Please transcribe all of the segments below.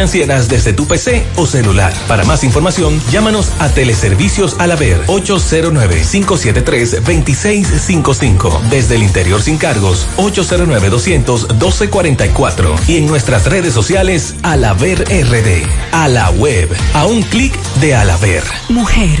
desde tu PC o celular. Para más información, llámanos a Teleservicios Alaber 809-573-2655. Desde el interior sin cargos, 809-200-1244. Y en nuestras redes sociales, Alaber RD. A la web, a un clic de Alaber. Mujer,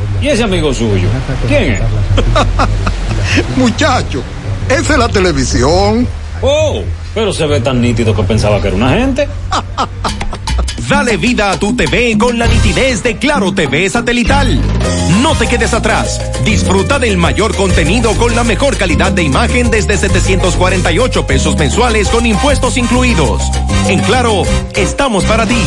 ¿y ese amigo suyo? ¿Quién es? Muchacho, esa es la televisión. Oh, pero se ve tan nítido que pensaba que era una gente. Dale vida a tu TV con la nitidez de Claro TV satelital. No te quedes atrás. Disfruta del mayor contenido con la mejor calidad de imagen desde 748 pesos mensuales con impuestos incluidos. En Claro, estamos para ti.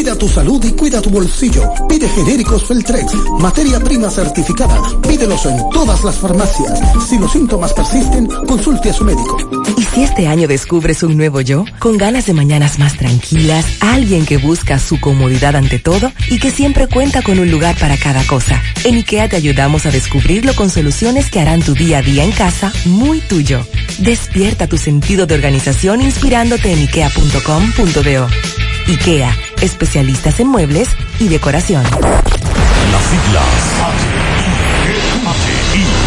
Cuida tu salud y cuida tu bolsillo. Pide genéricos Feltrex, materia prima certificada. Pídelos en todas las farmacias. Si los síntomas persisten, consulte a su médico. ¿Y si este año descubres un nuevo yo? Con ganas de mañanas más tranquilas, alguien que busca su comodidad ante todo y que siempre cuenta con un lugar para cada cosa. En IKEA te ayudamos a descubrirlo con soluciones que harán tu día a día en casa muy tuyo. Despierta tu sentido de organización inspirándote en ikea.com.do. IKEA, especialistas en muebles y decoración.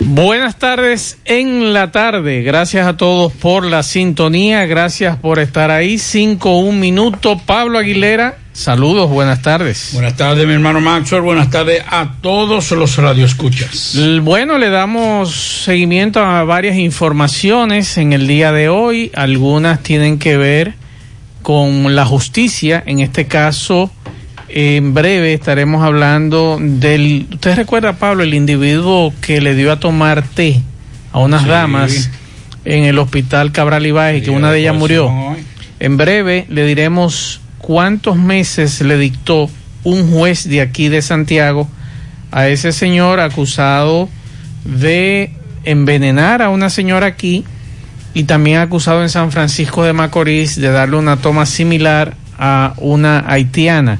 Buenas tardes en la tarde. Gracias a todos por la sintonía. Gracias por estar ahí. Cinco, un minuto. Pablo Aguilera. Saludos, buenas tardes. Buenas tardes, mi hermano Maxwell. Buenas tardes a todos los radioescuchas. Bueno, le damos seguimiento a varias informaciones en el día de hoy. Algunas tienen que ver con la justicia. En este caso, en breve estaremos hablando del... ¿Usted recuerda, Pablo, el individuo que le dio a tomar té a unas Sí. damas en el hospital Cabral Ibáez y que una de ellas murió? En breve le diremos cuántos meses le dictó un juez de aquí de Santiago a ese señor acusado de envenenar a una señora aquí y también acusado en San Francisco de Macorís de darle una toma similar a una haitiana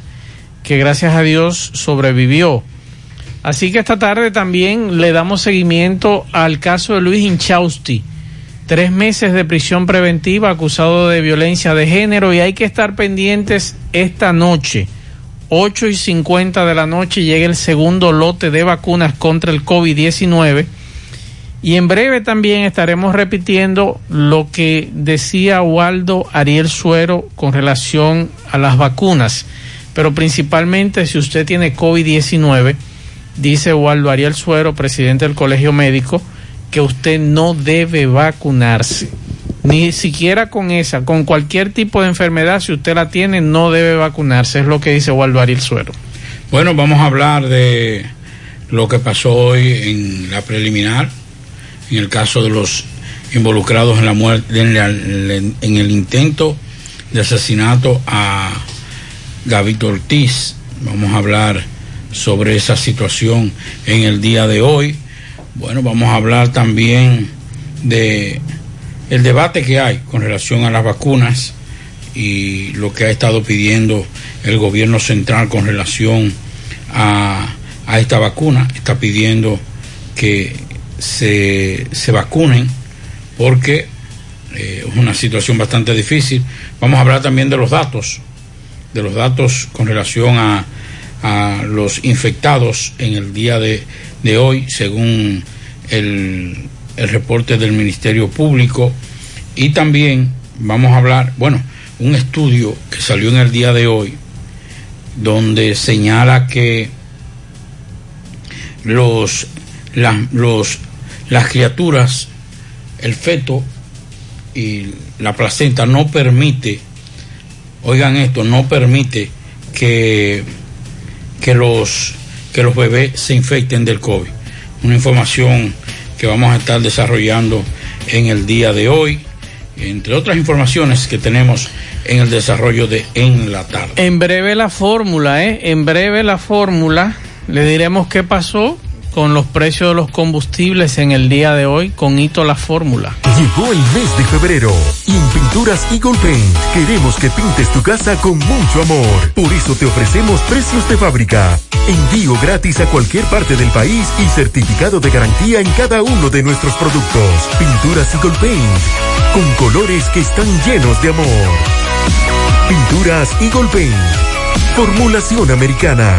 que gracias a Dios sobrevivió. Así que esta tarde también le damos seguimiento al caso de Luis Inchausti. Tres meses de prisión preventiva acusado de violencia de género y hay que estar pendientes esta noche. 8 y 50 de la noche llega el segundo lote de vacunas contra el COVID-19. Y en breve también estaremos repitiendo lo que decía Waldo Ariel Suero con relación a las vacunas. Pero principalmente si usted tiene COVID-19, dice Waldo Ariel Suero, presidente del Colegio Médico, que usted no debe vacunarse. Ni siquiera con esa, con cualquier tipo de enfermedad, si usted la tiene, no debe vacunarse. Es lo que dice Waldo Ariel Suero. Bueno, vamos a hablar de lo que pasó hoy en la preliminar, en el caso de los involucrados en la muerte, en, la- en el intento de asesinato a Gavito Ortiz, Vamos a hablar sobre esa situación en el día de hoy. Bueno, vamos a hablar también de el debate que hay con relación a las vacunas y lo que ha estado pidiendo el gobierno central con relación a, a esta vacuna. Está pidiendo que se, se vacunen porque eh, es una situación bastante difícil. Vamos a hablar también de los datos, de los datos con relación a, a los infectados en el día de, de hoy, según el, el reporte del Ministerio Público. Y también vamos a hablar, bueno, un estudio que salió en el día de hoy, donde señala que los, los, las criaturas, el feto y la placenta no permite, oigan esto, no permite que, que, los, que los bebés se infecten del COVID. Una información que vamos a estar desarrollando en el día de hoy, entre otras informaciones que tenemos en el desarrollo de En la tarde. En breve la fórmula, ¿eh? En breve la fórmula. Le diremos qué pasó con los precios de los combustibles en el día de hoy con Hito la fórmula. Llegó el mes de febrero y en Pinturas Eagle Paint queremos que pintes tu casa con mucho amor. Por eso te ofrecemos precios de fábrica, envío gratis a cualquier parte del país y certificado de garantía en cada uno de nuestros productos. Pinturas Eagle Paint, con colores que están llenos de amor. Pinturas Eagle Paint, formulación americana.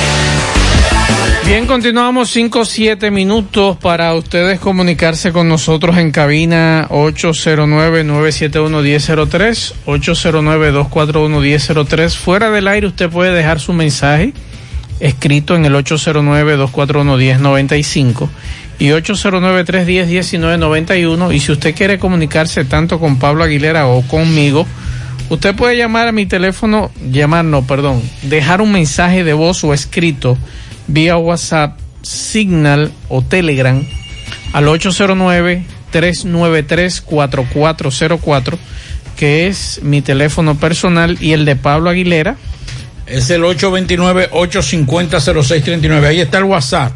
Bien, continuamos 5 7 minutos para ustedes comunicarse con nosotros en cabina 809-971-1003, 809-241-1003. Fuera del aire usted puede dejar su mensaje escrito en el 809-241-1095 y 809-310-1991. Y si usted quiere comunicarse tanto con Pablo Aguilera o conmigo, Usted puede llamar a mi teléfono, llamar no, perdón, dejar un mensaje de voz o escrito vía WhatsApp, Signal o Telegram al 809-393-4404, que es mi teléfono personal y el de Pablo Aguilera. Es el 829-850-0639. Ahí está el WhatsApp.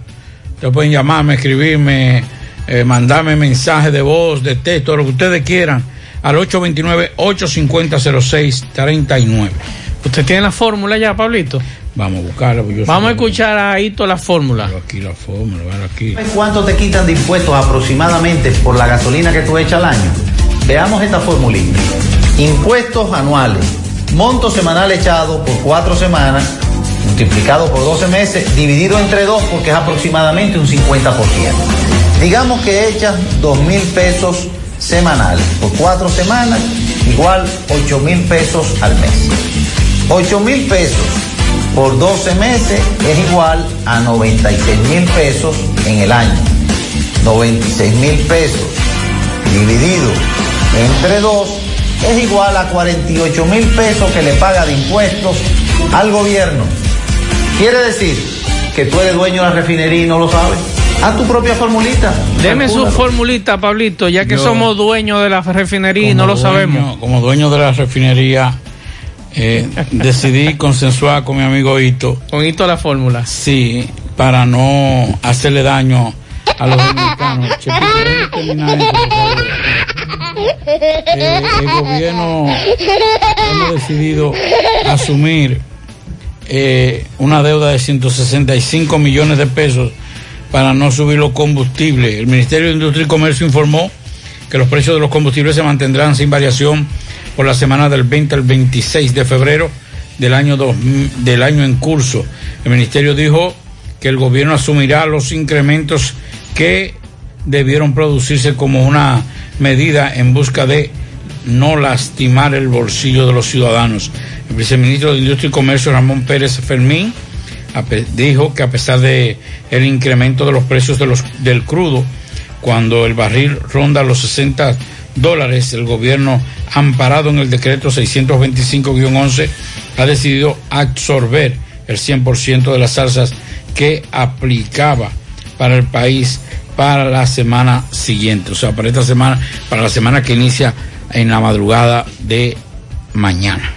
Ustedes pueden llamarme, escribirme, eh, mandarme mensajes de voz, de texto, lo que ustedes quieran, al 829-850-0639. ¿Usted tiene la fórmula ya, Pablito? Vamos a buscarla. pues yo Vamos a escuchar ahí toda la fórmula. Aquí la fórmula, ver aquí. ¿Cuánto te quitan de impuestos aproximadamente por la gasolina que tú echas al año? Veamos esta formulita. Impuestos anuales. Monto semanal echado por cuatro semanas, multiplicado por 12 meses, dividido entre dos porque es aproximadamente un 50%. Digamos que echas 2 mil pesos semanales por cuatro semanas, igual 8 mil pesos al mes. 8 mil pesos por 12 meses es igual a 96 mil pesos en el año. 96 mil pesos dividido entre 2 es igual a 48 mil pesos que le paga de impuestos al gobierno. Quiere decir que tú eres dueño de la refinería y no lo sabes. Haz tu propia formulita. Deme su Calcúlalo. formulita, Pablito, ya que Yo- somos dueños de la refinería y no lo sabemos. Como dueño de la refinería, eh, decidí consensuar con mi amigo Hito. Con Hito la fórmula. Sí, para no hacerle daño a los dominicanos. Eh, el gobierno hemos decidido asumir eh, una deuda de 165 millones de pesos para no subir los combustibles. El Ministerio de Industria y Comercio informó que los precios de los combustibles se mantendrán sin variación por la semana del 20 al 26 de febrero del año, del año en curso. El Ministerio dijo que el gobierno asumirá los incrementos que debieron producirse como una medida en busca de no lastimar el bolsillo de los ciudadanos. El viceministro de Industria y Comercio, Ramón Pérez Fermín, dijo que a pesar de el incremento de los precios de los, del crudo, cuando el barril ronda los 60 dólares, el gobierno, amparado en el decreto 625-11, ha decidido absorber el 100% de las salsas que aplicaba para el país para la semana siguiente, o sea, para esta semana, para la semana que inicia en la madrugada de mañana.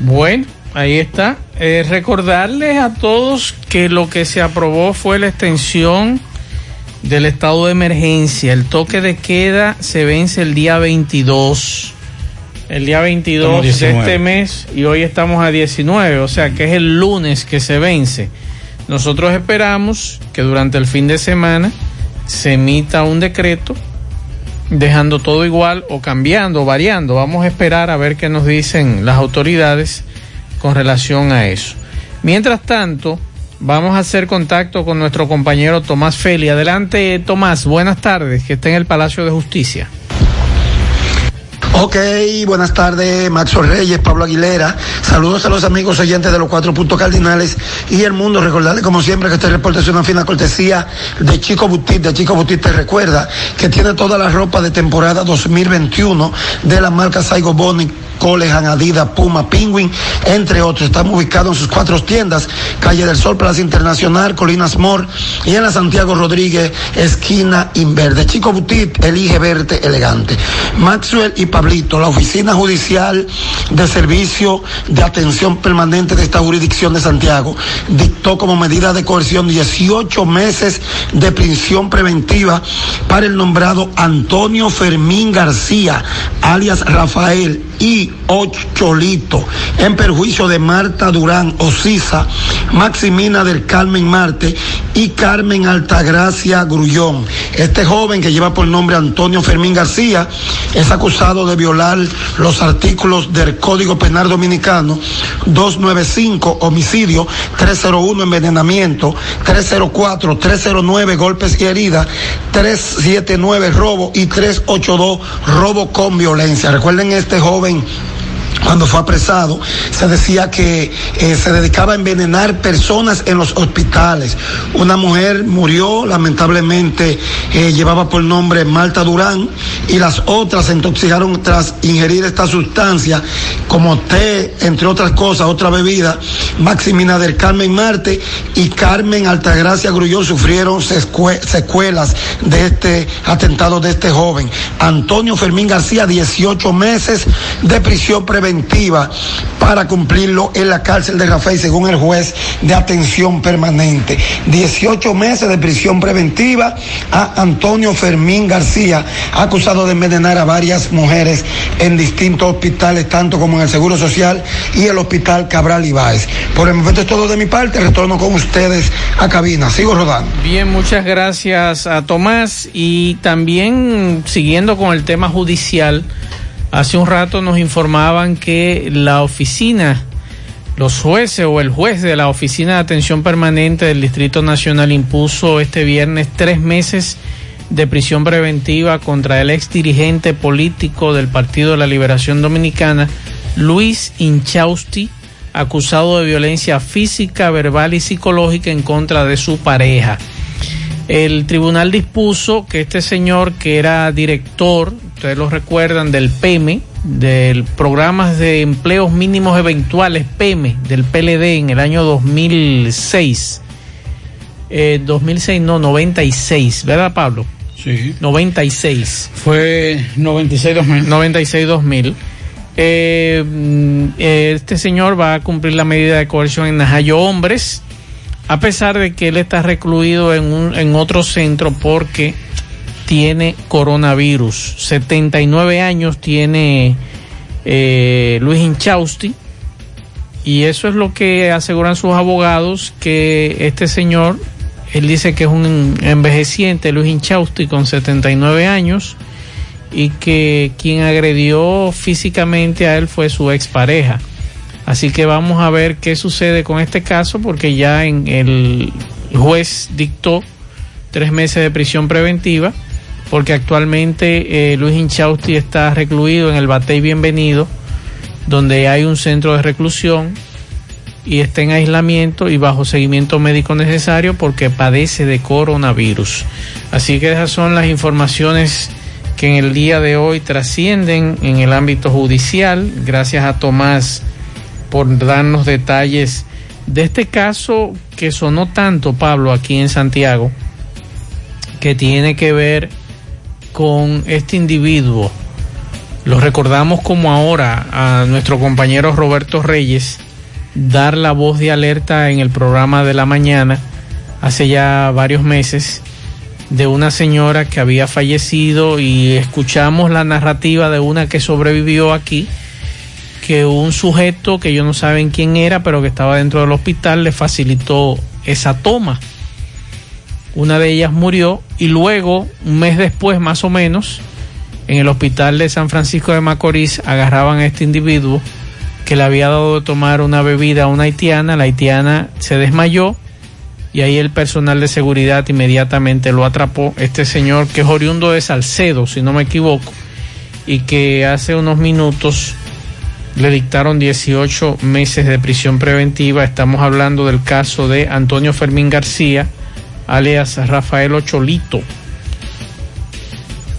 Bueno, ahí está. Eh, recordarles a todos que lo que se aprobó fue la extensión del estado de emergencia. El toque de queda se vence el día 22. El día 22 Estamos de 19. este mes y hoy estamos a 19, o sea que es el lunes que se vence. Nosotros esperamos que durante el fin de semana se emita un decreto dejando todo igual o cambiando o variando. Vamos a esperar a ver qué nos dicen las autoridades con relación a eso. Mientras tanto, vamos a hacer contacto con nuestro compañero Tomás Feli. Adelante, Tomás, buenas tardes, que está en el Palacio de Justicia. Ok, buenas tardes, Maxo Reyes, Pablo Aguilera. Saludos a los amigos oyentes de los cuatro puntos cardinales y el mundo. Recordarles, como siempre, que este reporte es una fina cortesía de Chico Butit. De Chico Butit te recuerda que tiene toda la ropa de temporada 2021 de la marca Saigo Boni, Colehan, Adidas, Puma, Penguin, entre otros. Estamos ubicados en sus cuatro tiendas, Calle del Sol, Plaza Internacional, Colinas Mor y en la Santiago Rodríguez, esquina Inverde. Chico Butit, elige verte elegante. Maxwell y La oficina judicial de servicio de atención permanente de esta jurisdicción de Santiago, dictó como medida de coerción 18 meses de prisión preventiva para el nombrado Antonio Fermín García, alias Rafael y Ocholito, en perjuicio de Marta Durán Ocisa, Maximina del Carmen Marte y Carmen Altagracia Grullón. Este joven que lleva por nombre Antonio Fermín García es acusado de violar los artículos del Código Penal Dominicano 295 homicidio, 301 envenenamiento, 304, 309 golpes y heridas, 379 robo y 382 robo con violencia. Recuerden este joven cuando fue apresado, se decía que eh, se dedicaba a envenenar personas en los hospitales. Una mujer murió, lamentablemente eh, llevaba por nombre Marta Durán, y las otras se intoxicaron tras ingerir esta sustancia, como té, entre otras cosas, otra bebida. Maximina del Carmen Marte y Carmen Altagracia Grullón sufrieron secuelas de este atentado de este joven. Antonio Fermín García, 18 meses de prisión preventiva para cumplirlo en la cárcel de Rafael, según el juez de atención permanente. 18 meses de prisión preventiva a Antonio Fermín García, acusado de envenenar a varias mujeres en distintos hospitales, tanto como en el Seguro Social y el Hospital Cabral Ibáez. Por el momento es todo de mi parte, retorno con ustedes a cabina. Sigo rodando. Bien, muchas gracias a Tomás y también siguiendo con el tema judicial. Hace un rato nos informaban que la oficina, los jueces o el juez de la Oficina de Atención Permanente del Distrito Nacional impuso este viernes tres meses de prisión preventiva contra el ex dirigente político del Partido de la Liberación Dominicana, Luis Inchausti, acusado de violencia física, verbal y psicológica en contra de su pareja. El tribunal dispuso que este señor, que era director ustedes lo recuerdan, del PEME, del programa de empleos mínimos eventuales PEME del PLD en el año 2006. 2006, eh, no, 96, ¿verdad, Pablo? Sí. 96. Fue 96-2000. 96-2000. Eh, mm, este señor va a cumplir la medida de coerción en Najayo Hombres, a pesar de que él está recluido en, un, en otro centro porque tiene coronavirus. 79 años tiene eh, Luis Inchausti. Y eso es lo que aseguran sus abogados, que este señor, él dice que es un envejeciente, Luis Inchausti, con 79 años, y que quien agredió físicamente a él fue su expareja. Así que vamos a ver qué sucede con este caso, porque ya en el juez dictó tres meses de prisión preventiva porque actualmente eh, Luis Inchausti está recluido en el Batey Bienvenido, donde hay un centro de reclusión y está en aislamiento y bajo seguimiento médico necesario porque padece de coronavirus. Así que esas son las informaciones que en el día de hoy trascienden en el ámbito judicial. Gracias a Tomás por darnos detalles de este caso que sonó tanto, Pablo, aquí en Santiago, que tiene que ver con este individuo. Lo recordamos como ahora a nuestro compañero Roberto Reyes dar la voz de alerta en el programa de la mañana hace ya varios meses de una señora que había fallecido y escuchamos la narrativa de una que sobrevivió aquí, que un sujeto que ellos no saben quién era, pero que estaba dentro del hospital, le facilitó esa toma una de ellas murió y luego, un mes después más o menos, en el hospital de San Francisco de Macorís agarraban a este individuo que le había dado de tomar una bebida a una haitiana, la haitiana se desmayó y ahí el personal de seguridad inmediatamente lo atrapó. Este señor que es oriundo de Salcedo, si no me equivoco, y que hace unos minutos le dictaron 18 meses de prisión preventiva. Estamos hablando del caso de Antonio Fermín García, alias Rafael Ocholito.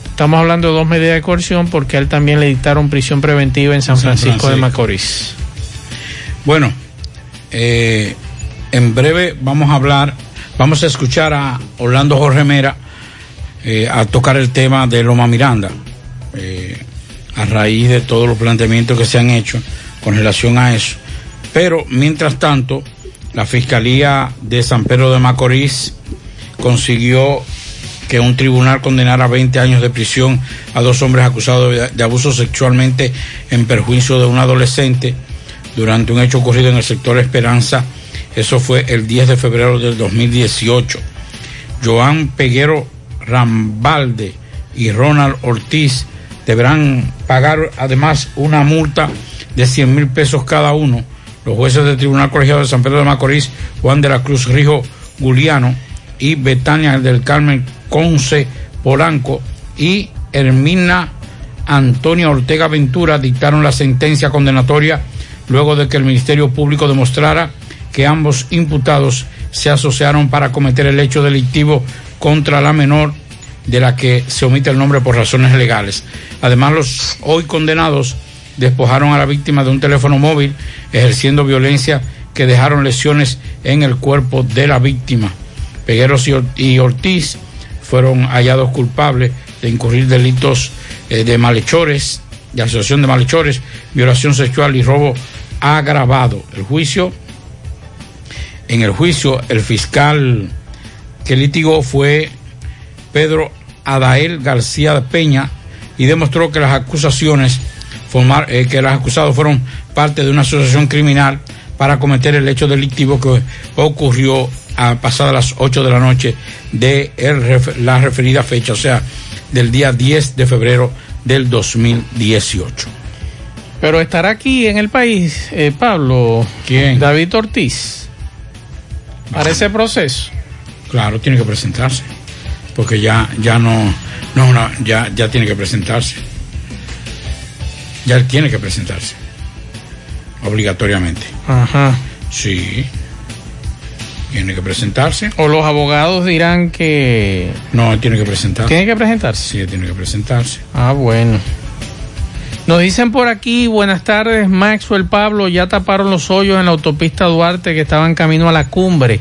Estamos hablando de dos medidas de coerción porque a él también le dictaron prisión preventiva en San, Francisco, de Macorís. Bueno, eh, en breve vamos a hablar, vamos a escuchar a Orlando Jorge Mera eh, a tocar el tema de Loma Miranda, eh, a raíz de todos los planteamientos que se han hecho con relación a eso. Pero mientras tanto, la Fiscalía de San Pedro de Macorís consiguió que un tribunal condenara a 20 años de prisión a dos hombres acusados de, abuso sexualmente en perjuicio de un adolescente durante un hecho ocurrido en el sector Esperanza. Eso fue el 10 de febrero del 2018. Joan Peguero Rambalde y Ronald Ortiz deberán pagar además una multa de 100 mil pesos cada uno los jueces del Tribunal Colegiado de San Pedro de Macorís, Juan de la Cruz Rijo Guliano y Betania del Carmen Conce Polanco y Hermina Antonia Ortega Ventura dictaron la sentencia condenatoria luego de que el Ministerio Público demostrara que ambos imputados se asociaron para cometer el hecho delictivo contra la menor de la que se omite el nombre por razones legales. Además, los hoy condenados despojaron a la víctima de un teléfono móvil ejerciendo violencia que dejaron lesiones en el cuerpo de la víctima. Pegueros y Ortiz fueron hallados culpables de incurrir delitos eh, de malhechores, de asociación de malhechores, violación sexual y robo agravado. El juicio, en el juicio, el fiscal que litigó fue Pedro Adael García Peña y demostró que las acusaciones, formar, eh, que los acusados fueron parte de una asociación criminal para cometer el hecho delictivo que ocurrió a pasadas las 8 de la noche de la referida fecha, o sea, del día 10 de febrero del 2018. Pero estará aquí en el país, eh, Pablo. ¿Quién? David Ortiz. Para ese proceso. Claro, tiene que presentarse. Porque ya, ya no, no, no ya, ya tiene que presentarse. Ya él tiene que presentarse. Obligatoriamente. Ajá. Sí. Tiene que presentarse. O los abogados dirán que. No, tiene que presentarse. ¿Tiene que presentarse? Sí, tiene que presentarse. Ah, bueno. Nos dicen por aquí, buenas tardes, Maxwell Pablo, ya taparon los hoyos en la autopista Duarte que estaban camino a la cumbre.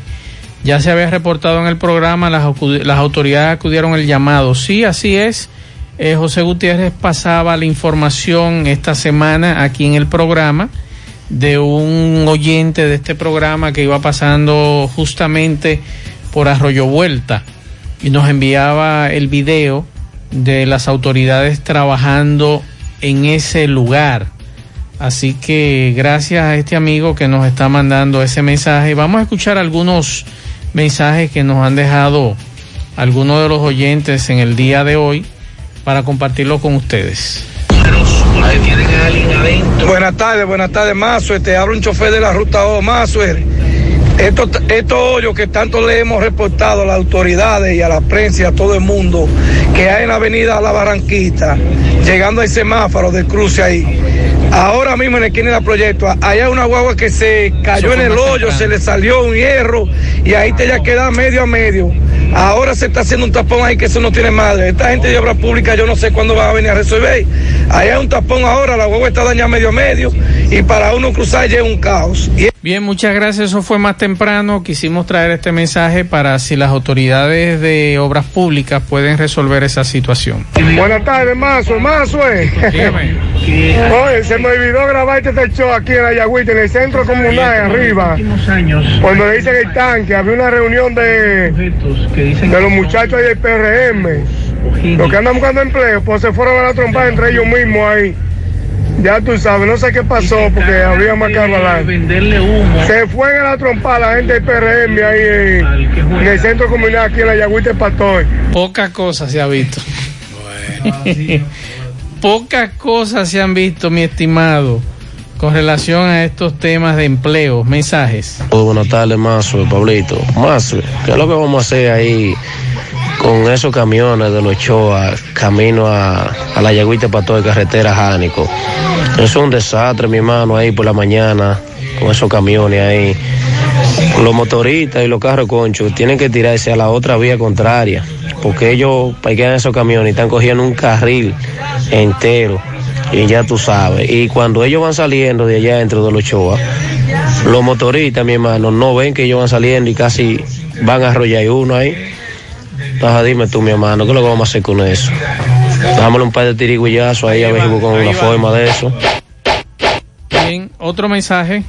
Ya se había reportado en el programa, las, las autoridades acudieron al llamado. Sí, así es. Eh, José Gutiérrez pasaba la información esta semana aquí en el programa de un oyente de este programa que iba pasando justamente por Arroyo Vuelta y nos enviaba el video de las autoridades trabajando en ese lugar. Así que gracias a este amigo que nos está mandando ese mensaje. Vamos a escuchar algunos mensajes que nos han dejado algunos de los oyentes en el día de hoy para compartirlo con ustedes. Buenas tardes, buenas tardes, Mazo. Te hablo un chofer de la ruta O, Mazo. Estos, estos hoyos que tanto le hemos reportado a las autoridades y a la prensa y a todo el mundo que hay en la avenida La Barranquita, llegando al semáforo de cruce ahí. Ahora mismo en el esquina del proyecto, hay una guagua que se cayó en el hoyo, se le salió un hierro y ahí te ya queda medio a medio. Ahora se está haciendo un tapón ahí que eso no tiene madre. Esta gente de obra pública yo no sé cuándo va a venir a resolver. Ahí hay un tapón ahora, la huevo está dañada medio a medio y para uno cruzar ya es un caos. Bien, muchas gracias. Eso fue más temprano. Quisimos traer este mensaje para si las autoridades de obras públicas pueden resolver esa situación. Buenas tardes, Mazo. Mazo, eh. Oye, se me olvidó grabar este show aquí en Ayagüita, en el centro comunal, arriba. Cuando le dicen el tanque, había una reunión de, de los muchachos del PRM. Los que andan buscando empleo, pues se fueron a la trompa entre ellos mismos ahí. Ya tú sabes, no sé qué pasó porque había más humo. Se fue a la trompa la gente del PRM ahí en, el centro comunal aquí en la Yagüita Patoy. Pocas cosas se ha visto. Pocas cosas se han visto, mi estimado, con relación a estos temas de empleo. Mensajes. buenas tardes, Mazo, Pablito. Mazo, ¿qué es lo que vamos a hacer ahí? con esos camiones de los Ochoa, camino a, la Yagüita para toda carretera Jánico. Es un desastre, mi hermano, ahí por la mañana, con esos camiones ahí. Los motoristas y los carros conchos tienen que tirarse a la otra vía contraria, porque ellos en esos camiones y están cogiendo un carril entero, y ya tú sabes. Y cuando ellos van saliendo de allá dentro de los Ochoa, los motoristas, mi hermano, no ven que ellos van saliendo y casi van a arrollar uno ahí entonces dime tú, mi hermano, ¿qué es lo que vamos a hacer con eso? Dámosle un par de tiriguillazos ahí a ver si con una forma de eso. Bien, otro mensaje.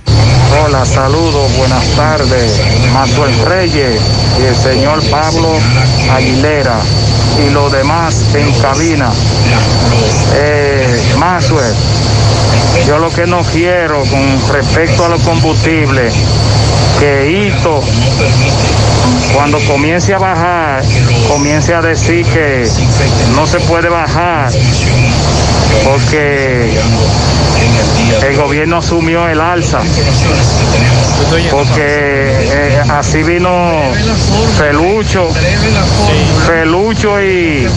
Hola, saludos, buenas tardes. Manuel Reyes y el señor Pablo Aguilera y los demás en cabina. Eh, yo lo que no quiero con respecto a los combustibles, que Hito cuando comience a bajar, comience a decir que no se puede bajar porque el gobierno asumió el alza, porque eh, así vino Felucho, Felucho y,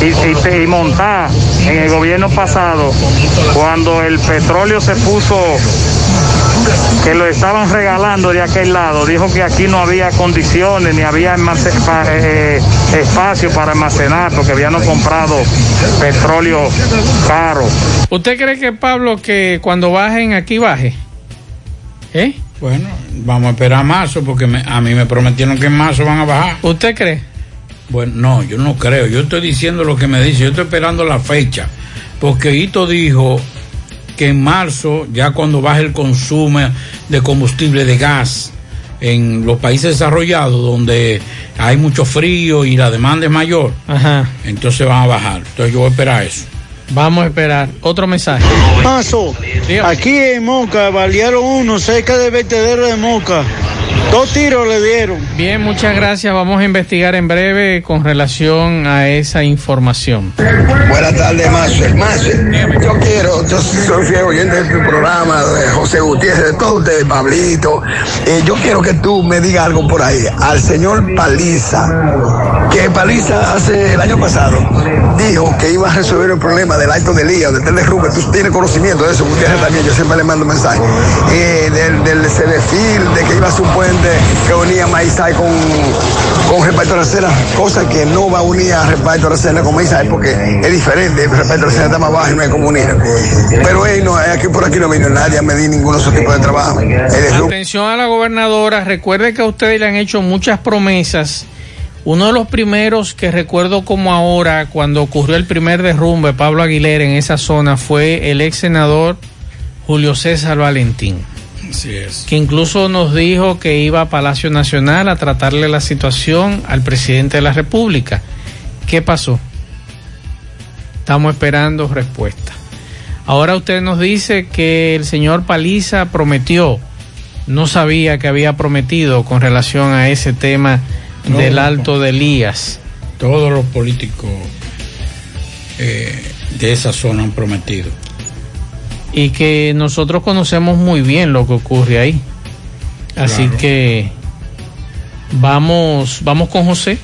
y, y, y Montá en el gobierno pasado, cuando el petróleo se puso que lo estaban regalando de aquel lado, dijo que aquí no había condiciones ni había eh, espacio para almacenar porque habían comprado petróleo caro. ¿Usted cree que Pablo que cuando bajen aquí baje? ¿Eh? Bueno, vamos a esperar a marzo porque a mí me prometieron que en marzo van a bajar. ¿Usted cree? Bueno, no, yo no creo. Yo estoy diciendo lo que me dice. Yo estoy esperando la fecha. Porque Hito dijo que en marzo, ya cuando baje el consumo de combustible de gas en los países desarrollados, donde hay mucho frío y la demanda es mayor, entonces van a bajar. Entonces yo voy a esperar eso. Vamos a esperar. Otro mensaje. Paso. Aquí en Moca, balearon uno cerca del vertedero de Moca. Dos tiros le dieron. Bien, muchas gracias. Vamos a investigar en breve con relación a esa información. Buenas tardes, Mazo. Mazo, yo quiero, yo soy fiel oyente de tu programa, de José Gutiérrez, de todos ustedes, Pablito. Eh, yo quiero que tú me digas algo por ahí. Al señor Paliza, que Paliza hace el año pasado dijo que iba a resolver el problema del alto de Lía, de Telerruber. Tú tienes conocimiento de eso, Gutiérrez también. Yo siempre le mando mensajes. Eh, del, del CDFIL, de que iba a ser un puente que unía Maizay con, con Reparto Aracena, cosa que no va a unir a Reparto Aracena con Maizay porque es diferente, Reparto Aracena está más bajo y no hay como unir. Pero hey, no, aquí por aquí no vino nadie a medir ninguno de esos tipos de trabajo. Atención a la gobernadora, recuerde que a ustedes le han hecho muchas promesas. Uno de los primeros que recuerdo como ahora, cuando ocurrió el primer derrumbe, Pablo Aguilera en esa zona, fue el ex senador Julio César Valentín que incluso nos dijo que iba a Palacio Nacional a tratarle la situación al presidente de la República. ¿Qué pasó? Estamos esperando respuesta. Ahora usted nos dice que el señor Paliza prometió, no sabía que había prometido con relación a ese tema del alto de Elías. Todos los políticos eh, de esa zona han prometido y que nosotros conocemos muy bien lo que ocurre ahí. Así que vamos, vamos con José.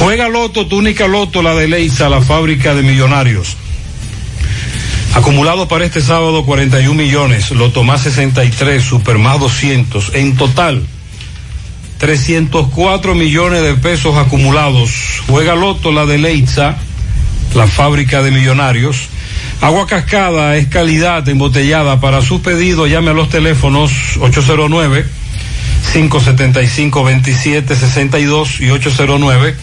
Juega Loto, tu única Loto, la de Leisa, la fábrica de millonarios. Acumulado para este sábado 41 millones, Loto más 63, Super más 200. En total, 304 millones de pesos acumulados. Juega Loto, la de Leitza, la fábrica de millonarios. Agua Cascada es calidad embotellada. Para sus pedidos llame a los teléfonos 809 575 2762 y 809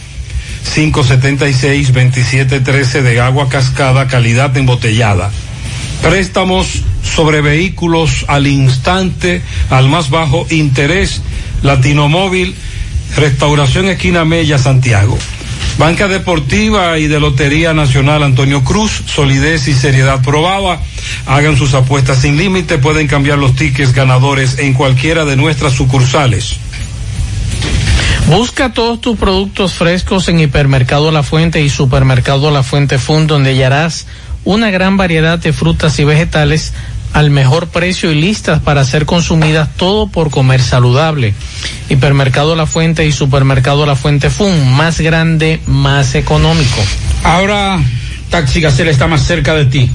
576 2713 de agua cascada, calidad embotellada. Préstamos sobre vehículos al instante, al más bajo interés, Latinomóvil, Restauración Esquina Mella, Santiago. Banca Deportiva y de Lotería Nacional Antonio Cruz, solidez y seriedad probada. Hagan sus apuestas sin límite, pueden cambiar los tickets ganadores en cualquiera de nuestras sucursales. Busca todos tus productos frescos en Hipermercado La Fuente y Supermercado La Fuente Fund, donde hallarás una gran variedad de frutas y vegetales al mejor precio y listas para ser consumidas todo por comer saludable. Hipermercado La Fuente y Supermercado La Fuente Fun, más grande, más económico. Ahora Taxi Gacela está más cerca de ti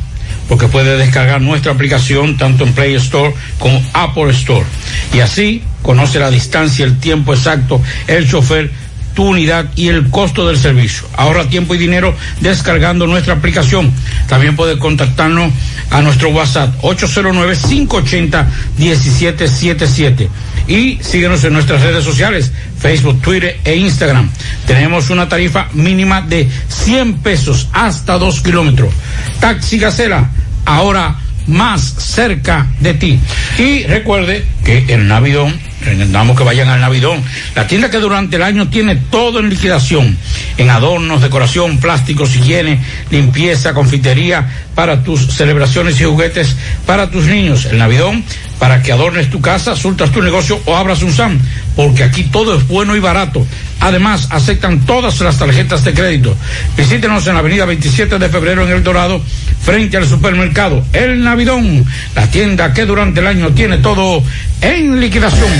porque puedes descargar nuestra aplicación tanto en Play Store como Apple Store. Y así conoce la distancia, el tiempo exacto, el chofer tu unidad y el costo del servicio. Ahorra tiempo y dinero descargando nuestra aplicación. También puede contactarnos a nuestro WhatsApp 809-580-1777 y síguenos en nuestras redes sociales, Facebook, Twitter e Instagram. Tenemos una tarifa mínima de 100 pesos hasta 2 kilómetros. Taxi Gacela, ahora más cerca de ti. Y recuerde que el Navidón recomendamos que vayan al Navidón, la tienda que durante el año tiene todo en liquidación, en adornos, decoración, plásticos, higiene, limpieza, confitería, para tus celebraciones y juguetes para tus niños. El Navidón para que adornes tu casa, surtas tu negocio o abras un SAM, porque aquí todo es bueno y barato. Además, aceptan todas las tarjetas de crédito. Visítenos en la avenida 27 de febrero en El Dorado, frente al supermercado El Navidón, la tienda que durante el año tiene todo en liquidación.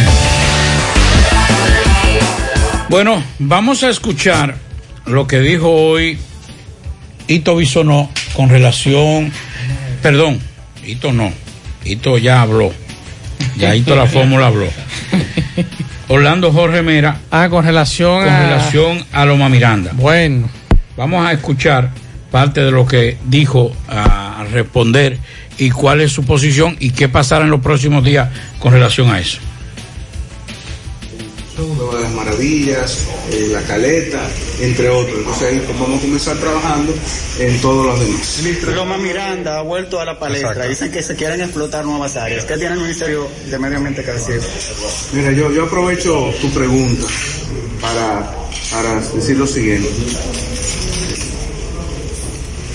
Bueno, vamos a escuchar lo que dijo hoy Ito Bisonó con relación, perdón, Ito no, Ito ya habló, ya Ito la fórmula habló. Orlando Jorge Mera. Ah, con relación con a... relación a Loma Miranda. Bueno. Vamos a escuchar parte de lo que dijo a responder y cuál es su posición y qué pasará en los próximos días con relación a eso. De las maravillas, eh, la caleta, entre otros. Entonces ahí pues, vamos a comenzar trabajando en todos los demás. Loma Miranda ha vuelto a la palestra. Exacto. Dicen que se quieren explotar nuevas áreas. ¿Qué tiene el Ministerio de Medio Ambiente que decir? Mira, yo, yo aprovecho tu pregunta para, para decir lo siguiente.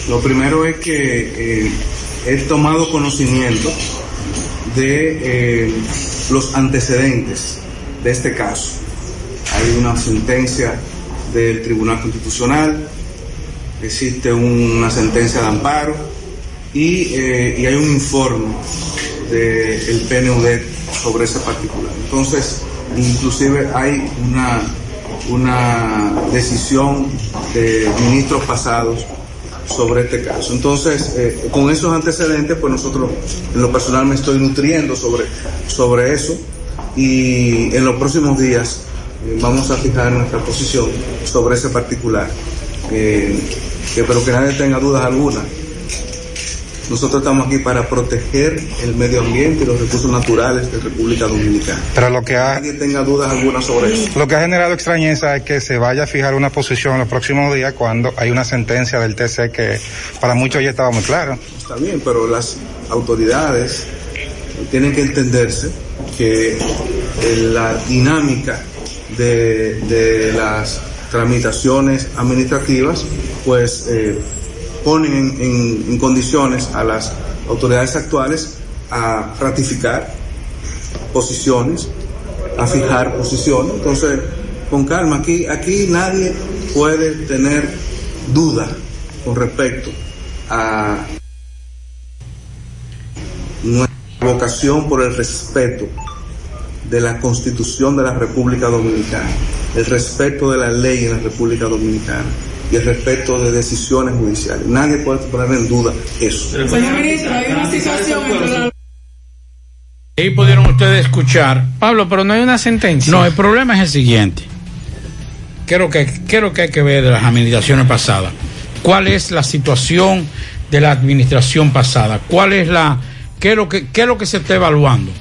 Lo primero es que eh, he tomado conocimiento de eh, los antecedentes de este caso. Hay una sentencia del Tribunal Constitucional, existe una sentencia de amparo y, eh, y hay un informe del PNUD sobre ese particular. Entonces, inclusive hay una, una decisión de ministros pasados sobre este caso. Entonces, eh, con esos antecedentes, pues nosotros en lo personal me estoy nutriendo sobre, sobre eso y en los próximos días eh, vamos a fijar nuestra posición sobre ese particular. Eh, que, pero que nadie tenga dudas alguna. Nosotros estamos aquí para proteger el medio ambiente y los recursos naturales de República Dominicana. Pero lo que ha, Nadie tenga dudas alguna sobre eso. lo que ha generado extrañeza es que se vaya a fijar una posición en los próximos días cuando hay una sentencia del TC que para muchos ya estaba muy claro. Está bien, pero las autoridades tienen que entenderse que la dinámica de, de las tramitaciones administrativas, pues eh, ponen en, en- condiciones a las autoridades actuales a ratificar posiciones, a fijar posiciones. Entonces, con calma, aquí, aquí nadie puede tener duda con respecto a vocación por el respeto de la Constitución de la República Dominicana, el respeto de la ley en la República Dominicana y el respeto de decisiones judiciales. Nadie puede poner en duda eso. Señor ministro, hay una situación entre la Ahí pudieron ustedes escuchar. Pablo, pero no hay una sentencia. No, el problema es el siguiente. ¿Qué es lo que, qué es lo que hay que ver de las administraciones pasadas? ¿Cuál es la situación de la administración pasada? ¿Cuál es la, qué es lo que, qué es lo que se está evaluando?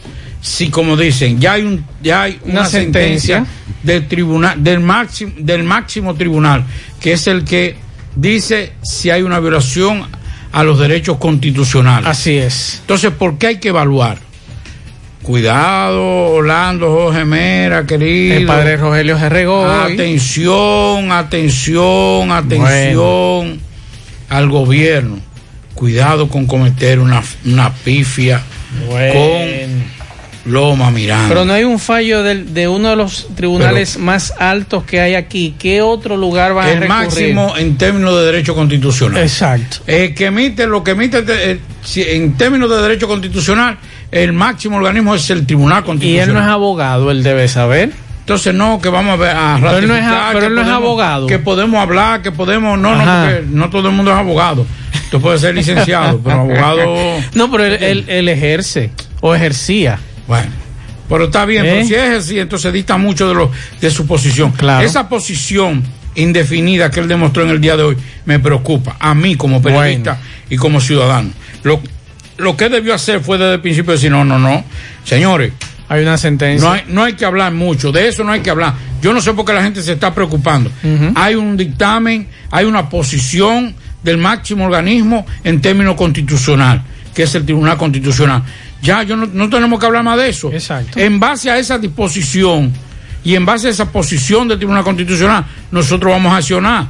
Si como dicen, ya hay un, ya hay una, Una sentencia. sentencia del tribunal, del máximo, del máximo tribunal, que es el que dice si hay una violación a los derechos constitucionales. Así es. Entonces, ¿por qué hay que evaluar? Cuidado, Orlando Jorge Mera, querido. El padre Rogelio Gerregó. Atención, atención, atención al gobierno. Cuidado con cometer una, una pifia con Loma Miranda. Pero no hay un fallo del- de uno de los tribunales más altos que hay aquí. ¿Qué otro lugar va a el recurrir? máximo en términos de derecho constitucional. Exacto. El que emite, lo que emite eh, si- en términos de derecho constitucional, el máximo organismo es el Tribunal Y Constitucional. él no es abogado, él debe saber. Entonces no, que vamos a ver a Pero él no es a- ratificar, pero él no es abogado. Que podemos hablar, que podemos, no, no, Ajá. porque no todo el mundo es abogado. Tú puedes ser licenciado, pero abogado. No, pero él, él- él ejerce o ejercía. Bueno, pero está bien, ¿Eh? pero si así, entonces dista mucho de, lo, de su posición. Claro. Esa posición indefinida que él demostró en el día de hoy me preocupa, a mí como periodista y como ciudadano. Lo, lo que debió hacer fue desde el principio decir, no, no, no, señores. Hay una sentencia. No hay, no hay que hablar mucho, de eso no hay que hablar. Yo no sé por qué la gente se está preocupando. Hay un dictamen, hay una posición del máximo organismo en términos constitucional, que es el Tribunal Constitucional. Ya, yo no, no tenemos que hablar más de eso. Exacto. En base a esa disposición y en base a esa posición del Tribunal Constitucional, nosotros vamos a accionar.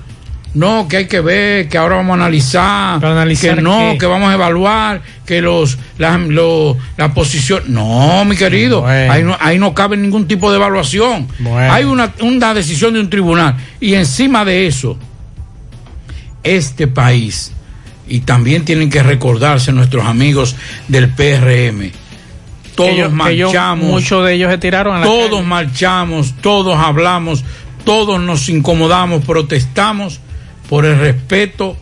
no, que hay que ver, que ahora vamos a analizar, analizar que no, qué? que vamos a evaluar, que los la, lo- la posición. No, mi querido, Bueno. ahí, no, ahí no cabe ningún tipo de evaluación. Bueno. Hay una, una decisión de un tribunal. Y encima de eso, este país, y también tienen que recordarse nuestros amigos del PRM, todos Ellos- ellos- marchamos. muchos de ellos se tiraron a la Todos calle. marchamos, todos hablamos, todos nos incomodamos, protestamos por el respeto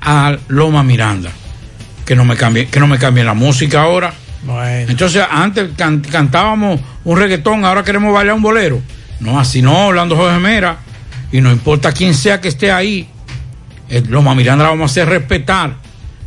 a Loma Miranda. Que no me cambie, que no me cambie la música ahora. Bueno. Entonces, antes can- cantábamos un reggaetón, ahora queremos bailar un bolero. No, así no, Orlando Jorge Mera. Y no importa quién sea que esté ahí, Loma Miranda la vamos a hacer respetar.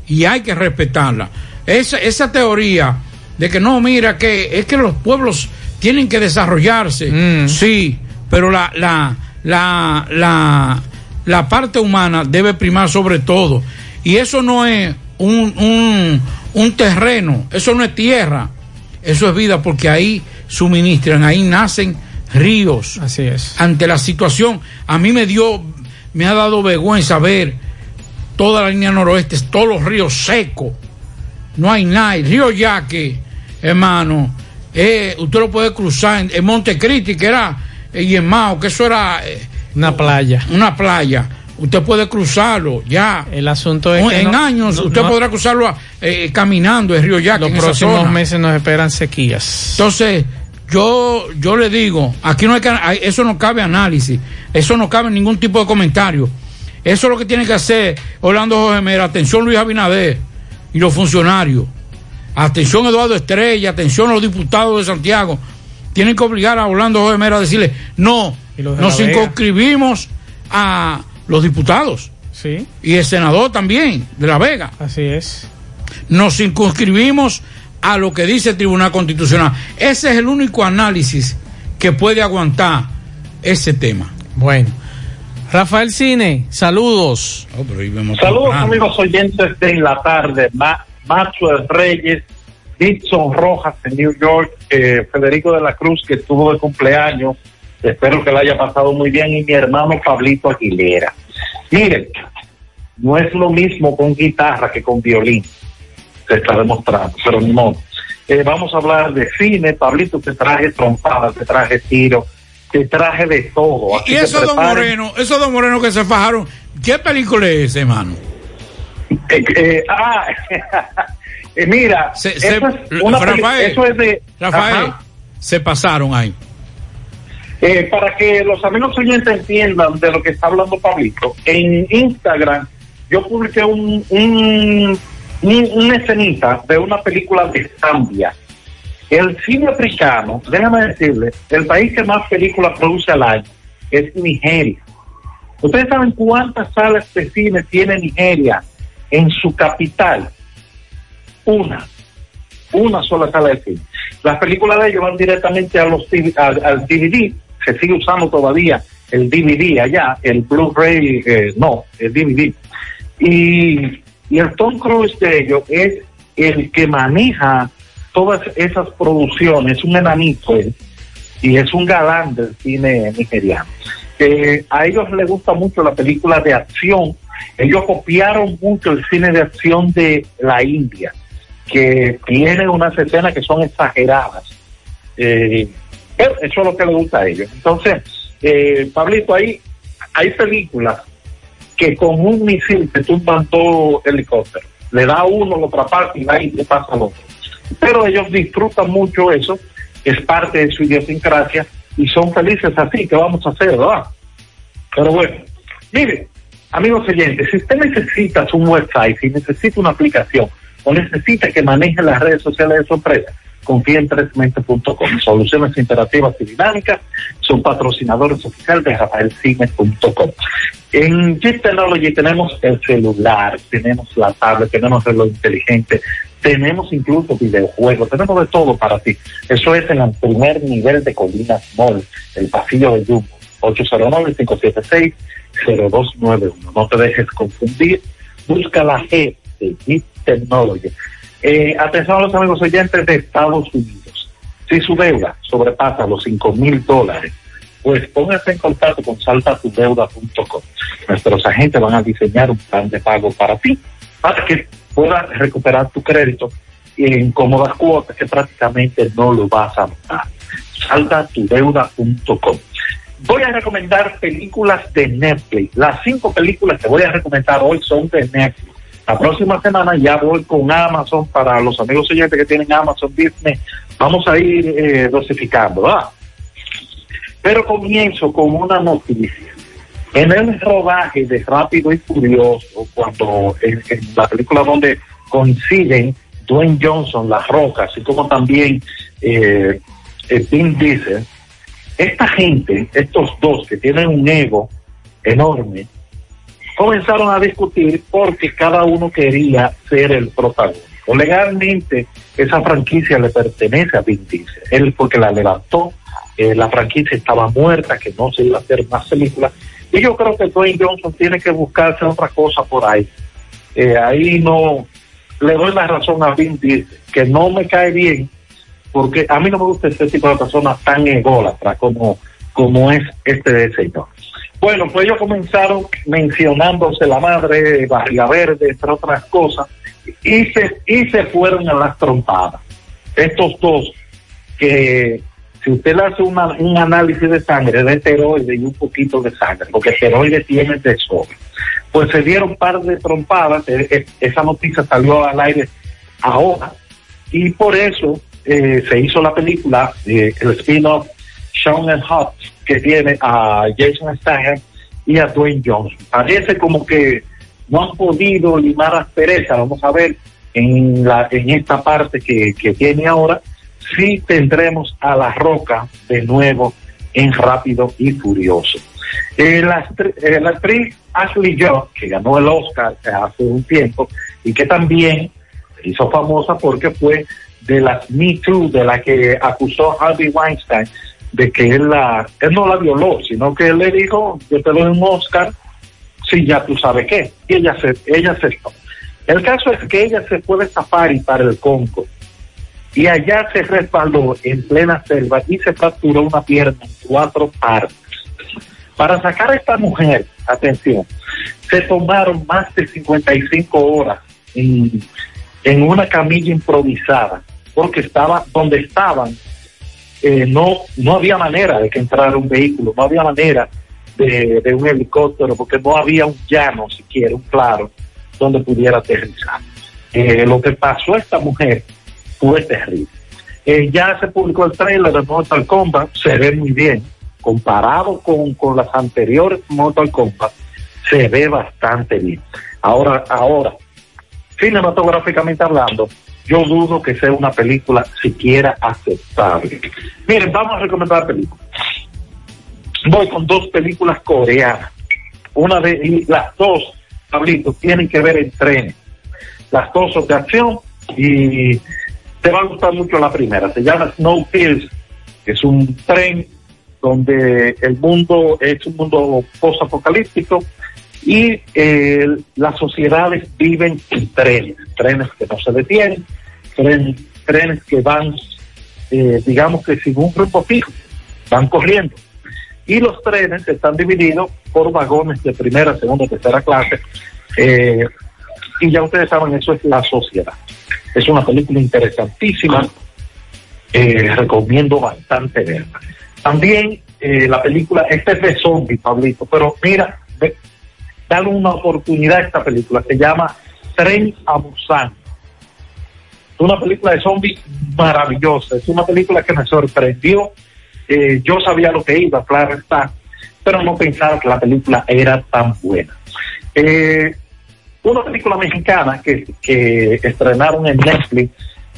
Y hay que respetarla. Esa, esa teoría de que no, mira, que es que los pueblos tienen que desarrollarse. Sí, pero la, la, la, la, la parte humana debe primar sobre todo. Y eso no es un, un, un terreno, eso no es tierra, eso es vida porque ahí suministran, ahí nacen ríos. Así es. Ante la situación, a mí me dio, me ha dado vergüenza ver toda la línea noroeste, todos los ríos secos. No hay nada. El río Yaque, hermano, eh, usted lo puede cruzar en, en Montecristi, que era, eh, y en Mao, que eso era eh, Una playa. una playa. Usted puede cruzarlo ya. El asunto es que en no- años no- usted podrá cruzarlo eh, caminando el río Yaque. Los en próximos meses nos esperan sequías. Entonces, yo, yo le digo, aquí no hay que, eso no cabe análisis, eso no cabe ningún tipo de comentario. Eso es lo que tiene que hacer Orlando Jorge Mera, atención Luis Abinader y los funcionarios, atención Eduardo Estrella, atención los diputados de Santiago, tienen que obligar a Orlando Jorge Mera a decirle, no, de nos circunscribimos a los diputados. Sí, y el senador también de La Vega. Así es. nos circunscribimos a lo que dice el Tribunal Constitucional. Ese es el único análisis que puede aguantar ese tema. Bueno. Rafael Cine, saludos. Saludos amigos oyentes de la tarde, Ma Maxwell Reyes, Dixon Rojas en New York, eh, Federico de la Cruz que estuvo de cumpleaños, espero que le haya pasado muy bien, y mi hermano Pablito Aguilera. Miren, no es lo mismo con guitarra que con violín, se está demostrando, pero ni modo. Eh, vamos a hablar de cine, Pablito, te traje trompadas, te traje tiro, te traje de todo. así Y dos preparen- morenos, esos dos morenos que se fajaron, ¿qué película es hermano? Eh, eh, ah, mira, Se- eso, es una Rafael, eso es de Rafael, Ajá. se pasaron ahí. Eh, para que los amigos oyentes entiendan de lo que está hablando Pablito, en Instagram yo publiqué un, un- una escenita de una película de Zambia. El cine africano, déjame decirle, el país que más películas produce al año es Nigeria. ¿Ustedes saben cuántas salas de cine tiene Nigeria en su capital? Una. Una sola sala de cine. Las películas de ellos van directamente a los al, al DVD. Se sigue usando todavía el DVD allá, el Blu-ray, eh, no, el DVD. Y, y el Tom Cruise de ellos es el que maneja todas esas producciones, un enanito él, y es un galán del cine nigeriano. Eh, a ellos les gusta mucho la película de acción. Ellos copiaron mucho el cine de acción de la India, que tiene unas escenas que son exageradas. Eh, eso es lo que les gusta a ellos. Entonces, eh, Pablito, ahí hay películas que con un misil te tumban todo helicóptero. Le da a uno, lo atrapa y y le pasa al otro. Pero ellos disfrutan mucho eso, es parte de su idiosincrasia y son felices así. ¿Qué vamos a hacer, verdad? Pero bueno, mire, amigos oyentes, si usted necesita un website, si necesita una aplicación o necesita que maneje las redes sociales de su empresa, confía en tresmente.com. Soluciones interactivas y dinámicas son patrocinadores oficiales de rafaelcine.com. En Jeep Technology tenemos el celular, tenemos la tablet, tenemos el reloj inteligente, tenemos incluso videojuegos, tenemos de todo para ti. Eso es en el primer nivel de Colinas Mall, el pasillo de Jumbo, 809-576-0291. No te dejes confundir, busca la G de Jeep Technology. Eh, atención a los amigos oyentes de Estados Unidos. Si su deuda sobrepasa los 5 mil dólares, pues póngase en contacto con saltatudeuda.com. nuestros agentes van a diseñar un plan de pago para ti, para que puedas recuperar tu crédito en cómodas cuotas que prácticamente no lo vas a notar. Saldatudeuda.com. Voy a recomendar películas de Netflix. Las cinco películas que voy a recomendar hoy son de Netflix. La próxima semana ya voy con Amazon para los amigos oyentes que tienen Amazon Disney. Vamos a ir eh, dosificando, ¿verdad? Pero comienzo con una noticia. En el rodaje de Rápido y Furioso, cuando en, la película donde coinciden Dwayne Johnson, La Roca, así como también eh, eh, Vin Diesel, esta gente, estos dos que tienen un ego enorme, comenzaron a discutir porque cada uno quería ser el protagonista. Legalmente, esa franquicia le pertenece a Vin Diesel. Él porque la levantó, eh, la franquicia estaba muerta, que no se iba a hacer más películas. Y yo creo que Dwayne Johnson tiene que buscarse otra cosa por ahí. Eh, ahí no le doy la razón a Vin Diesel, que no me cae bien, porque a mí no me gusta este tipo de personas tan ególatras como, como es este señor. Bueno, pues ellos comenzaron mencionándose la madre, Barriga Verde, entre otras cosas, y se, y se fueron a las trompadas. Estos dos, que si usted hace una, un análisis de sangre, de esteroide y un poquito de sangre, porque esteroide tiene de sobra, pues se dieron un par de trompadas, eh, eh, esa noticia salió al aire ahora, y por eso eh, se hizo la película, el spin-off Sean Hot, que tiene a Jason Statham y a Dwayne Johnson. Parece como que no han podido limar aspereza, vamos a ver en, la, en esta parte que, que tiene ahora, si tendremos a La Roca de nuevo en Rápido y Furioso. Eh, la, eh, la actriz Ashley Judd, que ganó el Oscar hace un tiempo y que también hizo famosa porque fue de las Me Too, de la que acusó Harvey Weinstein de que él, la, él no la violó, sino que él le dijo, yo te doy un Oscar, si ya tú sabes qué. Y ella se, ella aceptó. El caso es que ella se fue de safari para el Congo y allá se respaldó en plena selva y se fracturó una pierna en cuatro partes. Para sacar a esta mujer, atención, se tomaron más de 55 horas en, en una camilla improvisada, porque estaba donde estaban, eh, no, no había manera de que entrara un vehículo, no había manera de, de un helicóptero, porque no había un llano siquiera, un claro, donde pudiera aterrizar. Eh, lo que pasó a esta mujer fue terrible. Eh, ya se publicó el trailer de Mortal Kombat, se ve muy bien. Comparado con, con las anteriores Mortal Kombat, se ve bastante bien. Ahora, ahora, cinematográficamente hablando, yo dudo que sea una película siquiera aceptable. Miren, vamos a recomendar películas. Voy con dos películas coreanas. Una de y las dos, Pablito, tienen que ver en trenes. Las dos son de acción y te va a gustar mucho la primera. Se llama Snowpiercer, que es un tren donde el mundo es un mundo post-apocalíptico y eh, las sociedades viven en trenes, trenes que no se detienen, trenes, trenes que van, eh, digamos que sin un rumbo fijo, van corriendo. Y los trenes están divididos por vagones de primera, segunda, tercera clase. eh, y ya ustedes saben, eso es la sociedad. Es una película interesantísima. eh, recomiendo bastante verla. También eh, la película, esta es de zombie, Pablito, pero mira, dale una oportunidad a esta película. Se llama Tren a Busan. Es una película de zombie maravillosa. Es una película que me sorprendió. Eh, yo sabía lo que iba, claro está, pero no pensaba que la película era tan buena. Eh, una película mexicana que, que estrenaron en Netflix,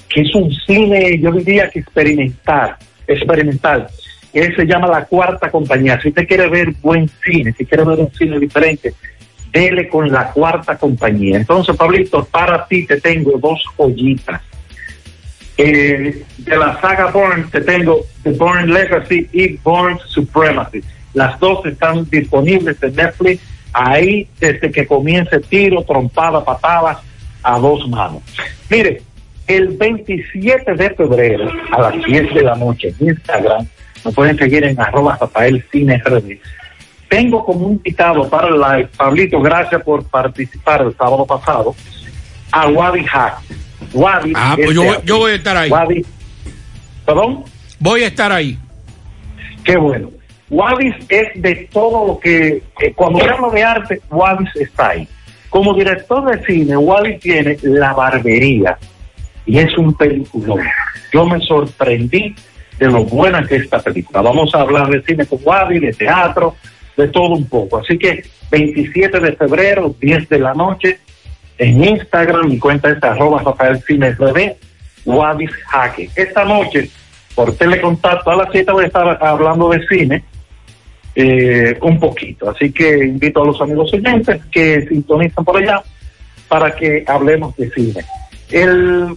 que es un cine, yo diría que experimental, experimental, que se llama La Cuarta Compañía. Si usted quiere ver buen cine, si quiere ver un cine diferente, dele con La Cuarta Compañía. Entonces, Pablito, para ti te tengo dos joyitas. Eh, de la saga Bourne te tengo The Bourne Legacy y Bourne Supremacy. Las dos están disponibles en Netflix ahí desde que comience tiro, trompada, patadas a dos manos. Mire, el 27 de febrero a las 10 de la noche en Instagram, me pueden seguir en arroba Rafael Cine. Tengo como invitado para el live, Pablito, gracias por participar el sábado pasado, a Wadi Hack. Wadi Ah, pues yo voy a estar ahí. Wadi, ¿Perdón? Voy a estar ahí. Qué bueno. Wadis es de todo lo que, eh, cuando se habla de arte, Wadis está ahí. Como director de cine, Wadis tiene La Barbería y es un peliculón. Yo me sorprendí de lo buena que es esta película. Vamos a hablar de cine con Wadis, de teatro, de todo un poco. Así que 27 de febrero, 10 de la noche, en Instagram, mi cuenta es arroba Rafael Cine RD, Wadis Jaque. Esta noche, por telecontacto a las 7 voy a estar hablando de cine eh, un poquito. Así que invito a los amigos oyentes que sintonizan por allá para que hablemos de cine. El,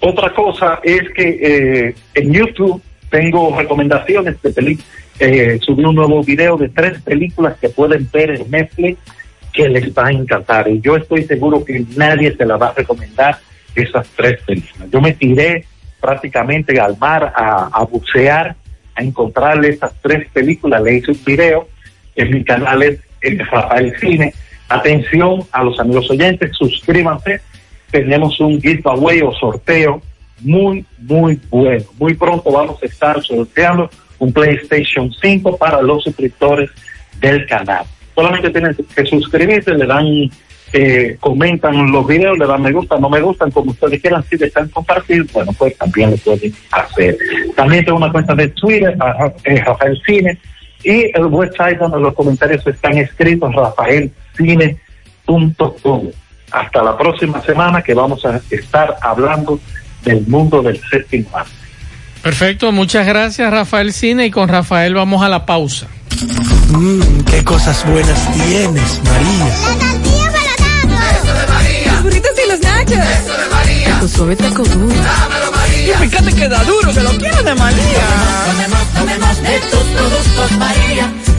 otra cosa es que eh, en YouTube tengo recomendaciones de películas. Eh, subí un nuevo video de tres películas que pueden ver en Netflix que les va a encantar. Y yo estoy seguro que nadie se la va a recomendar esas tres películas. Yo me tiré prácticamente al mar a, a bucear, a encontrarle esas tres películas. Le hice un video en mi canal es el Rafael Cine. Atención a los amigos oyentes, suscríbanse. Tenemos un giveaway o sorteo muy, muy bueno. Muy pronto vamos a estar sorteando un PlayStation 5 para los suscriptores del canal. Solamente tienen que suscribirse, le dan, eh, comentan los videos, le dan me gusta, no me gustan, como ustedes quieran, si desean compartir, bueno, pues también lo pueden hacer. También tengo una cuenta de Twitter, eh, Rafael Cine, y el website donde los comentarios están escritos, rafaelcine.com. Hasta la próxima semana que vamos a estar hablando del mundo del séptimo arte. Perfecto, muchas gracias Rafael Cine y con Rafael vamos a la pausa. Mmm, qué cosas buenas tienes, María. Los burritos y los nachos. Eso de María. Tu suave taco duro. Y fíjate que da duro, que lo quiero de María. Tomemos, tomemos de tus productos María.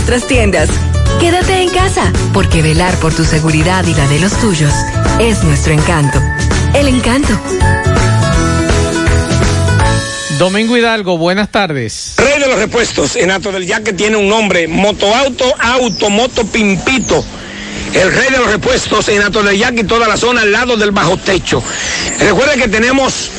nuestras tiendas. Quédate en casa, porque velar por tu seguridad y la de los tuyos es nuestro encanto. El encanto. Domingo Hidalgo, buenas tardes. Rey de los repuestos, en Alto del Yaque tiene un nombre, Motoauto, Automoto Pimpito. El rey de los repuestos en Yaque y toda la zona al lado del bajo techo. Recuerda que tenemos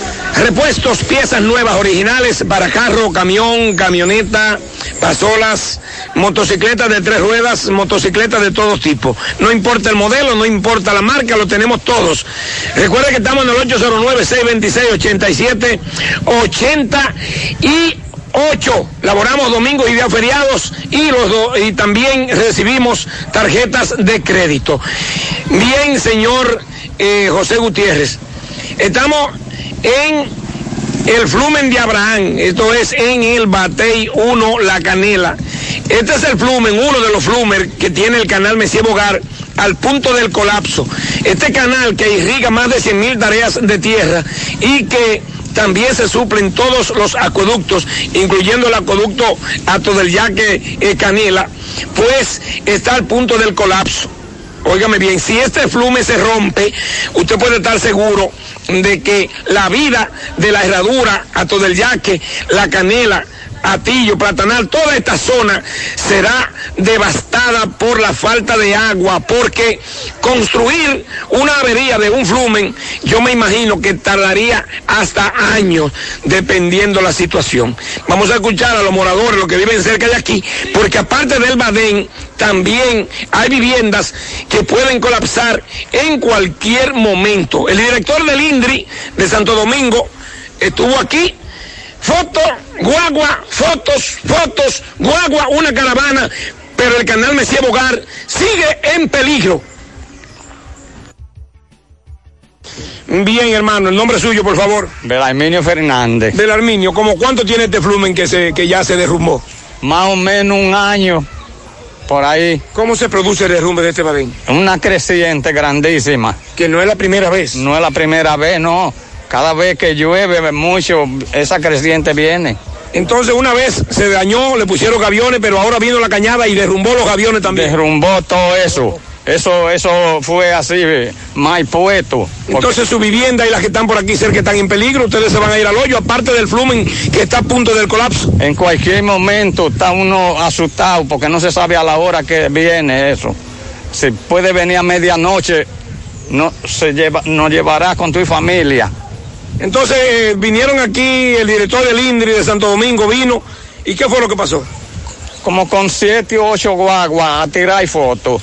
repuestos, piezas nuevas, originales para carro, camión, camioneta, pasolas, motocicletas de tres ruedas, motocicletas de todo tipo. No importa el modelo, no importa la marca, lo tenemos todos. Recuerda que estamos en el 809-626-8780 y 8. Laboramos domingos y días feriados y, los do- y también recibimos tarjetas de crédito. Bien, señor eh, José Gutiérrez. Estamos en el Flumen de Abraham. Esto es en el Batey 1 La Canela. Este es el Flumen, uno de los Flumer que tiene el canal Messier Bogar al punto del colapso. Este canal que irriga más de 100 mil tareas de tierra y que también se suplen todos los acueductos, incluyendo el acueducto Ato del Yaque eh, Canela, pues está al punto del colapso. Óigame bien, si este flume se rompe, usted puede estar seguro de que la vida de la herradura, Ato del Yaque, la Canela, Atillo, Platanal, toda esta zona será devastada por la falta de agua, porque construir una avería de un flumen, yo me imagino que tardaría hasta años, dependiendo la situación. Vamos a escuchar a los moradores, los que viven cerca de aquí, porque aparte del Badén, también hay viviendas que pueden colapsar en cualquier momento. El director del INDRI de Santo Domingo estuvo aquí Foto, guagua, fotos, fotos, guagua, una caravana, pero el canal Mesía Bogar sigue en peligro. Bien, hermano, el nombre suyo, por favor. Belarminio Fernández. Belarminio, ¿cómo cuánto tiene este flumen que, se, que ya se derrumbó? Más o menos un año, por ahí. ¿Cómo se produce el derrumbe de este balín? Una creciente grandísima. Que no es la primera vez. No es la primera vez, no. Cada vez que llueve mucho, esa creciente viene. Entonces una vez se dañó, le pusieron gaviones, pero ahora vino la cañada y derrumbó los gaviones también. Derrumbó todo eso. Eso, eso fue así, mal puesto. Entonces su vivienda y las que están por aquí cerca están en peligro, ustedes se van a ir al hoyo, aparte del flumen que está a punto del colapso. En cualquier momento está uno asustado porque no se sabe a la hora que viene eso. Si puede venir a medianoche, no se lleva, nos llevará con tu familia. Entonces eh, vinieron aquí el director del INDRI de Santo Domingo vino y qué fue lo que pasó. Como con siete o ocho guaguas a tirar fotos.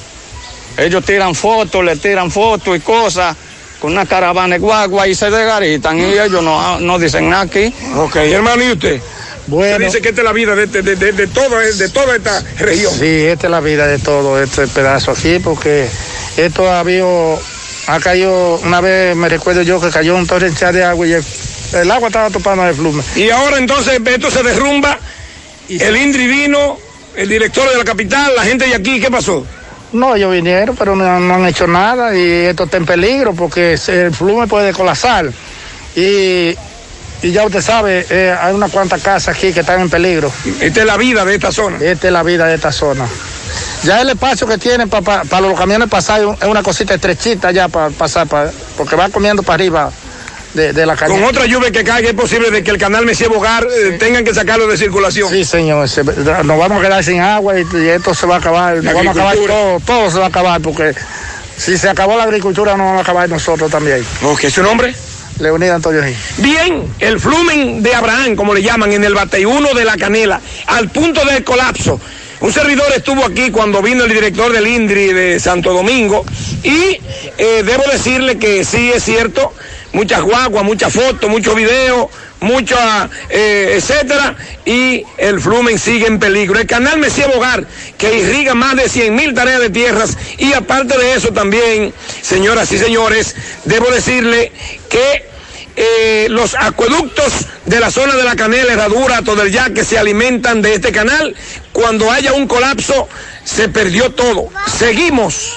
Ellos tiran fotos, le tiran fotos y cosas con una caravana de guagua y se desgaritan y ellos no, no dicen nada aquí. Ok, hermano, ¿y usted? Bueno. Usted dice que esta es la vida de, de, de, de, toda, de toda esta región. Sí, esta es la vida de todo este pedazo aquí porque esto ha habido, ha caído, una vez me recuerdo yo que cayó un torrencial de agua y el, el agua estaba topando el flume. Y ahora entonces esto se derrumba, y el INDRI vino, el director de la capital, la gente de aquí, ¿qué pasó? No, ellos vinieron, pero no, no, han hecho nada y esto está en peligro porque el flume puede colapsar. Y, y ya usted sabe, eh, hay unas cuantas casas aquí que están en peligro. Esta es la vida de esta zona. Esta es la vida de esta zona. Ya el espacio que tienen para pa, pa los camiones pasar es una cosita estrechita ya para pasar, pa, porque va comiendo para arriba. De, de, la cañada. Con otra lluvia que caiga es posible de que el canal Mesía Bogar eh, sí. tengan que sacarlo de circulación. Sí, señor. Se, nos vamos a quedar sin agua y, y esto se va a acabar. Nos vamos a acabar todo, todo se va a acabar porque si se acabó la agricultura no vamos a acabar nosotros también. Ok, ¿su nombre? Leonidas Antonio Gil. Bien, el flumen de Abraham, como le llaman, en el bateyuno de la canela, al punto del colapso. Un servidor estuvo aquí cuando vino el director del INDRI de Santo Domingo y eh, debo decirle que sí es cierto, muchas guaguas, muchas fotos, muchos videos, mucha, eh, etcétera, y el flumen sigue en peligro. El canal Mesía Bogar, que irriga más de 100 mil tareas de tierras, y aparte de eso también, señoras y señores, debo decirle que eh, los acueductos de la zona de la Canela, Herradura, todo el ya que se alimentan de este canal, cuando haya un colapso, se perdió todo. Seguimos.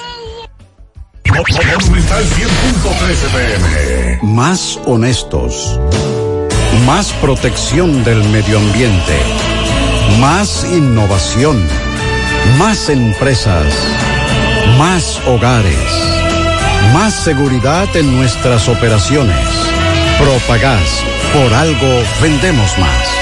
Más honestos. Más protección del medio ambiente. Más innovación. Más empresas. Más hogares. Más seguridad en nuestras operaciones. Propagás. Por algo vendemos más.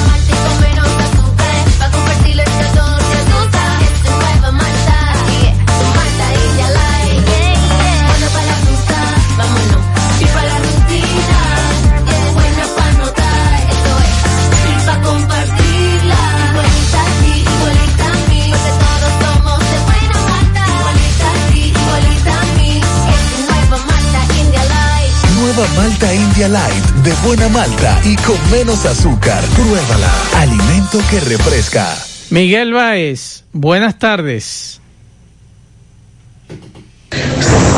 Malta India Light de buena malta y con menos azúcar. Pruébala. Alimento que refresca. Miguel Báez, buenas tardes.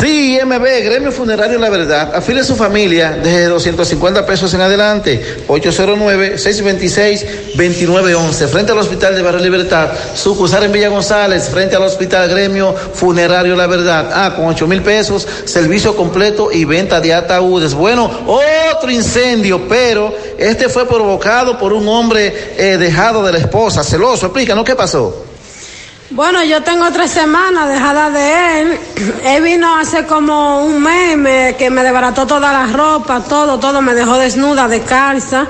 Sí, MB, Gremio Funerario La Verdad. Afile a su familia desde 250 pesos en adelante. 809-626-2911. Frente al Hospital de Barrio Libertad. Sucursal en Villa González. Frente al Hospital Gremio Funerario La Verdad. Ah, con 8 mil pesos. Servicio completo y venta de ataúdes. Bueno, otro incendio, pero este fue provocado por un hombre eh, dejado de la esposa. Celoso. Explícanos qué pasó. Bueno, yo tengo tres semanas dejada de él. Él vino hace como un mes me- que me desbarató toda la ropa, todo, todo, me dejó desnuda, descalza.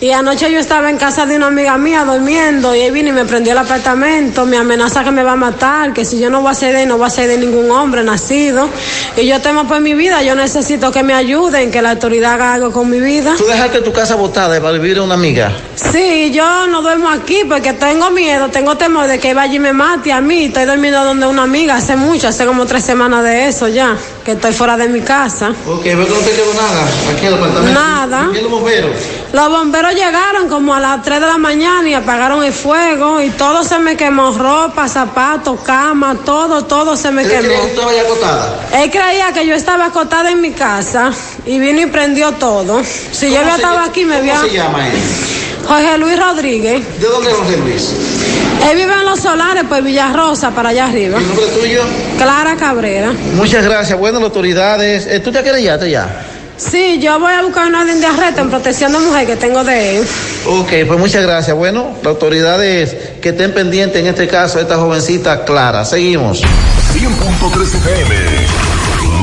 Y anoche yo estaba en casa de una amiga mía durmiendo y él vino y me prendió el apartamento, me amenaza que me va a matar, que si yo no voy a ceder, no voy a ceder ningún hombre nacido. Y yo temo por mi vida, yo necesito que me ayuden, que la autoridad haga algo con mi vida. ¿Tú dejaste tu casa botada para vivir a una amiga? Sí, yo no duermo aquí porque tengo miedo, tengo temor de que vaya y me mate a mí. Estoy durmiendo donde una amiga hace mucho, hace como tres semanas de eso ya, que estoy fuera de mi casa. Ok, veo que no te quedó nada aquí en el apartamento. Nada. ¿Y los bomberos? Los bomberos llegaron como a las 3 de la mañana y apagaron el fuego y todo se me quemó, ropa, zapatos, cama, todo, todo se me ¿Él quemó. creía que tú acotada? Él creía que yo estaba acostada en mi casa y vino y prendió todo. Si yo ¿Cómo había estado llama- aquí me había... ¿Cómo se llama él? Jorge Luis Rodríguez. ¿De dónde es Jorge Luis? Él vive en Los Solares, pues Villarrosa, para allá arriba. ¿El nombre tuyo? Clara Cabrera. Muchas gracias. Bueno, las autoridades. eh, ¿Tú te querellaste ya? Sí, yo voy a buscar una orden de arresto en protección de mujer que tengo de él. Ok, pues muchas gracias. Bueno, las autoridades que estén pendientes en este caso, esta jovencita Clara. Seguimos. 100.3 FM.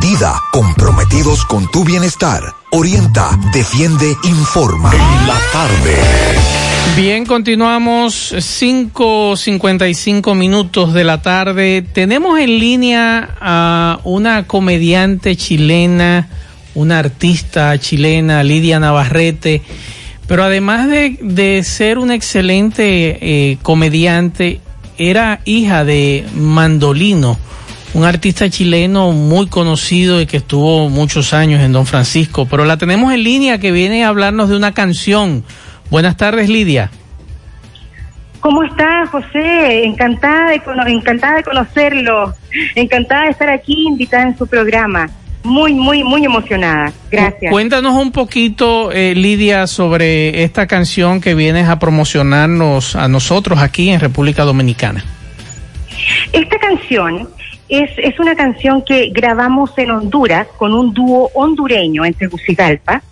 Dida, comprometidos con tu bienestar. Orienta, defiende, informa. La tarde. Bien, continuamos 5.55 minutos de la tarde. Tenemos en línea a una comediante chilena, una artista chilena, Lidia Navarrete. Pero además de, de ser una excelente eh, comediante, era hija de Mandolino, un artista chileno muy conocido y que estuvo muchos años en Don Francisco. Pero la tenemos en línea que viene a hablarnos de una canción. Buenas tardes, Lidia. ¿Cómo está, José? Encantada de, encantada de conocerlo. Encantada de estar aquí invitada en su programa. Muy, muy, muy emocionada. Gracias. Cuéntanos un poquito, eh, Lidia, sobre esta canción que vienes a promocionarnos a nosotros aquí en República Dominicana. Esta canción es, es una canción que grabamos en Honduras con un dúo hondureño en Tegucigalpa,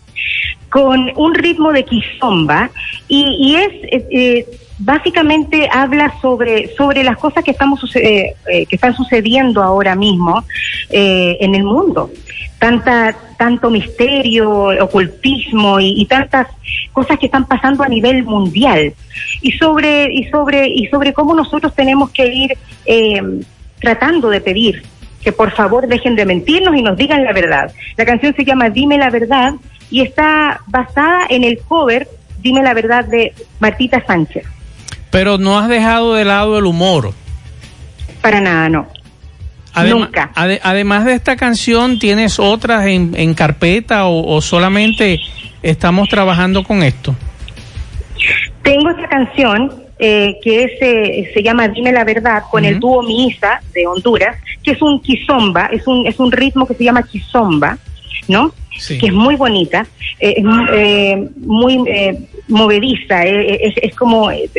con un ritmo de quizomba y, y es eh, básicamente habla sobre sobre las cosas que estamos eh, eh, que están sucediendo ahora mismo eh, en el mundo. Tanta tanto misterio ocultismo y, y tantas cosas que están pasando a nivel mundial. Y sobre y sobre y sobre cómo nosotros tenemos que ir eh, tratando de pedir que por favor dejen de mentirnos y nos digan la verdad. La canción se llama Dime la verdad y está basada en el cover Dime la verdad de Martita Sánchez. Pero no has dejado de lado el humor. Para nada, no. Adem- Nunca. ade- además de esta canción, ¿tienes otras en, en carpeta o, o solamente estamos trabajando con esto? Tengo esta canción eh, que es, eh, se llama Dime la Verdad con el dúo Misa de Honduras, que es un kizomba, es un, es un ritmo que se llama kizomba, ¿no? Que es muy bonita, eh, eh, muy eh, movediza, eh, es, es como, eh,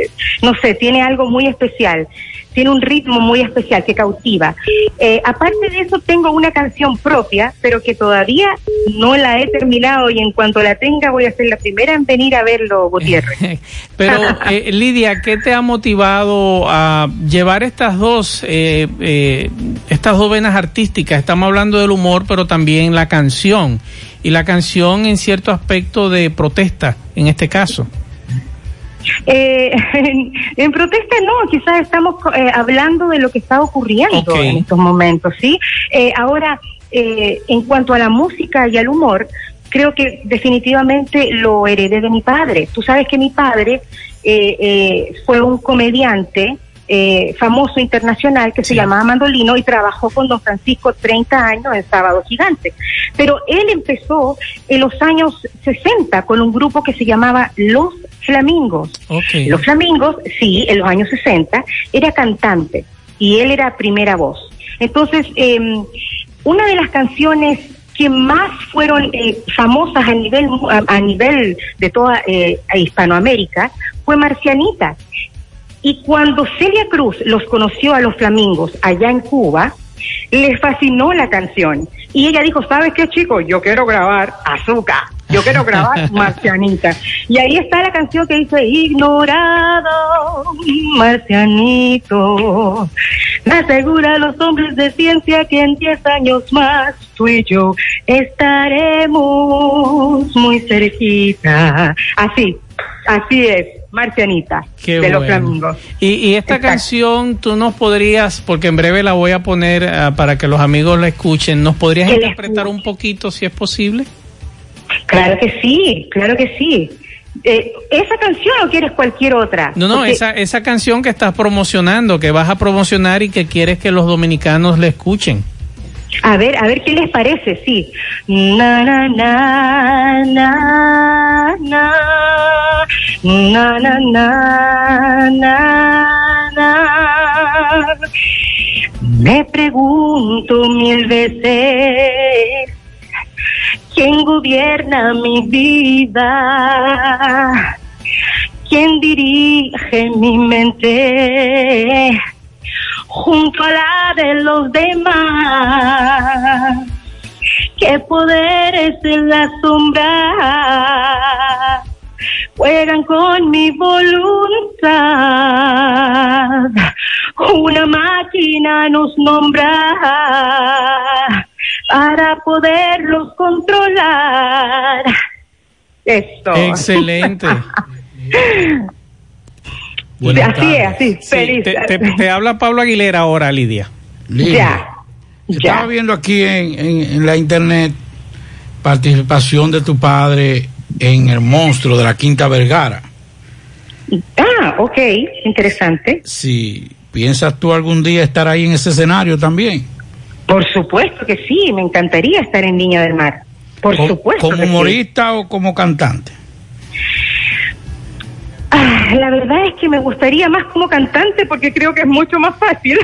no sé, tiene algo muy especial. Tiene un ritmo muy especial que cautiva. Eh, aparte de eso, tengo una canción propia, pero que todavía no la he terminado y en cuanto la tenga voy a ser la primera en venir a verlo, Gutiérrez. Pero eh, Lidia, ¿qué te ha motivado a llevar estas dos, eh, eh, estas dos venas artísticas? Estamos hablando del humor, pero también la canción y la canción en cierto aspecto de protesta, en este caso. Eh, en, en protesta no, quizás estamos eh, hablando de lo que está ocurriendo en estos momentos, ¿sí? Eh, ahora, eh, en cuanto a la música y al humor, creo que definitivamente lo heredé de mi padre. Tú sabes que mi padre eh, eh, fue un comediante eh, famoso internacional que se llamaba Mandolino y trabajó con don Francisco 30 años en Sábado Gigante. Pero él empezó en los años 60 con un grupo que se llamaba Los Flamingos. Los Flamingos, sí, en los años 60, era cantante y él era primera voz. Entonces, eh, una de las canciones que más fueron eh, famosas a nivel a, a nivel de toda eh, Hispanoamérica fue Marcianita. Y cuando Celia Cruz los conoció a los flamingos allá en Cuba, les fascinó la canción. Y ella dijo, ¿sabes qué, chicos? Yo quiero grabar Azúcar. Yo quiero grabar Marcianita. Y ahí está la canción que dice, ignorado, Marcianito. Me asegura a los hombres de ciencia que en 10 años más tú y yo estaremos muy cerquita. Así, así es, Marcianita, Qué de los bueno. flamingos. Y, y esta canción tú nos podrías, porque en breve la voy a poner ah, para que los amigos la escuchen, ¿nos podrías Que interpretar un poquito si es posible? Claro que sí, claro que sí. Eh, ¿Esa canción o quieres cualquier otra? No, no, Porque- esa, esa canción que estás promocionando, que vas a promocionar y que quieres que los dominicanos la escuchen. A ver, a ver qué les parece, sí. Na, na, na, na, na, na, na, na, na, na. Me pregunto mil veces quién gobierna mi vida, quién dirige mi mente junto a la de los demás. ¿Qué poderes en la sombra juegan con mi voluntad? Una máquina nos nombra para poderlos controlar. Esto. Excelente. así es, así, Sí, feliz. te, te- te habla Pablo Aguilera ahora, Lidia. Lidia, Estaba viendo aquí en, en- en la internet participación de tu padre en El Monstruo de la Quinta Vergara. Ah, ok, interesante. Si piensas tú algún día estar ahí en ese escenario también. Por supuesto que sí, me encantaría estar en Niña del Mar. Por supuesto. ¿Como sí. humorista o como cantante? Ah, la verdad es que me gustaría más como cantante porque creo que es mucho más fácil.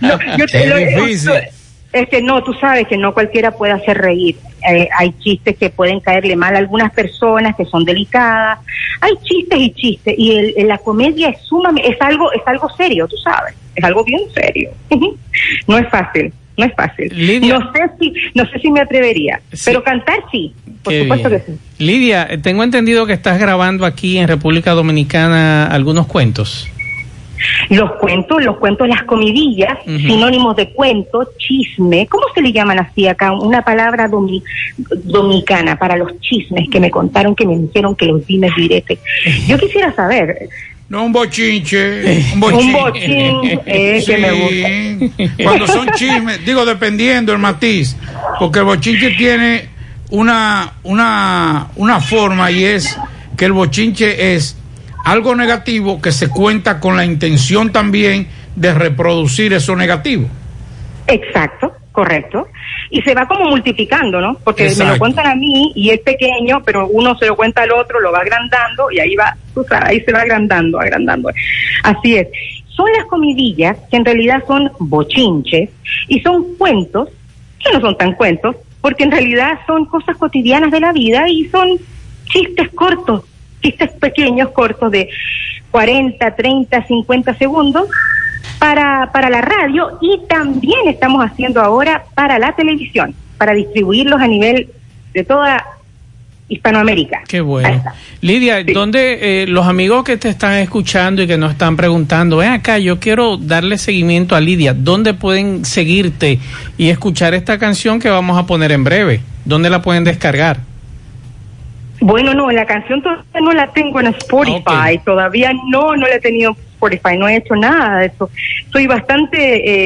No, yo te Es lo- difícil. Es que no, tú sabes que no cualquiera puede hacer reír. Eh, hay chistes que pueden caerle mal a algunas personas que son delicadas. Hay chistes y chistes y el- el- la comedia es sumamente, es algo, es algo serio, tú sabes, es algo bien serio. no es fácil, no es fácil. No sé si, no sé si me atrevería, pero cantar sí, por Qué supuesto bien. que sí. Lidia, tengo entendido que estás grabando aquí en República Dominicana algunos cuentos. Los cuentos, los cuentos, las comidillas, sinónimos de cuento, chisme, ¿cómo se le llaman así acá? Una palabra domi- dominicana para los chismes que me contaron, que me dijeron que los dimes diretes. Yo quisiera saber. No un bochinche, un Un bochinche. bochín, eh, que me Sí, Cuando son chismes, digo dependiendo el matiz, porque el bochinche tiene una, una, una forma y es que el bochinche es algo negativo que se cuenta con la intención también de reproducir eso negativo. Exacto, correcto. Y se va como multiplicando, ¿no? Porque me lo cuentan a mí y es pequeño, pero uno se lo cuenta al otro, lo va agrandando y ahí va, tú sabes, ahí se va agrandando, agrandando. Así es. Son las comidillas que en realidad son bochinches y son cuentos que no son tan cuentos, porque en realidad son cosas cotidianas de la vida y son chistes cortos, chistes pequeños, cortos de 40, 30, 50 segundos para, para la radio y también estamos haciendo ahora para la televisión, para distribuirlos a nivel de toda Hispanoamérica. Qué bueno. Lidia, ¿dónde eh, los amigos que te están escuchando y que nos están preguntando, ven acá, yo quiero darle seguimiento a Lidia, ¿dónde pueden seguirte y escuchar esta canción que vamos a poner en breve? ¿Dónde la pueden descargar? Bueno, no, la canción todavía no la tengo en Spotify, todavía no, no la he tenido en Spotify, no he hecho nada de eso. Soy bastante,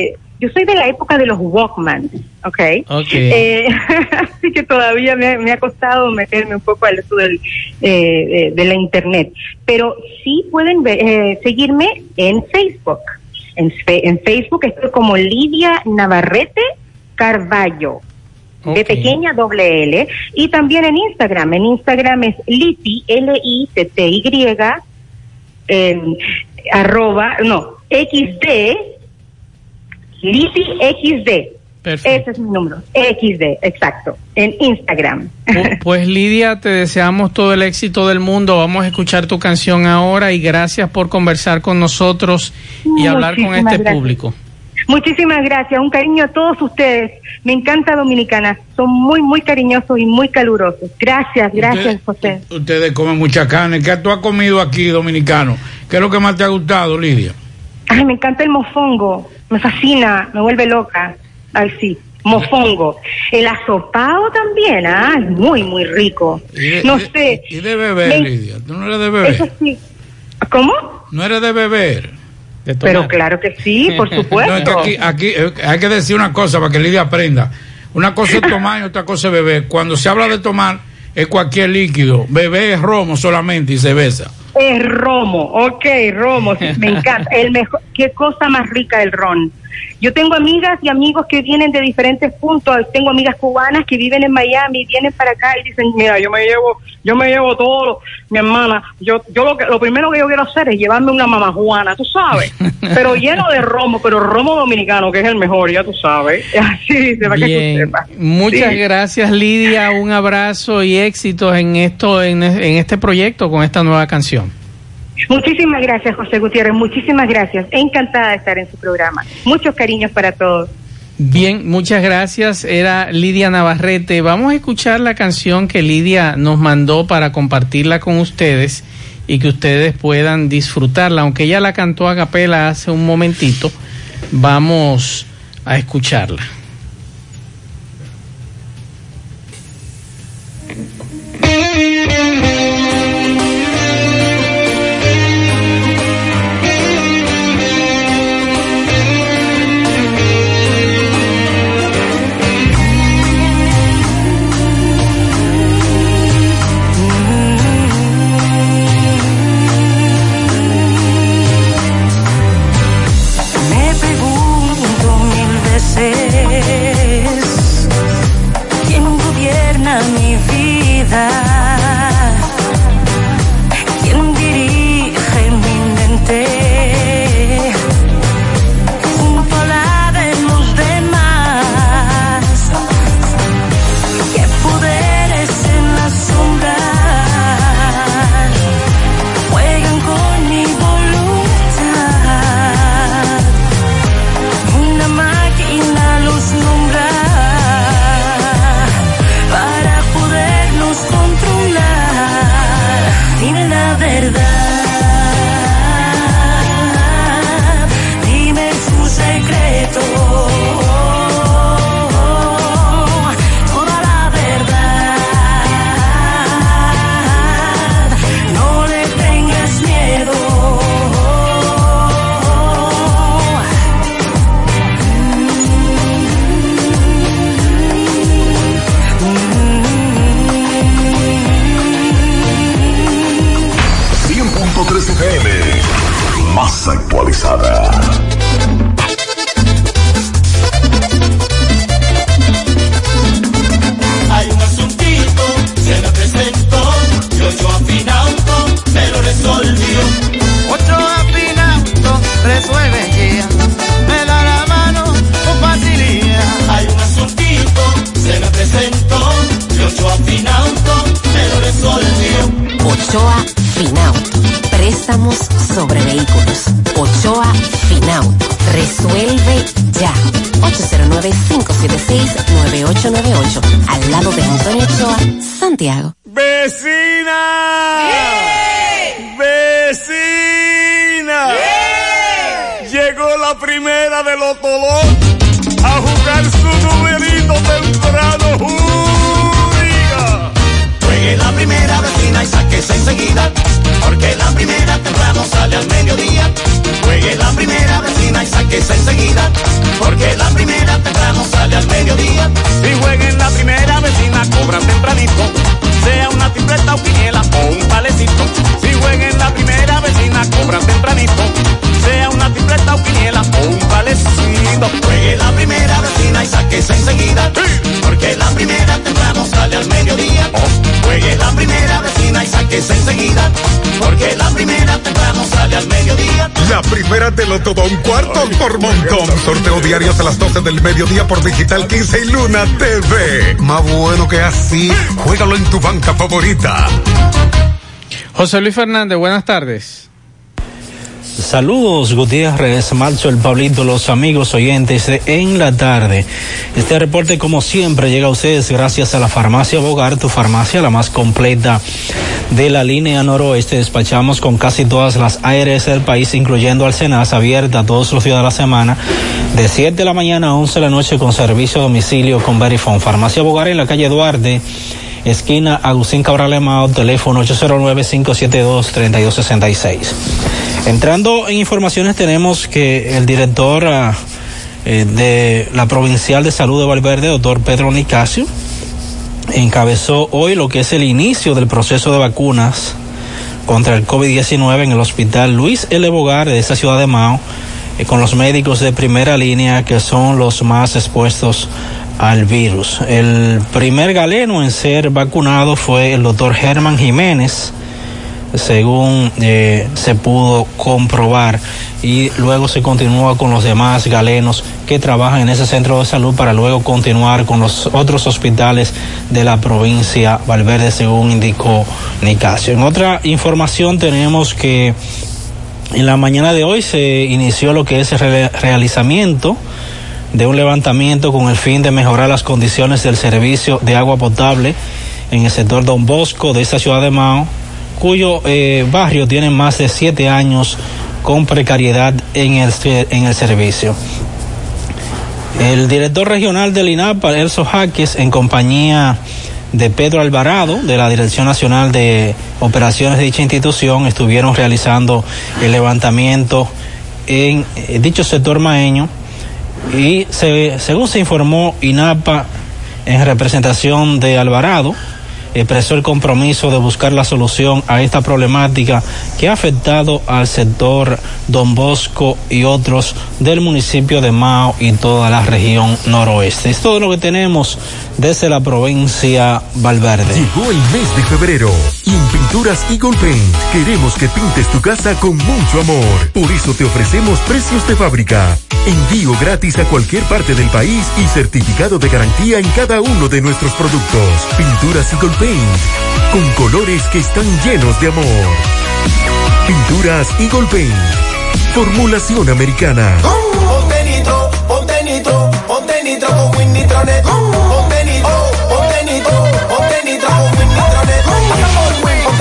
eh, yo soy de la época de los Walkman, ¿ok? Ok. Eh, así que todavía me, me ha costado meterme un poco al esto del, eh, de, de la internet. Pero sí pueden ver- eh, seguirme en Facebook. En Facebook estoy como Lidia Navarrete Carballo. De pequeña doble L. Y también en Instagram. En Instagram es Liti, L-I-T-T-Y, eh, arroba, no, XD, Liti XD. Ese es mi número. XD, exacto. En Instagram. Pu- Pues Lidia, te deseamos todo el éxito del mundo. Vamos a escuchar tu canción ahora y gracias por conversar con nosotros y hablar con este gracias. público. Muchísimas gracias. Un cariño a todos ustedes. Me encanta Dominicana. Son muy, muy cariñosos y muy calurosos. Gracias, gracias, José. Ustedes comen mucha carne. ¿Qué tú has comido aquí, dominicano? ¿Qué es lo que más te ha gustado, Lidia? Ay, me encanta el mofongo. Me fascina, me vuelve loca. Ay, sí. Mofongo. El asopado también, ah, es muy, muy rico. No sé. Y de beber, Me- Lidia. ¿Tú no eres de beber? Eso sí. ¿Cómo? No eres de beber. Pero claro que sí, por supuesto. No, es que aquí, aquí eh, hay que decir una cosa para que Lidia aprenda. Una cosa es tomar y otra cosa es beber. Cuando se habla de tomar, es cualquier líquido. Beber es romo solamente y cerveza. Es romo, ok, romo, me encanta. El mejor, qué cosa más rica el ron. Yo tengo amigas y amigos que vienen de diferentes puntos. Tengo amigas cubanas que viven en Miami, vienen para acá y dicen, mira, yo me llevo, yo me llevo todo, lo- mi hermana. Yo, yo lo que, lo primero que yo quiero hacer es llevarme una mamajuana, tú sabes, pero lleno de romo, pero romo dominicano que es el mejor, ya tú sabes. Así, de verdad que tú sepas. muchas Sí. gracias Lidia, un abrazo y éxitos en esto, en, en este proyecto con esta nueva canción. Muchísimas gracias, José Gutiérrez. Muchísimas gracias. Encantada de estar en su programa. Muchos cariños para todos. Bien, muchas gracias. Era Lidia Navarrete. Vamos a escuchar la canción que Lidia nos mandó para compartirla con ustedes y que ustedes puedan disfrutarla. Aunque ella la cantó a capela hace un momentito, vamos a escucharla. juégalo en tu banca favorita. José Luis Fernández, buenas tardes. Saludos Gutiérrez, Marzo, el Pablito, los amigos oyentes de En la Tarde. Este reporte como siempre llega a ustedes gracias a la farmacia Bogar, tu farmacia la más completa de la línea noroeste. Despachamos con casi todas las ARS del país, incluyendo Alcenas, abierta todos los días de la semana, de 7 de la mañana a 11 de la noche con servicio a domicilio con Verifone. Farmacia Bogar en la calle Duarte esquina Agustín Cabral Emao, teléfono 809-572-3266. Entrando en informaciones tenemos que el director uh, eh, de la Provincial de Salud de Valverde, doctor Pedro Nicasio, encabezó hoy lo que es el inicio del proceso de vacunas contra el COVID-19 en el Hospital Luis L. Bogar de esta ciudad de Mao, eh, con los médicos de primera línea que son los más expuestos al virus. El primer galeno en ser vacunado fue el doctor Germán Jiménez, según eh, se pudo comprobar, y luego se continúa con los demás galenos que trabajan en ese centro de salud para luego continuar con los otros hospitales de la provincia Valverde, según indicó Nicasio. En otra información tenemos que en la mañana de hoy se inició lo que es el realizamiento de un levantamiento con el fin de mejorar las condiciones del servicio de agua potable en el sector Don Bosco de esta ciudad de Mao, cuyo eh, barrio tiene más de siete años con precariedad en el, en el servicio. El director regional del INAPA, Elso Jaques, en compañía de Pedro Alvarado, de la Dirección Nacional de Operaciones de dicha institución, estuvieron realizando el levantamiento en eh, dicho sector maeño. Y se, según se informó, INAPA, en representación de Alvarado, expresó el compromiso de buscar la solución a esta problemática que ha afectado al sector Don Bosco y otros del municipio de Mao y toda la región noroeste. Es todo lo que tenemos desde la provincia Valverde. Llegó el mes de febrero y en Pinturas Eagle Paint queremos que pintes tu casa con mucho amor. Por eso te ofrecemos precios de fábrica, envío gratis a cualquier parte del país y certificado de garantía en cada uno de nuestros productos. Pinturas Eagle Paint, con colores que están llenos de amor. Pinturas Eagle Paint, formulación americana. Ponte nitro, ponte nitro, ponte nitro con Win Nitronet.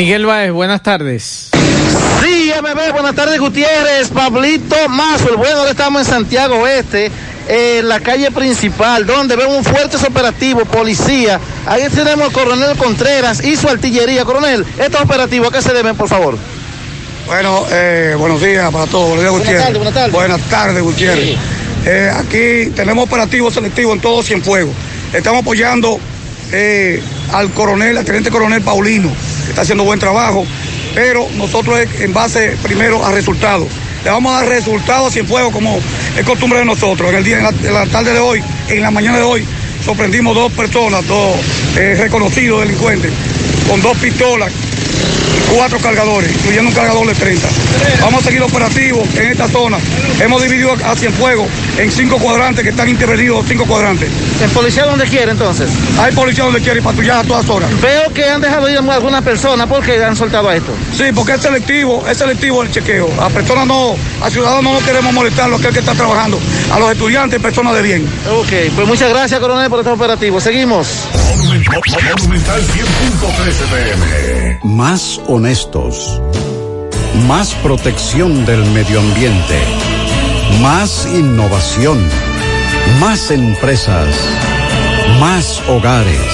Miguel Baez, buenas tardes. Sí, MB, buenas tardes Gutiérrez, Pablito Mazo, el bueno, ahora estamos en Santiago Oeste, en la calle principal, donde vemos un fuerte operativo, policía. Ahí tenemos al coronel Contreras y su artillería. Coronel, estos operativos, ¿a qué se deben, por favor? Bueno, eh, buenos días para todos. Buenos días, Gutiérrez. tardes, buenas tardes. Buenas tardes, Gutiérrez. Sí. Eh, aquí tenemos operativo selectivo en todo Cienfuegos. Estamos apoyando eh, al coronel, al teniente coronel Paulino, que está haciendo buen trabajo, pero nosotros en base primero a resultados. Le vamos a dar resultados a Cienfuegos como es costumbre de nosotros. En el día, en la, tarde de hoy, en la mañana de hoy, sorprendimos dos personas, dos eh, reconocidos delincuentes, con dos pistolas cuatro cargadores, incluyendo un cargador de 30. Vamos a seguir operativos en esta zona. Hemos dividido a Cienfuegos en cinco cuadrantes que están intervenidos, cinco cuadrantes. ¿El policía donde quiere entonces? Hay policía donde quiere y patrullaje a todas horas. Veo que han dejado ir a algunas personas porque han soltado a esto. Sí, porque es selectivo, es selectivo el chequeo. A personas no, a ciudadanos no queremos molestarlo, aquel que está trabajando. A los estudiantes, personas de bien. Ok, pues muchas gracias, coronel, por este operativo. Seguimos. Monumental 100.13 pm. Más honestos. Más protección del medio ambiente. Más innovación. Más empresas. Más hogares.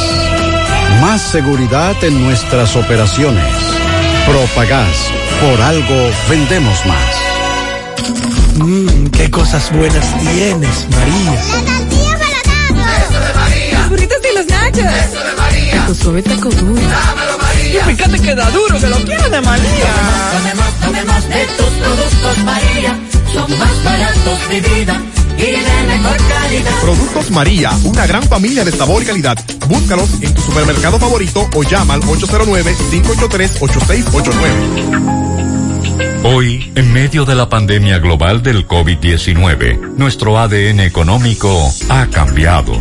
Más seguridad en nuestras operaciones. Propagás. Por algo vendemos más. Mmm, qué cosas buenas tienes, María. La tortilla para Eso de María. Los burritos y los nachos. Eso de María. Tu suave taco duro. Fíjate que da duro, que lo quiero de María. Tomemos, tomemos de tus productos, María. Son más baratos de vida. Y de mejor calidad. Productos María, una gran familia de sabor y calidad. Búscalos en tu supermercado favorito o llama al 809-583-8689. Hoy, en medio de la pandemia global del COVID-19, nuestro ADN económico ha cambiado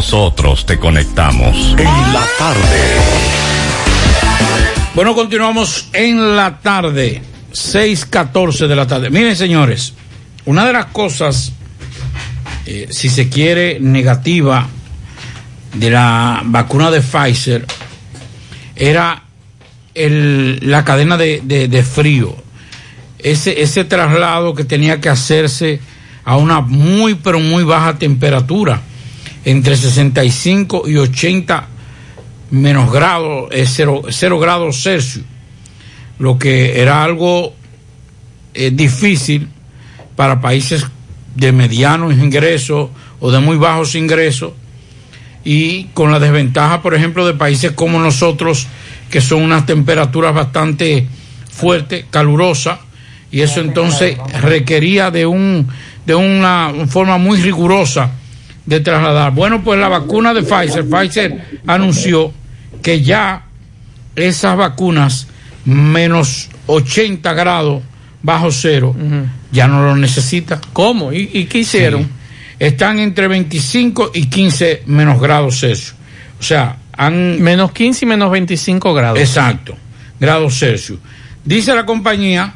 nosotros te conectamos. En la tarde. Bueno, continuamos en la tarde, 6:14 de la tarde. Miren, señores, una de las cosas, eh, si se quiere, negativa de la vacuna de Pfizer era el, la cadena de, de- de frío. Ese, ese traslado que tenía que hacerse a una muy, pero muy baja temperatura, entre 65 y 80 menos grados, eh, cero, cero grados Celsius, lo que era algo eh, difícil para países de medianos ingresos o de muy bajos ingresos y con la desventaja, por ejemplo, de países como nosotros, que son unas temperaturas bastante fuertes, calurosas, y eso entonces requería de un de una forma muy rigurosa de trasladar. Bueno, pues la vacuna de Pfizer, Pfizer anunció que ya esas vacunas menos 80 grados bajo cero ya no lo necesita. ¿Cómo? ¿Y, y qué hicieron? Sí. Están entre 25 y 15 menos grados Celsius. O sea, han... Menos 15 y menos 25 grados. Exacto, grados Celsius. Dice la compañía,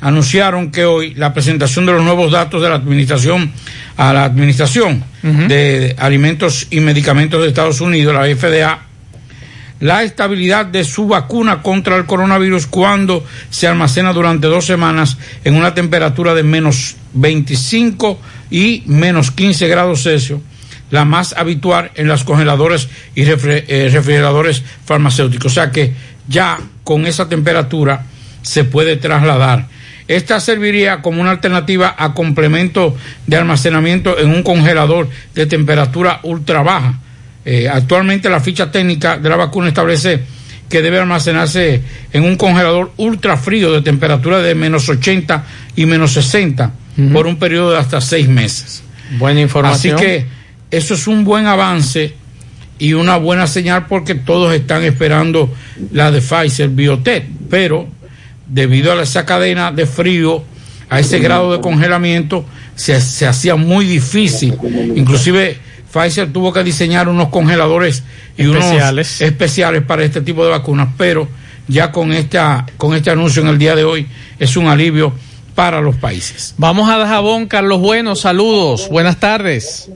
anunciaron que hoy la presentación de los nuevos datos de la administración a la administración de alimentos y medicamentos de Estados Unidos, la FDA, la estabilidad de su vacuna contra el coronavirus cuando se almacena durante dos semanas en una temperatura de menos 25 y menos 15 grados Celsius, la más habitual en las congeladoras y eh, refrigeradores farmacéuticos. O sea que ya con esa temperatura se puede trasladar. Esta serviría como una alternativa a complemento de almacenamiento en un congelador de temperatura ultra baja. Eh, actualmente la ficha técnica de la vacuna establece que debe almacenarse en un congelador ultra frío de temperatura de menos 80 y menos 60 por un periodo de hasta seis meses. Buena información. Así que eso es un buen avance y una buena señal porque todos están esperando la de Pfizer Biotech, pero debido a esa cadena de frío, a ese grado de congelamiento, se, se hacía muy difícil. Inclusive Pfizer tuvo que diseñar unos congeladores y Especiales. unos especiales para este tipo de vacunas, pero ya con esta con este anuncio en el día de hoy es un alivio para los países. Vamos a Dajabón, Carlos Bueno, saludos, buenas tardes.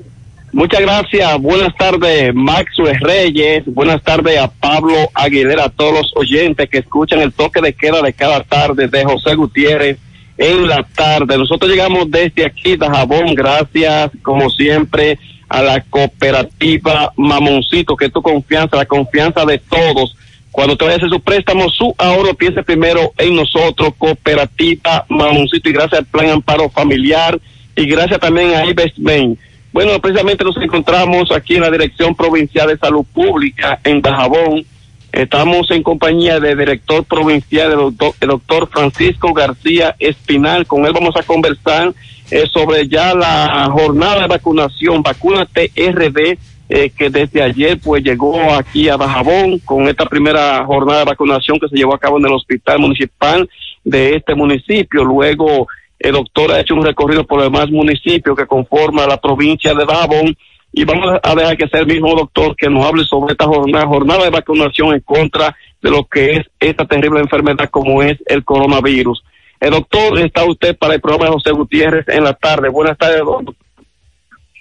Muchas gracias. Buenas tardes, Maxwell Reyes. Buenas tardes a Pablo Aguilera, a todos los oyentes que escuchan el toque de queda de cada tarde de José Gutiérrez en la tarde. Nosotros llegamos desde aquí, de Jabón, gracias, como siempre, a la cooperativa Mamoncito, que es tu confianza, la confianza de todos. Cuando te vayas a su préstamo, su ahorro, piense primero en nosotros, cooperativa Mamoncito, y gracias al Plan Amparo Familiar, y gracias también a Investment. Bueno, precisamente nos encontramos aquí en la Dirección Provincial de Salud Pública en Bajabón. Estamos en compañía del director provincial, el doctor, el doctor Francisco García Espinal. Con él vamos a conversar eh, sobre ya la jornada de vacunación, vacuna TRD, eh, que desde ayer pues llegó aquí a Bajabón con esta primera jornada de vacunación que se llevó a cabo en el hospital municipal de este municipio. Luego el doctor ha hecho un recorrido por los demás municipios que conforman la provincia de Bajabón y vamos a dejar que sea el mismo doctor que nos hable sobre esta jornada, jornada de vacunación en contra de lo que es esta terrible enfermedad como es el coronavirus. El doctor, está usted para el programa de José Gutiérrez en la tarde. Buenas tardes, doctor.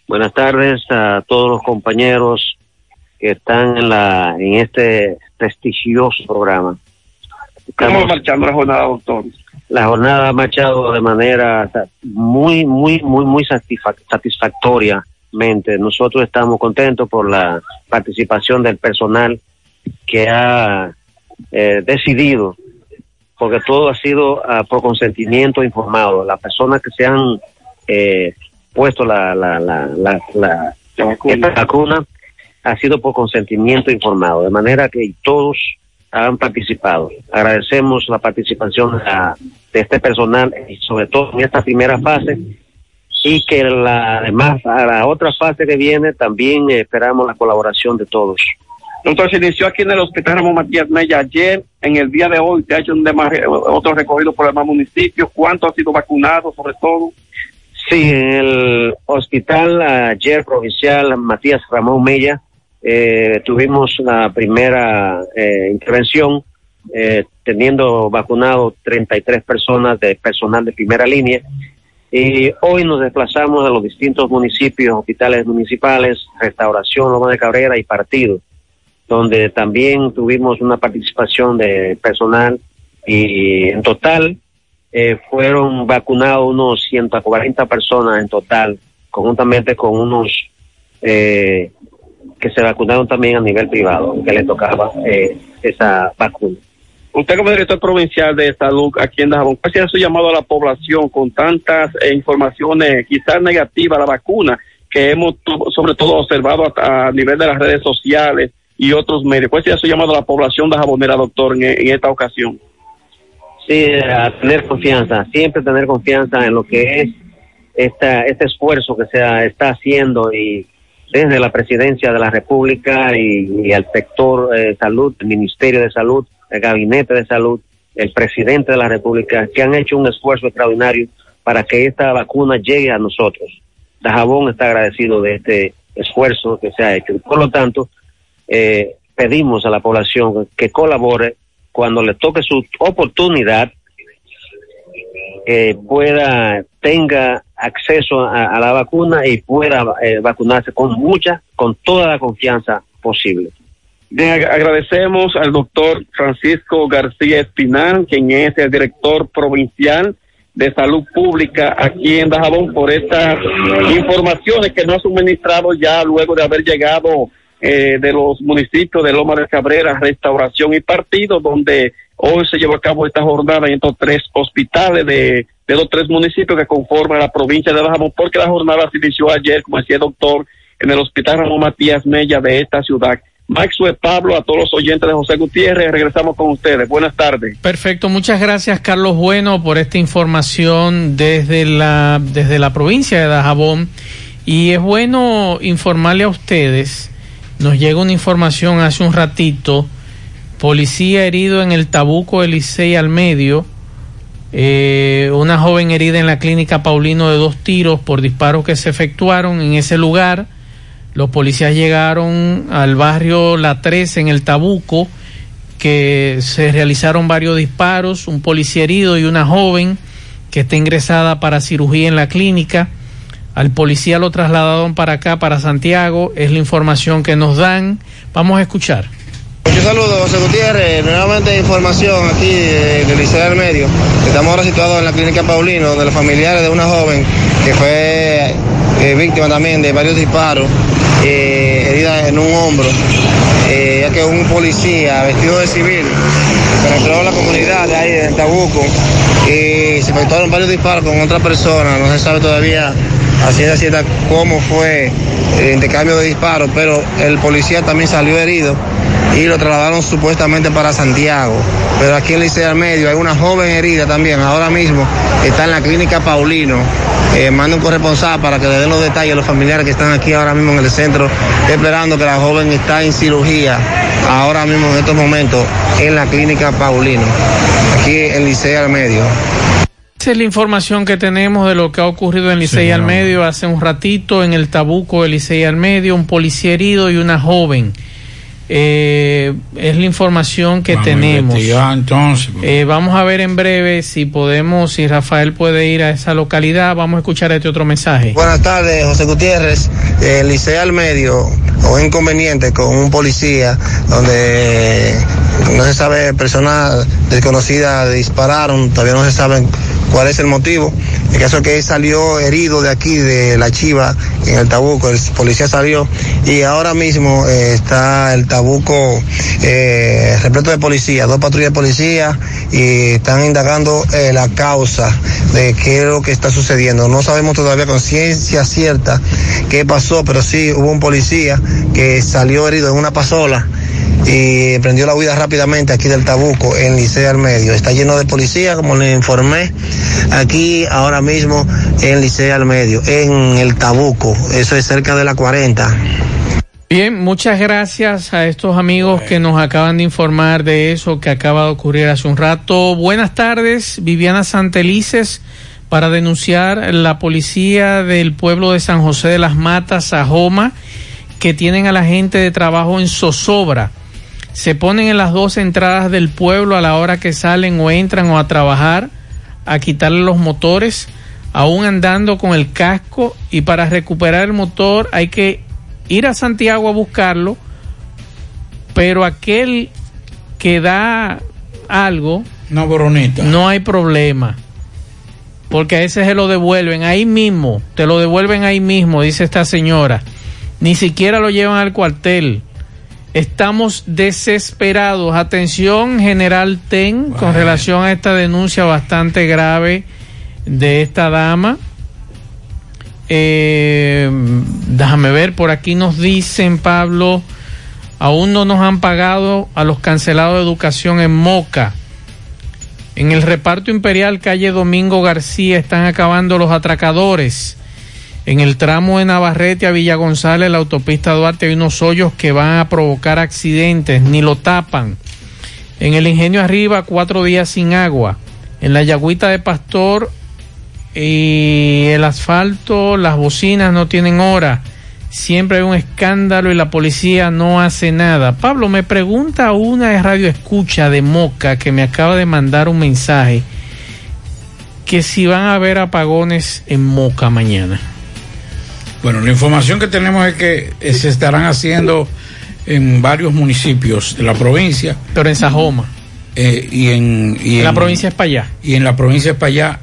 Buenas tardes a todos los compañeros que están en la en este prestigioso programa. ¿Cómo marchando la jornada, doctor? La jornada ha marchado de manera muy, muy, muy, muy satisfac satisfactoriamente. Nosotros estamos contentos por la participación del personal que ha eh, decidido, porque todo ha sido uh, por consentimiento informado. Las personas que se han eh, puesto la, la, la, la, la esta vacuna ha sido por consentimiento informado, de manera que todos han participado. Agradecemos la participación de, este personal y sobre todo en esta primera fase y que la además a la otra fase que viene también esperamos la colaboración de todos. Entonces inició aquí en el Hospital Ramón Matías Mella ayer, en el día de hoy se ha hecho un demás, otro recorrido por el demás municipios, ¿cuántos han sido vacunados sobre todo? Sí, en el hospital ayer provincial Matías Ramón Mella eh, tuvimos la primera eh, intervención eh, teniendo vacunado 33 personas de personal de primera línea. Y hoy nos desplazamos a los distintos municipios, hospitales municipales, Restauración, Loma de Cabrera y Partido, donde también tuvimos una participación de personal y en total eh, fueron vacunados unos 140 personas en total, conjuntamente con unos eh, que se vacunaron también a nivel privado, que le tocaba eh, esa vacuna. Usted como director provincial de salud aquí en Dajabón, ¿cuál sería su llamado a la población con tantas eh, informaciones quizás negativas a la vacuna que hemos sobre todo observado a, a, nivel de las redes sociales y otros medios? ¿Cuál sería su llamado a la población de Jabonera, doctor, en, en esta ocasión? Sí, a tener confianza, siempre tener confianza en lo que es esta, este esfuerzo que se está haciendo y desde la presidencia de la República y, y el sector eh, salud, el Ministerio de Salud, el Gabinete de Salud, el presidente de la República, que han hecho un esfuerzo extraordinario para que esta vacuna llegue a nosotros. Dajabón está agradecido de este esfuerzo que se ha hecho. Por lo tanto, eh, pedimos a la población que colabore cuando le toque su oportunidad, eh, pueda, tenga acceso a, a, la vacuna y pueda eh, vacunarse con mucha, con toda la confianza posible. Bien, agradecemos al doctor Francisco García Espinal, quien es el director provincial de salud pública aquí en Dajabón por estas informaciones que nos ha suministrado ya luego de haber llegado eh, de los municipios de Loma de Cabrera, Restauración y Partido, donde hoy se llevó a cabo esta jornada en estos tres hospitales de, de los tres municipios que conforman la provincia de Dajabón, porque la jornada se inició ayer, como decía el doctor, en el Hospital Ramón Matías Mella de esta ciudad. Maxwell Pablo, a todos los oyentes de José Gutiérrez, regresamos con ustedes. Buenas tardes. Perfecto, muchas gracias Carlos Bueno por esta información desde la, desde la provincia de Dajabón. Y es bueno informarle a ustedes, nos llega una información hace un ratito, policía herido en el Tabuco Elisei al medio, eh, una joven herida en la clínica Paulino de dos tiros por disparos que se efectuaron en ese lugar. Los policías llegaron al barrio La 3 en el Tabuco, que se realizaron varios disparos, un policía herido y una joven que está ingresada para cirugía en la clínica. Al policía lo trasladaron para acá, para Santiago, es la información que nos dan. Vamos a escuchar. Muchos saludos, José Gutiérrez. Nuevamente información aquí eh, del Liceo del Medio. Estamos ahora situados en la clínica Paulino, donde los familiares de una joven que fue eh, víctima también de varios disparos, eh, herida en un hombro, ya que un policía vestido de civil penetró en la comunidad de ahí, en Tabuco, y se efectuaron varios disparos con otra persona. No se sabe todavía a ciencia cierta cómo fue el intercambio de disparos, pero el policía también salió herido y lo trasladaron supuestamente para Santiago. Pero aquí en Liceo al Medio hay una joven herida también, ahora mismo está en la clínica Paulino. Eh, manda un corresponsal para que le den los detalles a los familiares que están aquí ahora mismo en el centro, esperando que la joven está en cirugía, ahora mismo en estos momentos, en la clínica Paulino, aquí en Liceo al Medio. Esa es la información que tenemos de lo que ha ocurrido en Licey al Medio hace un ratito en el Tabuco de Licey al Medio, un policía herido y una joven. Eh, es la información que Vamos tenemos. entonces. Eh, vamos a ver en breve si podemos, si Rafael puede ir a esa localidad. Vamos a escuchar este otro mensaje. Buenas tardes, José Gutiérrez. El Liceo al medio, o inconveniente con un policía, donde no se sabe, personas desconocidas dispararon, todavía no se sabe cuál es el motivo. El caso es que él salió herido de aquí, de la Chiva, en el Tabuco, el policía salió y ahora mismo eh, está el Tabuco eh, repleto de policía, dos patrullas de policía y están indagando eh, la causa de qué es lo que está sucediendo. No sabemos todavía con ciencia cierta qué pasó, pero sí hubo un policía que salió herido en una pasola y prendió la huida rápidamente aquí del Tabuco en Liceo al Medio. Está lleno de policía, como le informé, aquí ahora mismo en Liceo al Medio, en el Tabuco. Eso es cerca de la 40. Bien, muchas gracias a estos amigos que nos acaban de informar de eso que acaba de ocurrir hace un rato. Buenas tardes, Viviana Santelices, para denunciar la policía del pueblo de San José de las Matas, Sajoma, que tienen a la gente de trabajo en zozobra. Se ponen en las dos entradas del pueblo a la hora que salen o entran o a trabajar a quitarle los motores, aún andando con el casco y para recuperar el motor hay que ir a Santiago a buscarlo, pero aquel que da algo, boronita. no hay problema. Porque a ese se lo devuelven ahí mismo, te lo devuelven ahí mismo, dice esta señora. Ni siquiera lo llevan al cuartel. Estamos desesperados. Atención, General Ten, con relación a esta denuncia bastante grave de esta dama. Eh, déjame ver, por aquí nos dicen, Pablo, aún no nos han pagado a los cancelados de educación en Moca. En el reparto imperial, calle Domingo García, están acabando los atracadores. En el tramo de Navarrete a Villa González, la autopista Duarte, hay unos hoyos que van a provocar accidentes, ni lo tapan. En el ingenio arriba, cuatro días sin agua. En la Yagüita de Pastor y el asfalto, las bocinas no tienen hora. Siempre hay un escándalo y la policía no hace nada. Pablo, me pregunta una de Radio Escucha de Moca que me acaba de mandar un mensaje que si van a haber apagones en Moca mañana. Bueno, la información que tenemos es que eh, se estarán haciendo en varios municipios de la provincia. Pero en Sajoma. Eh, y en, y En la provincia es para allá. Y en la provincia es para allá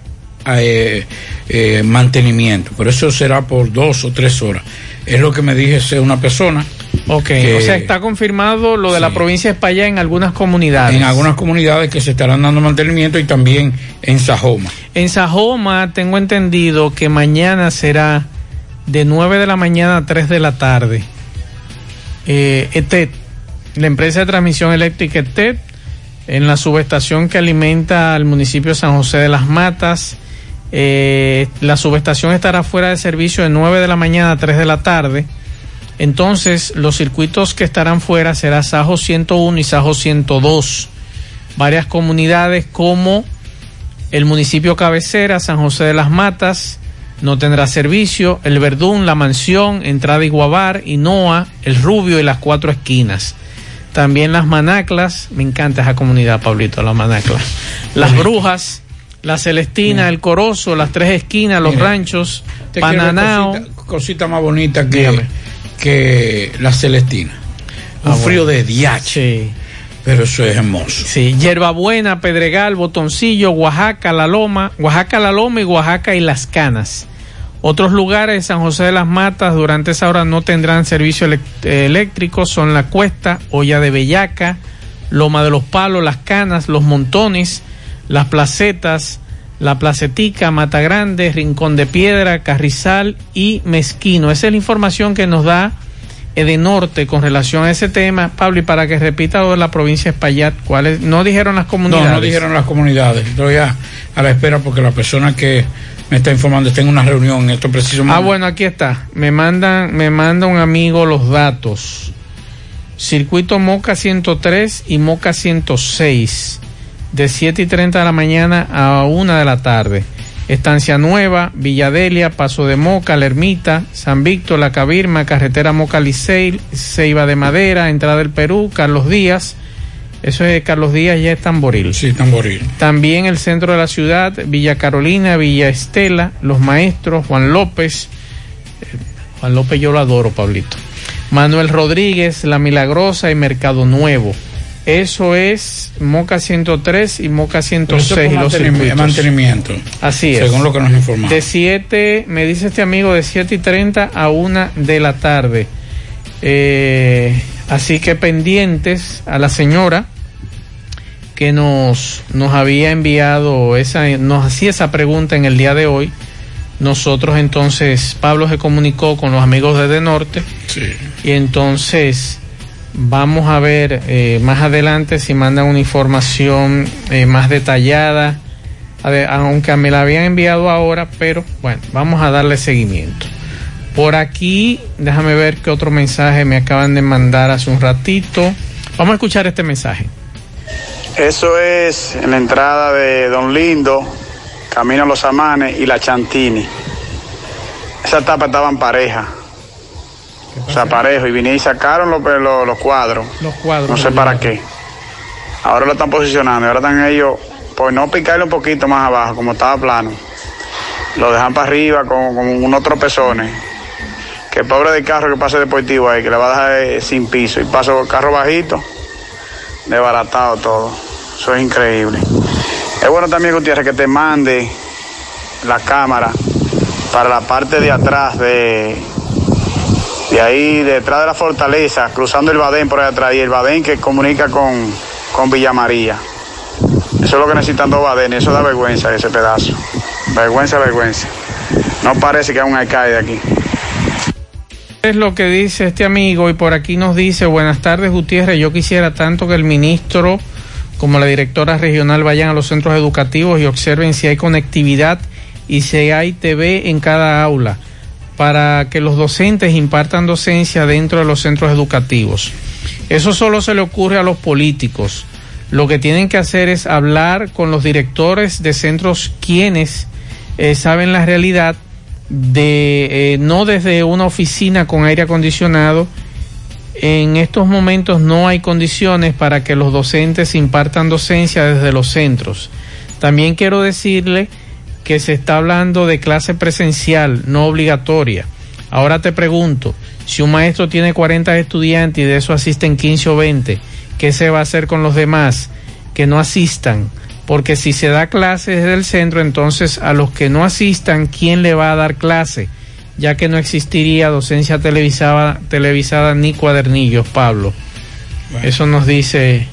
eh, eh, mantenimiento. Pero eso será por dos o tres horas. Es lo que me dice una persona. Ok, que- o sea, está confirmado lo de la provincia de España en algunas comunidades. En algunas comunidades que se estarán dando mantenimiento y también en Sajoma. En Sajoma tengo entendido que mañana será de 9 de la mañana a 3 de la tarde. Eh, ETET, la empresa de transmisión eléctrica ETET, en la subestación que alimenta al municipio de San José de las Matas. eh, la subestación estará fuera de servicio de 9 de la mañana a 3 de la tarde. Entonces, los circuitos que estarán fuera será Sajo 101 y Sajo 102. Varias comunidades como el municipio cabecera, San José de las Matas, no tendrá servicio. El Verdún, La Mansión, Entrada Iguabar, Inoa, El Rubio y las cuatro esquinas. También las Manaclas, me encanta esa comunidad, Pablito, las Manaclas. Las Brujas, La Celestina, El Corozo, las tres esquinas, Los Mira, Ranchos, Pananao. Cosita, cosita más bonita que, que la Celestina. un Ah, frío bueno. de diache. Pero eso es hermoso. Sí, Hierbabuena, Pedregal, Botoncillo, Oaxaca, La Loma, Oaxaca, La Loma y Oaxaca y Las Canas. Otros lugares, San José de las Matas, durante esa hora no tendrán servicio eh, eléctrico, son La Cuesta, Olla de Bellaca, Loma de los Palos, Las Canas, Los Montones, Las Placetas, La Placetica, Mata Grande, Rincón de Piedra, Carrizal y Mezquino. Esa es la información que nos da Edenorte con relación a ese tema. Pablo, y para que repita lo de la provincia de Espaillat, ¿cuáles? No dijeron las comunidades. No, no dijeron las comunidades. Estoy a, a la espera porque la persona que me está informando está en una reunión en estos precisos Ah, bueno, aquí está. Me mandan, me manda un amigo los datos. Circuito Moca 103 y Moca 106. De 7 y 30 de la mañana a 1 de la tarde. Estancia Nueva, Villadelia, Paso de Moca, La Ermita, San Víctor, La Cabirma, Carretera Moca Licey, Ceiba de Madera, Entrada del Perú, Carlos Díaz. Eso es Carlos Díaz, ya es Tamboril. Sí, Tamboril. También el centro de la ciudad, Villa Carolina, Villa Estela, Los Maestros, Juan López. Eh, Juan López yo lo adoro, Pablito. Manuel Rodríguez, La Milagrosa y Mercado Nuevo. Eso es Moca 103 y Moca Pero eso 106 es y los mantenimi- circuitos. mantenimiento. Así es. Según lo que nos informaron. De 7, me dice este amigo, de 7 y 30 a 1 de la tarde. Eh, así que pendientes a la señora que nos, nos había enviado esa, nos hacía esa pregunta en el día de hoy. Nosotros entonces, Pablo se comunicó con los amigos de De Norte Sí. y entonces vamos a ver eh, más adelante si mandan una información eh, más detallada, a ver, aunque me la habían enviado ahora, pero bueno, vamos a darle seguimiento. Por aquí, déjame ver qué otro mensaje me acaban de mandar hace un ratito. Vamos a escuchar este mensaje. Eso es en la entrada de Don Lindo, Camino a los Amanes y la Chantini. Esa etapa estaban pareja. O sea, parejo. Y vinieron y sacaron los, los, los cuadros. Los cuadros. No sé para qué. Ahora lo están posicionando. y Ahora están ellos, por no picarle un poquito más abajo, como estaba plano. Lo dejan para arriba con, con unos tropezones. Que pobre del carro que pase deportivo ahí, que le va a dejar eh, sin piso. Y paso carro bajito, desbaratado todo. Eso es increíble. Es bueno también, Gutiérrez, que te mande la cámara para la parte de atrás de, de ahí, detrás de la fortaleza, cruzando el Badén por ahí atrás, y el Badén que comunica con, con Villa María. Eso es lo que necesitan dos Badenes, eso da vergüenza ese pedazo. Vergüenza, vergüenza. No parece que hay un aquí. Es lo que dice este amigo y por aquí nos dice, buenas tardes Gutiérrez, yo quisiera tanto que el ministro como la directora regional vayan a los centros educativos y observen si hay conectividad y si hay TV en cada aula para que los docentes impartan docencia dentro de los centros educativos. Eso solo se le ocurre a los políticos. Lo que tienen que hacer es hablar con los directores de centros quienes eh, saben la realidad de eh, no desde una oficina con aire acondicionado. En estos momentos no hay condiciones para que los docentes impartan docencia desde los centros. También quiero decirle que se está hablando de clase presencial, no obligatoria. Ahora te pregunto, si un maestro tiene 40 estudiantes y de eso asisten 15 o 20, ¿qué se va a hacer con los demás que no asistan? Porque si se da clase desde el centro, entonces a los que no asistan, ¿quién le va a dar clase? Ya que no existiría docencia televisada, televisada ni cuadernillos, Pablo. Eso nos dice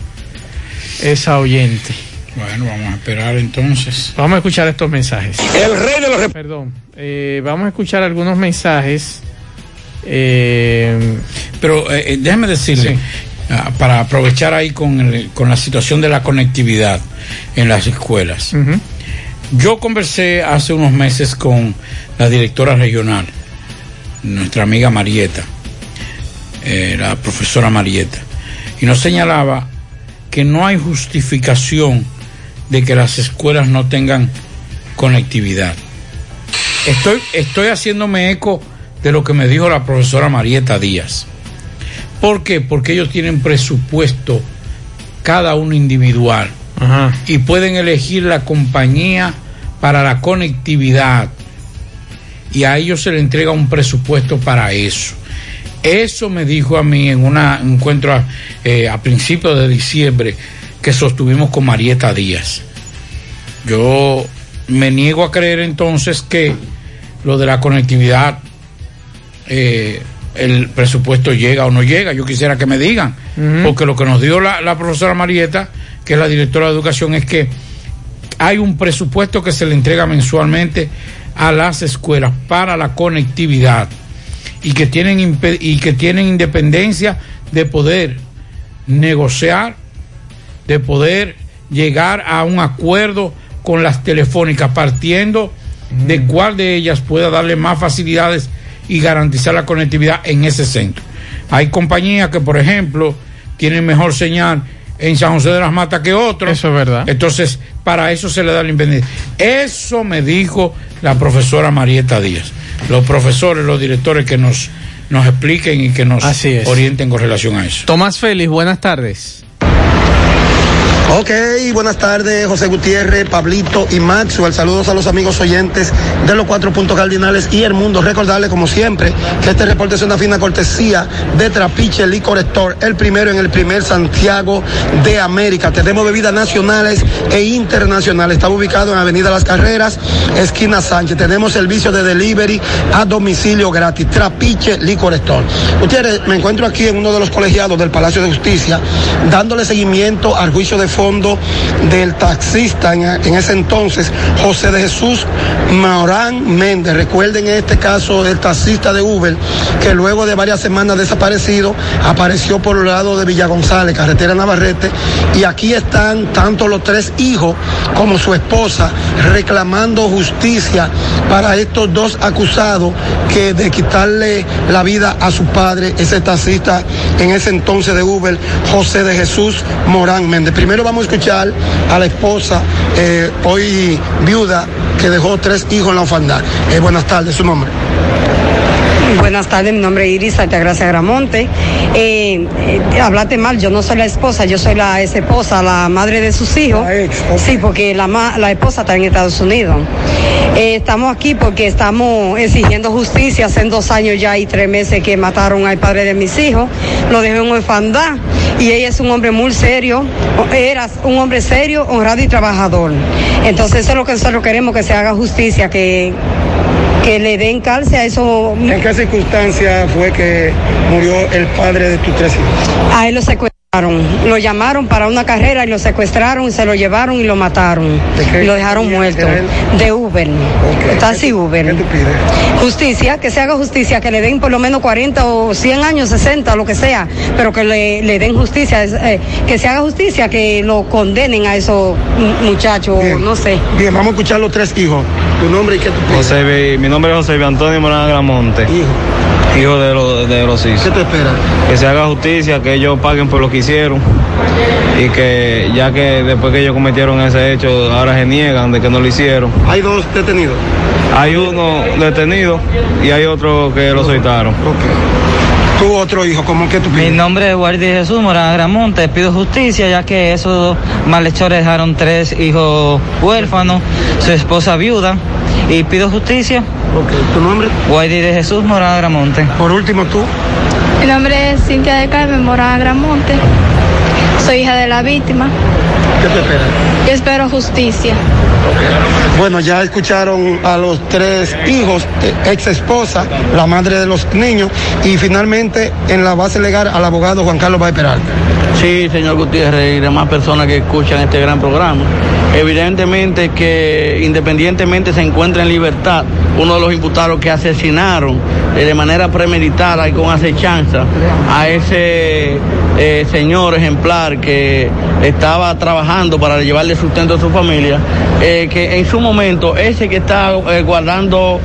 esa oyente. Bueno, vamos a esperar entonces. Vamos a escuchar estos mensajes. El rey de los... Perdón. eh, vamos a escuchar algunos mensajes. Eh, Pero eh, eh, déjeme decirle, ah, para aprovechar ahí con, el- con la situación de la conectividad en las escuelas. Yo conversé hace unos meses con la directora regional, nuestra amiga Marieta, eh, la profesora Marieta, y nos señalaba que no hay justificación de que las escuelas no tengan conectividad. Estoy, estoy haciéndome eco de lo que me dijo la profesora Marieta Díaz. ¿Por qué? Porque ellos tienen presupuesto cada uno individual y pueden elegir la compañía para la conectividad y a ellos se le entrega un presupuesto para eso. Eso me dijo a mí en una- un encuentro a, eh, a principios de diciembre que sostuvimos con Marieta Díaz. Yo me niego a creer entonces que lo de la conectividad, eh, el presupuesto llega o no llega. Yo quisiera que me digan, porque lo que nos dio la, la profesora Marieta, que es la directora de educación, es que hay un presupuesto que se le entrega mensualmente a las escuelas para la conectividad y que tienen y que tienen independencia de poder negociar, de poder llegar a un acuerdo con las telefónicas, partiendo de cuál de ellas pueda darle más facilidades y garantizar la conectividad en ese centro. Hay compañías que, por ejemplo, tienen mejor señal en San José de las Matas que otros. Eso es verdad. Entonces, para eso se le da la independencia. Eso me dijo la profesora Marieta Díaz. Los profesores, los directores que nos, nos expliquen y que nos Así es. orienten con relación a eso. Tomás Félix, buenas tardes. Ok, buenas tardes, José Gutiérrez, Pablito y Maxwell. Saludos a los amigos oyentes de los cuatro puntos cardinales y el mundo. Recordarles, como siempre, que este reporte es una fina cortesía de Trapiche Licor Store, el primero en el primer Santiago de América. Tenemos bebidas nacionales e internacionales. Está ubicado en Avenida Las Carreras, esquina Sánchez. Tenemos servicio de delivery a domicilio gratis. Trapiche Licor Store. Gutiérrez, me encuentro aquí en uno de los colegiados del Palacio de Justicia, dándole seguimiento al juicio de fondo del taxista en, ese entonces, José de Jesús Maurán Méndez. Recuerden en este caso el taxista de Uber, que luego de varias semanas desaparecido, apareció por el lado de Villa González, carretera Navarrete, y aquí están tanto los tres hijos como su esposa reclamando justicia para estos dos acusados que de quitarle la vida a su padre, ese taxista en ese entonces de Uber, José de Jesús Morán Méndez. Primero vamos a escuchar a la esposa, eh, hoy viuda, que dejó tres hijos en la orfandad. Eh, buenas tardes, su nombre. Buenas tardes, mi nombre es Iris Altagracia Gramonte. Eh, eh, hablaste mal, yo no soy la esposa, yo soy la ex esposa, la madre de sus hijos. Sí, porque la, ma- la esposa está en Estados Unidos. Eh, estamos aquí porque estamos exigiendo justicia. Hace dos años ya y tres meses que mataron al padre de mis hijos. Lo dejó en orfandad y ella es un hombre muy serio. Era un hombre serio, honrado y trabajador. Entonces eso es lo que nosotros queremos, que se haga justicia, que que le den cárcel a eso. ¿En qué circunstancia fue que murió el padre de tus tres hijos? A él lo secuestraron. Lo llamaron para una carrera y lo secuestraron, se lo llevaron y lo mataron. Y lo dejaron muerto. De Uber. Taxi Uber. Justicia, que se haga justicia, que le den por lo menos 40 o 100 años, 60, lo que sea, pero que le, le den justicia, eh, que se haga justicia, que lo condenen a esos mu- muchachos, no sé. Bien, vamos a escuchar los tres hijos. Tu nombre y qué tú piensas. José, B- mi nombre es José B. Antonio Morán Gramonte. Hijo. Hijo de, los de los hijos. ¿Qué te espera? Que se haga justicia, que ellos paguen por lo que hicieron. Y que ya que después que ellos cometieron ese hecho, ahora se niegan de que no lo hicieron. Hay dos detenidos. Hay uno detenido y hay otro que lo soltaron. Tu otro hijo, ¿cómo que tú Mi nombre es Guardia Jesús Morán Gramonte. Pido justicia ya que esos malhechores dejaron tres hijos huérfanos, su esposa viuda. Y pido justicia. ¿Tu nombre? Guardia de Jesús Morán Gramonte. Por último, tú. Mi nombre es Cintia de Carmen Morán Gramonte. Soy hija de la víctima. ¿Qué te espera? Yo espero justicia. Bueno, ya escucharon a los tres hijos, ex esposa, la madre de los niños y finalmente en la base legal al abogado Juan Carlos Baez Peralta. Sí, señor Gutiérrez y demás personas que escuchan este gran programa. Evidentemente que independientemente se encuentra en libertad uno de los imputados que asesinaron eh, de manera premeditada y con acechanza a ese eh, señor ejemplar que estaba trabajando para llevarle sustento a su familia, eh, que en su momento ese que está eh, guardando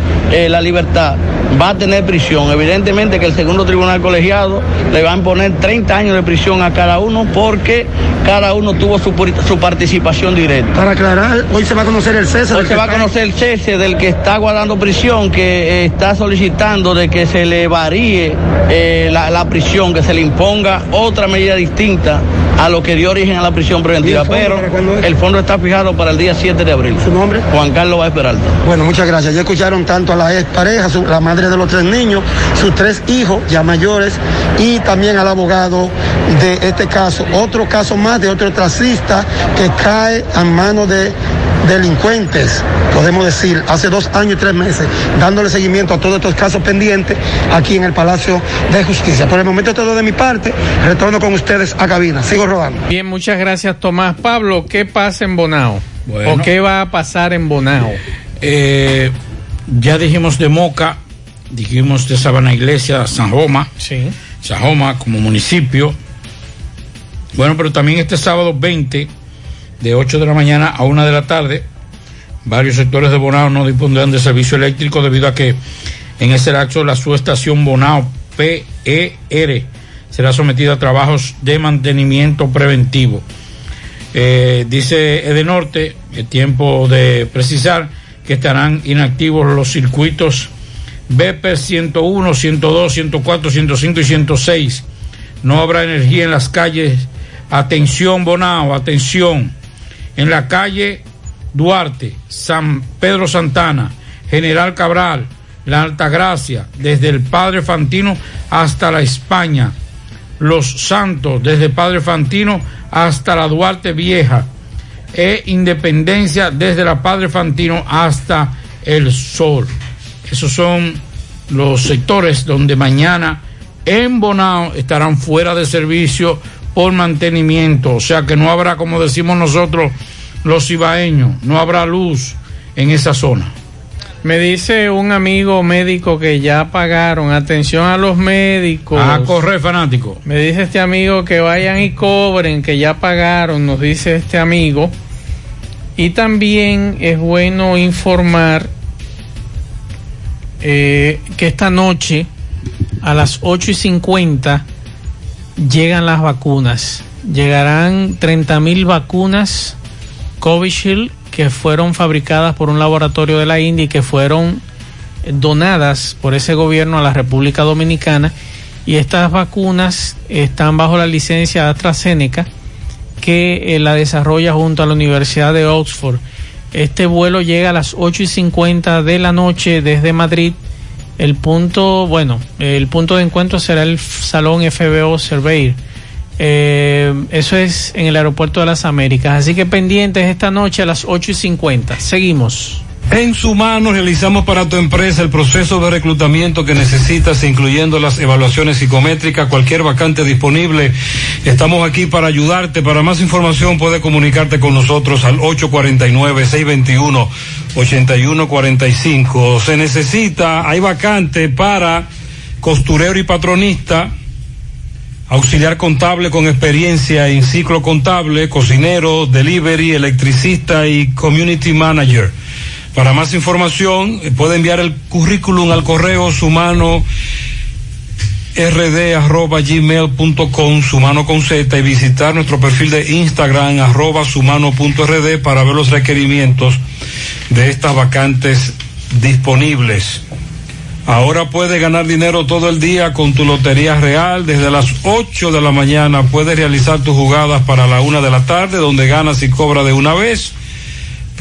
la libertad va a tener prisión. Evidentemente que el segundo tribunal colegiado le va a imponer 30 años de prisión a cada uno porque cada uno tuvo su, participación directa. Para aclarar, hoy se va a conocer el cese. Hoy se va a conocer el cese del que está guardando prisión, que eh, está solicitando de que se le varíe eh, la, la prisión, que se le imponga otra medida distinta a lo que dio origen a la prisión preventiva, pero el fondo está fijado para el día 7 de abril. ¿Su nombre? Juan Carlos Vázquez Peralta. Bueno, muchas gracias. Ya escucharon tanto a la ex pareja, su- la madre de los tres niños, sus tres hijos ya mayores y también al abogado de este caso. Otro caso más de otro tracista que cae a manos de delincuentes, podemos decir, hace dos años y tres meses, dándole seguimiento a todos estos casos pendientes aquí en el Palacio de Justicia. Por el momento todo de mi parte, retorno con ustedes a cabina. Sigo rodando. Bien, muchas gracias Tomás. Pablo, ¿qué pasa en Bonao? Bueno. ¿O qué va a pasar en Bonao? Eh, ya dijimos de Moca, dijimos de Sabana Iglesia, San Joma. Sí. San Joma como municipio. Bueno, pero también este sábado 20, de 8 de la mañana a 1 de la tarde, varios sectores de Bonao no dispondrán de servicio eléctrico debido a que en ese lapso la subestación Bonao PER será sometida a trabajos de mantenimiento preventivo. Eh, dice Edenorte, es tiempo de precisar que estarán inactivos los circuitos BP 101, 102, 104, 105 y 106. No habrá energía en las calles. Atención, Bonao, atención. En la calle Duarte, San Pedro Santana, General Cabral, La Altagracia, desde el Padre Fantino hasta la España. Los Santos, desde Padre Fantino hasta la Duarte Vieja. E Independencia, desde la Padre Fantino hasta el Sol. Esos son los sectores donde mañana en Bonao estarán fuera de servicio por mantenimiento. O sea que no habrá, como decimos nosotros, los ibaeños, no habrá luz en esa zona. Me dice un amigo médico que ya pagaron. Atención a los médicos. A correr, fanático. Me dice este amigo que vayan y cobren, que ya pagaron, nos dice este amigo. Y también es bueno informar eh, que esta noche a las 8 y 50 llegan las vacunas. Llegarán 30 mil vacunas Covishield que fueron fabricadas por un laboratorio de la India y que fueron donadas por ese gobierno a la República Dominicana. Y estas vacunas están bajo la licencia de AstraZeneca que eh, la desarrolla junto a la Universidad de Oxford. Este vuelo llega a las 8 y 50 de la noche desde Madrid. El punto, bueno, el punto de encuentro será el Salón FBO Surveyor. Eh, eso es en el Aeropuerto de las Américas. Así que pendientes esta noche a las 8 y 50. Seguimos. En su mano realizamos para tu empresa el proceso de reclutamiento que necesitas, incluyendo las evaluaciones psicométricas, cualquier vacante disponible. Estamos aquí para ayudarte. Para más información puede comunicarte con nosotros al 849-621-8145. Se necesita, hay vacante para costurero y patronista auxiliar contable con experiencia en ciclo contable, cocinero, delivery, electricista y community manager. Para más información, eh, puede enviar el currículum al correo sumano rd arroba gmail.com sumano con z y visitar nuestro perfil de Instagram arroba sumano.rd para ver los requerimientos de estas vacantes disponibles. Ahora puedes ganar dinero todo el día con tu Lotería Real. Desde las 8 de la mañana puedes realizar tus jugadas para la una de la tarde, donde ganas y cobras de una vez.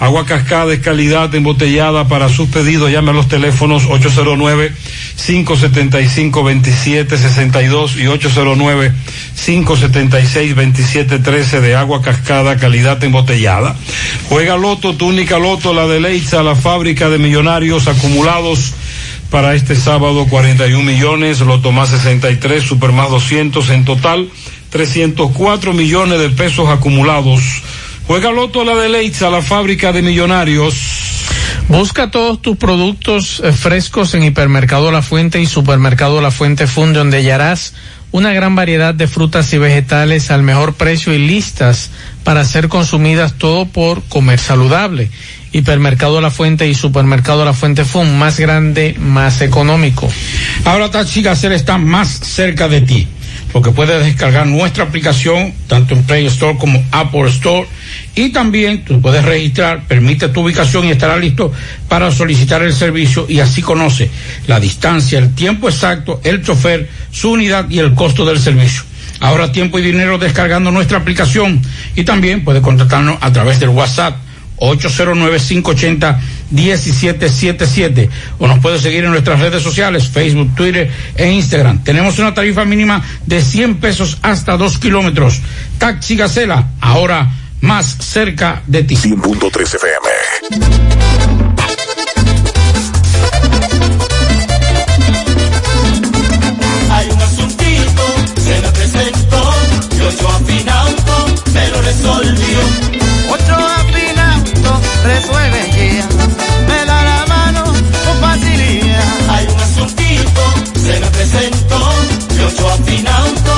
Agua cascada es calidad embotellada para sus pedidos. Llame a los teléfonos 809-575-2762 y 809-576-2713 de agua cascada, calidad embotellada. Juega Loto, tu única Loto, la de Leitza, la fábrica de millonarios acumulados para este sábado 41 millones, Loto más 63, Super más 200, en total 304 millones de pesos acumulados. Juega Loto la de Leitza, la fábrica de millonarios. Busca todos tus productos eh, frescos en Hipermercado La Fuente y Supermercado La Fuente Fund, donde hallarás una gran variedad de frutas y vegetales al mejor precio y listas para ser consumidas todo por comer saludable. Hipermercado La Fuente y Supermercado La Fuente Fun, más grande, más económico. Ahora Taxi Gacela está más cerca de ti, porque puedes descargar nuestra aplicación tanto en Play Store como Apple Store y también tú puedes registrar, permite tu ubicación y estará listo para solicitar el servicio y así conoce la distancia, el tiempo exacto, el chofer, su unidad y el costo del servicio. Ahora tiempo y dinero descargando nuestra aplicación y también puede contactarnos a través del WhatsApp 809-580-1777 o nos puede seguir en nuestras redes sociales, Facebook, Twitter e Instagram. Tenemos una tarifa mínima de 100 pesos hasta 2 kilómetros. Taxi Gacela, ahora más cerca de ti. 100.3 FM. Hay un asuntito, se me presentó, yo yo afinauto, me lo resolvió. Ocho afinauto, resuelve ya, me da la mano con facilidad. Hay un asuntito, se me presentó, yo yo afinauto, me lo resolvió.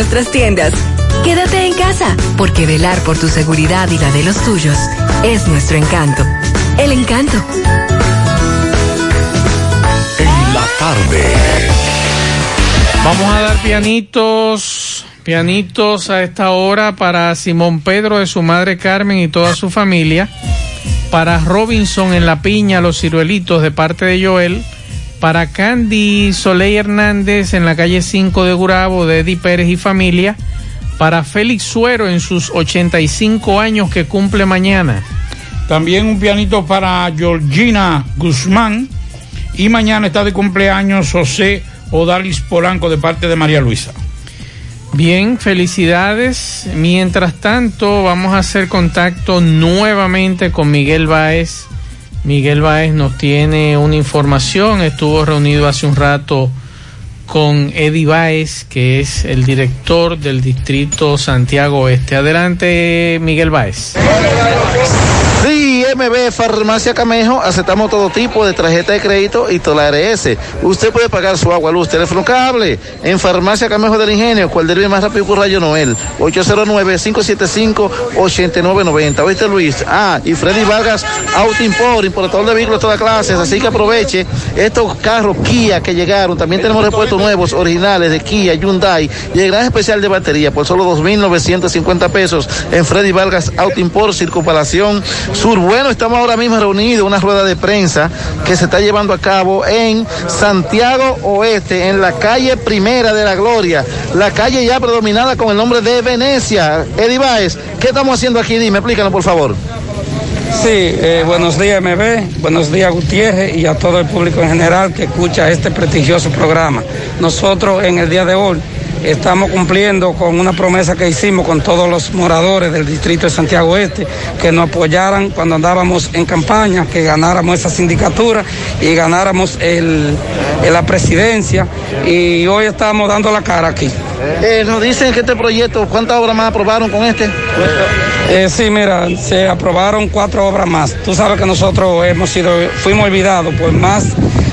nuestras tiendas. Quédate en casa, porque velar por tu seguridad y la de los tuyos es nuestro encanto. El encanto. En la tarde. Vamos a dar pianitos, pianitos a esta hora para Simón Pedro de su madre Carmen y toda su familia. Para Robinson en La Piña, los ciruelitos de parte de Joel. Para Candy Soleil Hernández en la calle 5 de Gurabo de Eddie Pérez y familia. Para Félix Suero en sus 85 años que cumple mañana. También un pianito para Georgina Guzmán. Y mañana está de cumpleaños José Odalis Polanco de parte de María Luisa. Bien, felicidades. Mientras tanto, vamos a hacer contacto nuevamente con Miguel Báez. Miguel Báez nos tiene una información. Estuvo reunido hace un rato con Eddie Báez, que es el director del distrito Santiago Oeste. Adelante, Miguel Báez. Sí, MB Farmacia Camejo, aceptamos todo tipo de tarjeta de crédito y toda la ARS. Usted puede pagar su agua, luz, teléfono, cable en Farmacia Camejo del Ingenio, cual derive más rápido por Rayo Noel, 809-575-8990. ¿Oíste, Luis? Ah, y Freddy Vargas, Auto Import, importador de vehículos de todas clases, así que aproveche estos carros Kia que llegaron. También tenemos repuestos nuevos, originales de Kia, Hyundai y el gran especial de batería por solo 2.950 pesos en Freddy Vargas Auto Import, Circunvalación Sur. Bueno, estamos ahora mismo reunidos en una rueda de prensa que se está llevando a cabo en Santiago Oeste, en la calle Primera de la Gloria, la calle ya predominada con el nombre de Venecia. Eddie ¿qué estamos haciendo aquí? Dime, explícanos por favor. Sí, eh, buenos días MB, buenos días Gutiérrez y a todo el público en general que escucha este prestigioso programa. Nosotros en el día de hoy estamos cumpliendo con una promesa que hicimos con todos los moradores del distrito de Santiago Este, que nos apoyaran cuando andábamos en campaña, que ganáramos esa sindicatura y ganáramos el, el- la presidencia y hoy estamos dando la cara aquí. Eh, nos dicen que este proyecto, ¿cuántas obras más aprobaron con este? Eh, sí, mira, se aprobaron cuatro obras más. Tú sabes que nosotros hemos sido, fuimos olvidados por más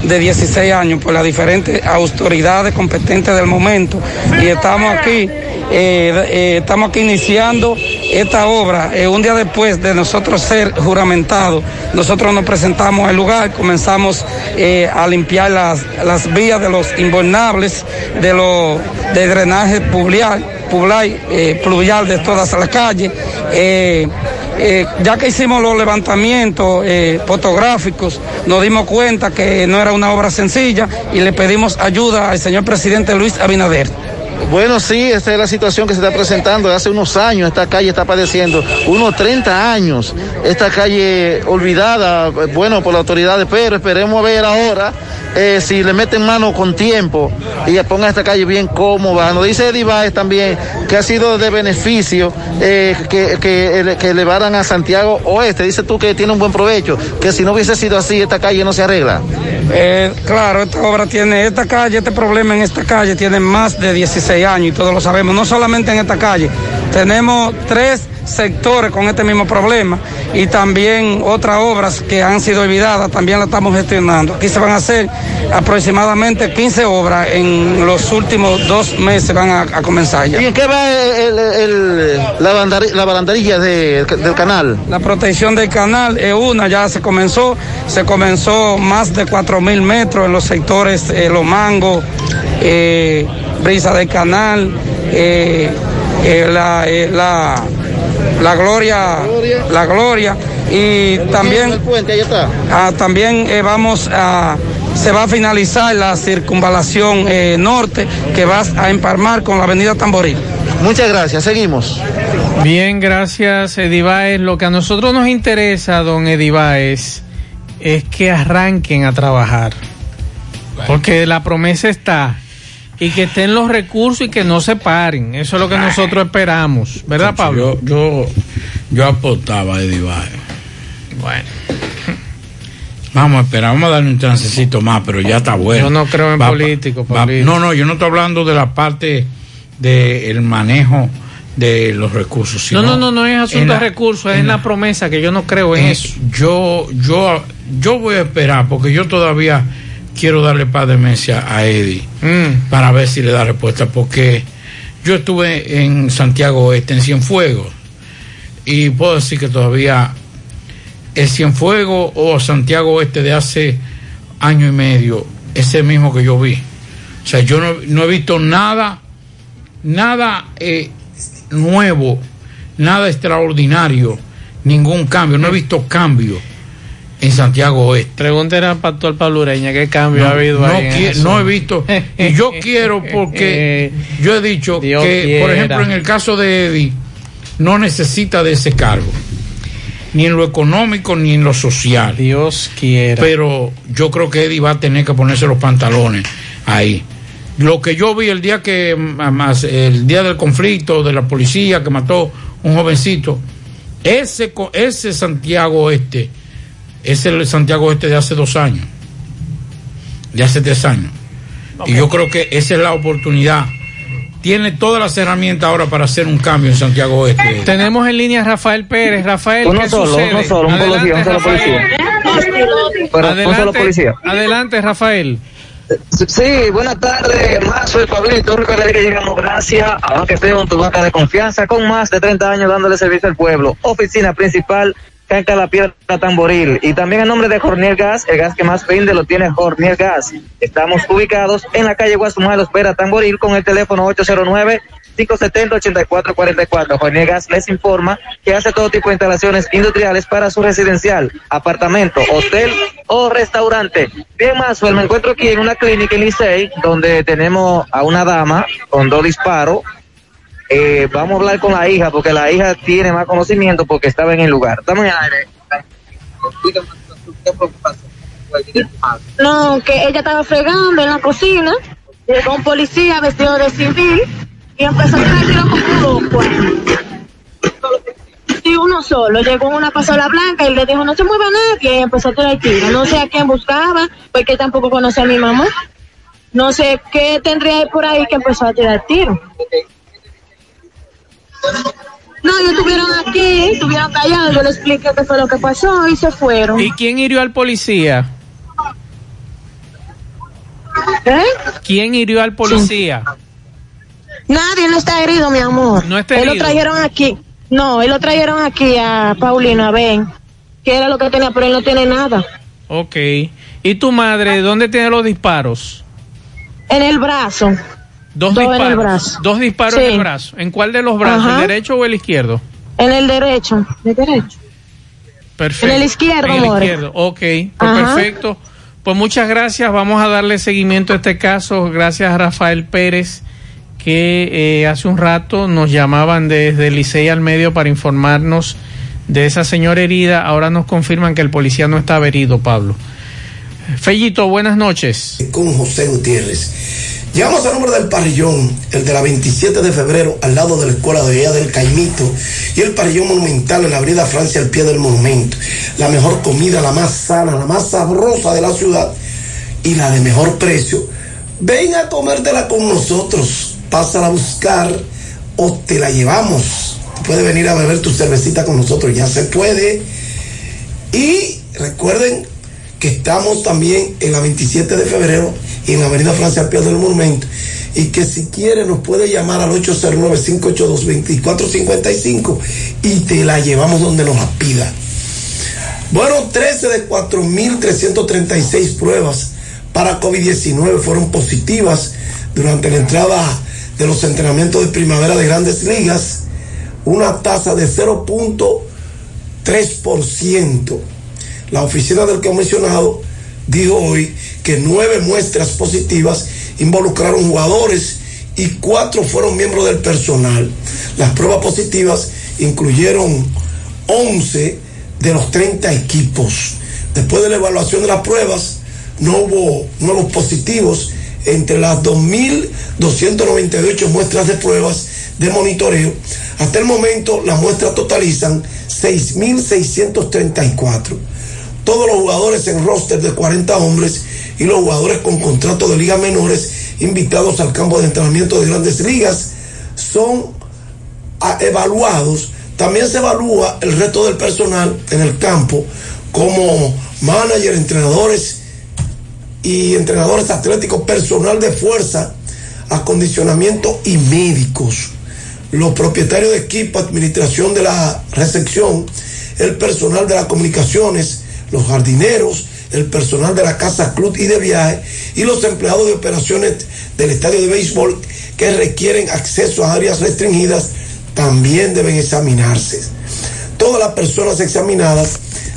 de 16 años por las diferentes autoridades competentes del momento y estamos aquí. eh, eh, estamos aquí iniciando esta obra. Eh, un día después de nosotros ser juramentados, nosotros nos presentamos al lugar, comenzamos a limpiar las, las vías de los inbornables, de los de drenaje pluvial, pluvial de todas las calles. Eh, ya que hicimos los levantamientos eh, fotográficos, nos dimos cuenta que no era una obra sencilla y le pedimos ayuda al señor presidente Luis Abinader. Bueno, sí, esta es la situación que se está presentando. Hace unos años esta calle está padeciendo, unos 30 años, esta calle olvidada, bueno, por las autoridades, pero esperemos ver ahora eh, si le meten mano con tiempo y pongan esta calle bien cómoda. Nos dice Eddie también que ha sido de beneficio eh, que, que, que elevaran a Santiago Oeste. Dice tú que tiene un buen provecho, que si no hubiese sido así, esta calle no se arregla. Eh, claro, esta obra tiene, esta calle, este problema en esta calle tiene más de 16 años y todos lo sabemos, no solamente en esta calle, tenemos tres sectores con este mismo problema y también otras obras que han sido olvidadas, también la estamos gestionando. Aquí se van a hacer aproximadamente 15 obras en los últimos dos meses van a, a comenzar ya. ¿Y en qué va el- la, bandari- la de- del canal? La protección del canal es una, ya se comenzó, se comenzó más de cuatro mil metros en los sectores eh, Los Mangos, eh, Brisa del Canal, eh, la, la, la Gloria, la Gloria y también, El puente, ahí está. ah, también eh, vamos a, se va a finalizar la circunvalación eh, norte que va a empalmar con la avenida Tamboril. Muchas gracias, seguimos. Bien, gracias Edivaes. Lo que a nosotros nos interesa, don Edivaes, es que arranquen a trabajar. Porque la promesa está. Y que estén los recursos y que no se paren. Eso es lo que nosotros esperamos. ¿Verdad, Pablo? Yo, yo, yo apostaba a Eddie Baez. Bueno. Vamos a esperar, vamos a darle un chancecito más, pero ya está bueno. Yo no creo en Va- político, va-. No, no, yo no estoy hablando de la parte del manejo de los recursos. No, sino no, no, no es en asunto la- de recursos, es en en la- la promesa que yo no creo en Eh, eso. Yo, yo, yo voy a esperar porque yo todavía quiero darle paz de meses a Eddie Mm. para ver si le da respuesta porque yo estuve en Santiago Oeste, en Cienfuegos, y puedo decir que todavía el Cienfuegos o Santiago Oeste de hace año y medio es el mismo que yo vi. O sea, yo no, no he visto nada, nada eh, nuevo, nada extraordinario, ningún cambio. No he visto cambio en Santiago Oeste. Pregúntale al pastor Pablo Ureña qué cambio No, ha habido no ahí. en no he visto. Y yo quiero porque yo he dicho Dios que, por ejemplo, en el caso de Eddie, no necesita de ese cargo. Ni en lo económico ni en lo social. Dios quiera. Pero yo creo que Eddie va a tener que ponerse los pantalones ahí. Lo que yo vi el día que más el día del conflicto de la policía que mató un jovencito, ese ese Santiago Este, es el Santiago Este de hace dos años, de hace tres años. Y yo creo que esa es la oportunidad. Tiene todas las herramientas ahora para hacer un cambio en Santiago Este. Tenemos en línea a Rafael Pérez. Rafael, Uno ¿qué solo, sucede? uno solo, un Adelante, policía, un solo Rafael. Pero adelante, un solo policía. Adelante, Rafael. Sí, buenas tardes, más soy Pablito, recordaré que llegamos gracias a Banco Esteban, tu banca de confianza, con más de 30 años dándole servicio al pueblo. Oficina principal, Canca La Piedra Tamboril. Y también en nombre de Jornier Gas, el gas que más vende lo tiene Jornier Gas. Estamos ubicados en la calle Guasumá, Los Pera Tamboril, con el teléfono 809 570-8444. Jornier Gas les informa que hace todo tipo de instalaciones industriales para su residencial, apartamento, hotel o restaurante. Bien, más, me encuentro aquí en una clínica en Licey, donde tenemos a una dama con dos disparos. Eh, vamos a hablar con la hija, porque la hija tiene más conocimiento porque estaba en el lugar. Estamos el aire. No, que ella estaba fregando en la cocina, llegó un policía vestido de civil y empezó a tirar como un loco. Sí, uno solo, llegó una pasola blanca y le dijo no se mueva nadie y empezó a tirar tiro. No sé a quién buscaba, porque tampoco conoce a mi mamá. No sé qué tendría por ahí que empezó a tirar tiro. No, ellos estuvieron aquí, estuvieron callados, yo le expliqué qué fue lo que pasó y se fueron. ¿Y quién hirió al policía? ¿Eh? ¿Quién hirió al policía? Nadie no está herido, mi amor. No está Él lo herido. trajeron aquí. No, él lo trajeron aquí a Paulino, a Ben, que era lo que tenía, pero él no tiene nada. Ok. ¿Y tu madre, dónde tiene los disparos? En el brazo. Dos Dos en disparos. el brazo. Dos disparos Sí. en el brazo. ¿En cuál de los brazos? Ajá. ¿El derecho o el izquierdo? En el derecho. ¿De derecho? Perfecto. En el izquierdo, En el izquierdo. Ok, pues perfecto. Pues muchas gracias. Vamos a darle seguimiento a este caso. Gracias a Rafael Pérez, que eh, hace un rato nos llamaban desde Licey al medio para informarnos de esa señora herida. Ahora nos confirman que el policía no estaba herido, Pablo. Fellito, buenas noches. con José Gutiérrez. Llegamos al nombre del parrillón, el de la 27 de febrero, al lado de la escuela de Villa del Caimito, y el parrillón monumental en la avenida Francia, al pie del monumento. La mejor comida, la más sana, la más sabrosa de la ciudad y la de mejor precio. Ven a comértela con nosotros, pásala a buscar o te la llevamos. Puedes venir a beber tu cervecita con nosotros, ya se puede. Y recuerden que estamos también en la 27 de febrero y en Avenida Francia pie del monumento. Y que si quiere nos puede llamar al 809-582-2455 y te la llevamos donde nos la pida. Bueno, 13 de 4.336 pruebas para COVID-19 fueron positivas durante la entrada de los entrenamientos de primavera de grandes ligas, una tasa de 0.3%. La oficina del comisionado dijo hoy que nueve muestras positivas involucraron jugadores y cuatro fueron miembros del personal. Las pruebas positivas incluyeron 11 de los 30 equipos. Después de la evaluación de las pruebas, no hubo nuevos positivos entre las 2.298 muestras de pruebas de monitoreo. Hasta el momento las muestras totalizan 6.634. Todos los jugadores en roster de 40 hombres y los jugadores con contrato de ligas menores invitados al campo de entrenamiento de grandes ligas son a- evaluados. También se evalúa el resto del personal en el campo como manager, entrenadores y entrenadores atléticos, personal de fuerza, acondicionamiento y médicos. Los propietarios de equipo, administración de la recepción, el personal de las comunicaciones, los jardineros, el personal de la casa club y de viaje y los empleados de operaciones del estadio de béisbol que requieren acceso a áreas restringidas también deben examinarse. Todas las personas examinadas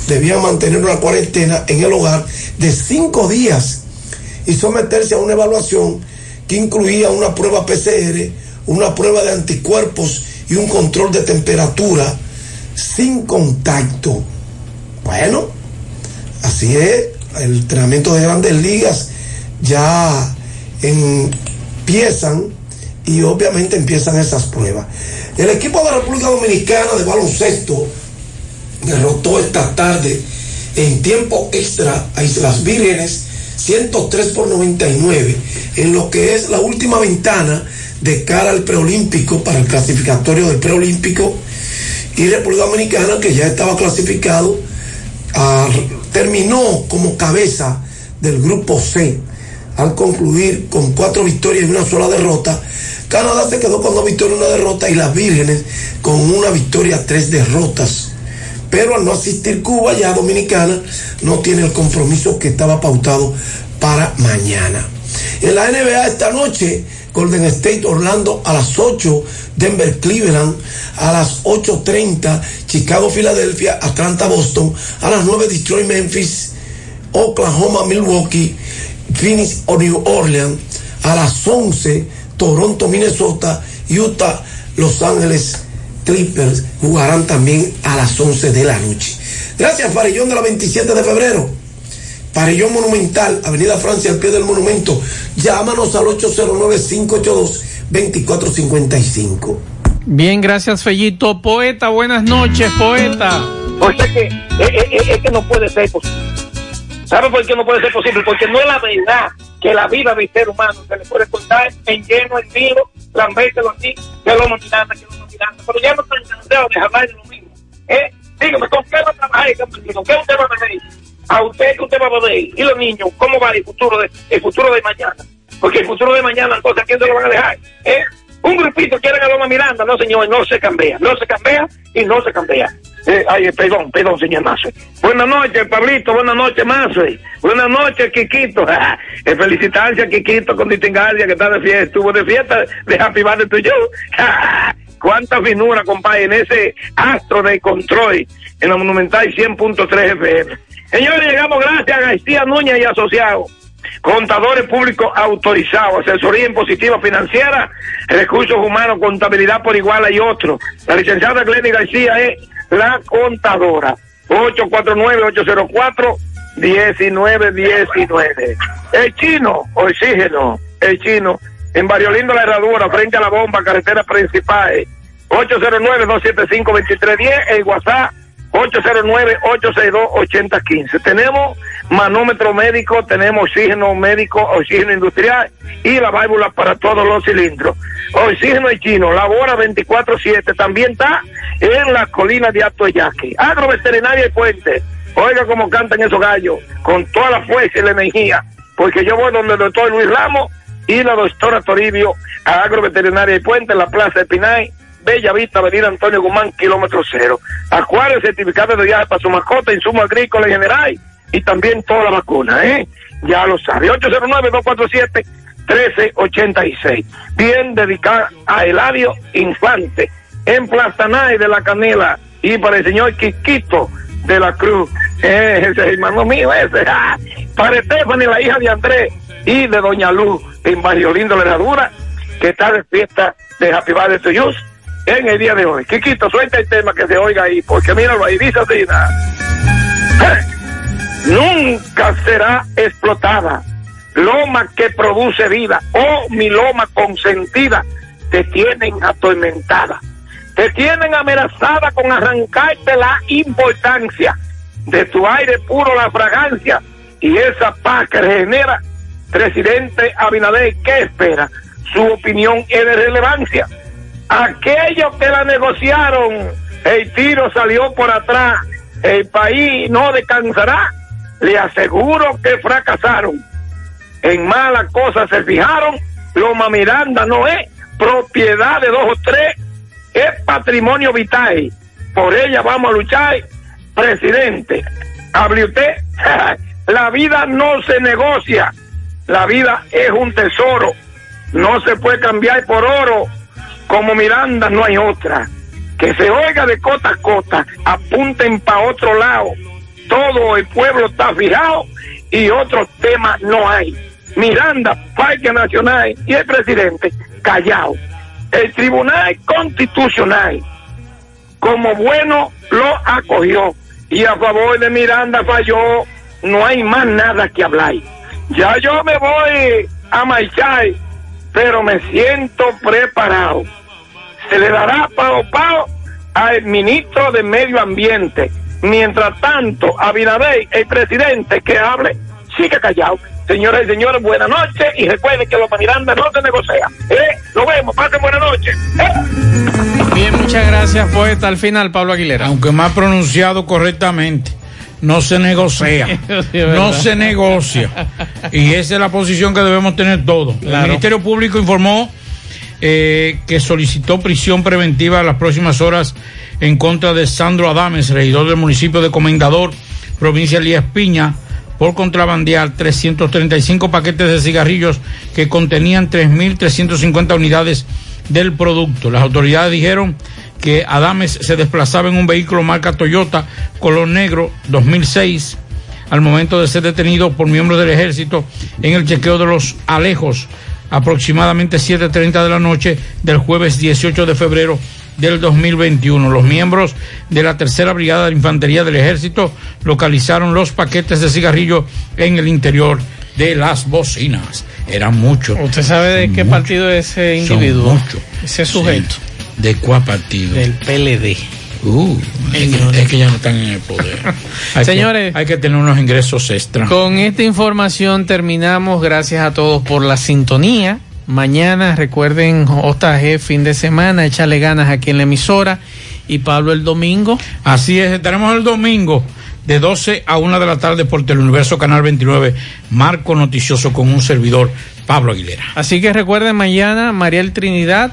debían mantener una cuarentena en el hogar de cinco días y someterse a una evaluación que incluía una prueba PCR, una prueba de anticuerpos y un control de temperatura sin contacto. Bueno, así es, el entrenamiento de grandes ligas ya empiezan y obviamente empiezan esas pruebas. El equipo de la República Dominicana de baloncesto derrotó esta tarde en tiempo extra a Islas Vírgenes 103 por 99 en lo que es la última ventana de cara al preolímpico para el clasificatorio del preolímpico y República Dominicana que ya estaba clasificado ah, terminó como cabeza del grupo C al concluir con cuatro victorias y una sola derrota. Canadá se quedó con dos victorias y una derrota y las Vírgenes con una victoria, tres derrotas. Pero al no asistir Cuba, ya Dominicana no tiene el compromiso que estaba pautado para mañana. En la NBA esta noche, Golden State Orlando a las 8, Denver Cleveland a las 8.30, Chicago Filadelfia, Atlanta Boston, a las 9 Detroit Memphis, Oklahoma Milwaukee, Phoenix o New Orleans, a las 11 Toronto Minnesota, Utah Los Ángeles Clippers jugarán también a las 11 de la noche. Gracias, Parillón de la 27 de febrero. Parillón Monumental, Avenida Francia, al pie del monumento. Llámanos al 809-582-2455. Bien, gracias, Fellito. Poeta, buenas noches, poeta. O sea que es, es- es que no puede ser posible. ¿Sabe por qué no puede ser posible? Porque no es la verdad que la vida del ser humano se le puede contar en lleno, en vilo, lambérselo así, que lo Miranda, que lo Miranda. Pero ya no están cansados de hablar de lo mismo. ¿Eh? Dígame, ¿con qué va a trabajar el campesino? ¿Qué usted va a beber? A usted, ¿qué usted va a beber? Y los niños, ¿cómo va el futuro de, el futuro de mañana? Porque el futuro de mañana, entonces, ¿a quién se lo van a dejar? ¿Eh? Un grupito quiere a Loma Miranda, no señor, no se cambia, no se cambia y no se cambia. Eh, ay, perdón, perdón, señor Mace. Buenas noches, Pablito, buenas noches, Mace. Buenas noches, Quiquito. eh, felicitarse a Quiquito con distingancia que está de fiesta, estuvo de fiesta de Happy Birthday to you. Cuánta finura, compadre, en ese astro de control en la Monumental 100.3 FM. Señores, llegamos gracias a García Núñez y Asociados. Contadores públicos autorizados, asesoría impositiva financiera, recursos humanos, contabilidad por igual hay otro. La licenciada Glenny García es la contadora. 849-804-1919. El chino, oxígeno, el chino, en Barrio Lindo la herradura, frente a la bomba, carretera principal. 809-275-2310, el WhatsApp 809-862-8015. Tenemos manómetro médico, tenemos oxígeno médico, oxígeno industrial y la válvula para todos los cilindros. Oxígeno y chino, labora 24-7, también está en la colina de Atoyaque. Agroveterinaria y Puente. Oiga cómo cantan esos gallos, con toda la fuerza y la energía, porque yo voy donde el doctor Luis Ramos y la doctora Toribio a Agroveterinaria y Puente en la Plaza de Pinay Bella Vista, Avenida Antonio Guzmán, kilómetro cero. Acuario, certificado de viaje para su mascota, insumo agrícola en general y también toda la vacuna, ¿eh? Ya lo sabe. 809-247-1386. Bien dedicada a Eladio Infante, en Plastanay de la Canela y para el señor Quiquito de la Cruz. Eh, ese hermano mío ese. ah. Para Stephanie, la hija de Andrés y de Doña Luz en Barrio Lindo, la Herradura, que está de fiesta de Happy to en el día de hoy. Quiquito, suelta el tema que se oiga ahí, porque míralo ahí, dice así, nada. Nunca será explotada. Loma que produce vida, oh mi loma consentida, te tienen atormentada. Te tienen amenazada con arrancarte la importancia de tu aire puro, la fragancia y esa paz que regenera. Presidente Abinader, ¿qué espera? Su opinión es de relevancia aquellos que la negociaron, el tiro salió por atrás, el país no descansará, le aseguro que fracasaron. En malas cosas se fijaron, Loma Miranda no es propiedad de dos o tres, es patrimonio vital. Por ella vamos a luchar, presidente. Hable usted, la vida no se negocia, la vida es un tesoro, no se puede cambiar por oro como Miranda no hay otra. Que se oiga de cota a cota, apunten para otro lado. Todo el pueblo está fijado y otros temas no hay. Miranda, Parque Nacional y el presidente callado. El Tribunal Constitucional, como bueno, lo acogió. Y a favor de Miranda falló. No hay más nada que hablar. Ya yo me voy a marchar, pero me siento preparado se le dará pao pao al ministro de Medio Ambiente. Mientras tanto, Abinader, el presidente que hable, sigue callado. Señoras y señores, buenas noches y recuerden que los Miranda no se negocia. ¿Eh? Lo vemos, pasen buenas noches. ¿Eh? Bien, muchas gracias, poeta. Al final, Pablo Aguilera. Aunque más pronunciado correctamente, no se negocia. no se negocia. Y esa es la posición que debemos tener todos. El. Ministerio Público informó eh, que solicitó prisión preventiva a las próximas horas en contra de Sandro Adames, regidor del municipio de Comendador, provincia de Elías Piña, por contrabandear 335 paquetes de cigarrillos que contenían 3.350 unidades del producto. Las autoridades dijeron que Adames se desplazaba en un vehículo marca Toyota color negro 2006 al momento de ser detenido por miembros del ejército en el chequeo de los Alejos aproximadamente 7.30 de la noche del jueves 18 de febrero del 2021. Los miembros de la tercera brigada de infantería del ejército localizaron los paquetes de cigarrillo en el interior de las bocinas. Eran muchos. ¿Usted sabe de qué partido es ese Son individuo? muchos. Ese sujeto. ¿De cuál partido? Del PLD. Uh, es, que, es que ya no están en el poder. Hay Señores. que, hay que tener unos ingresos extra. Con esta información terminamos. Gracias a todos por la sintonía. Mañana recuerden JG fin de semana, échale ganas aquí en la emisora. Y Pablo el domingo. Así es, estaremos el domingo de 12 a 1 de la tarde por Teleuniverso Canal 29, Marco Noticioso con un servidor, Pablo Aguilera. Así que recuerden mañana Mariel Trinidad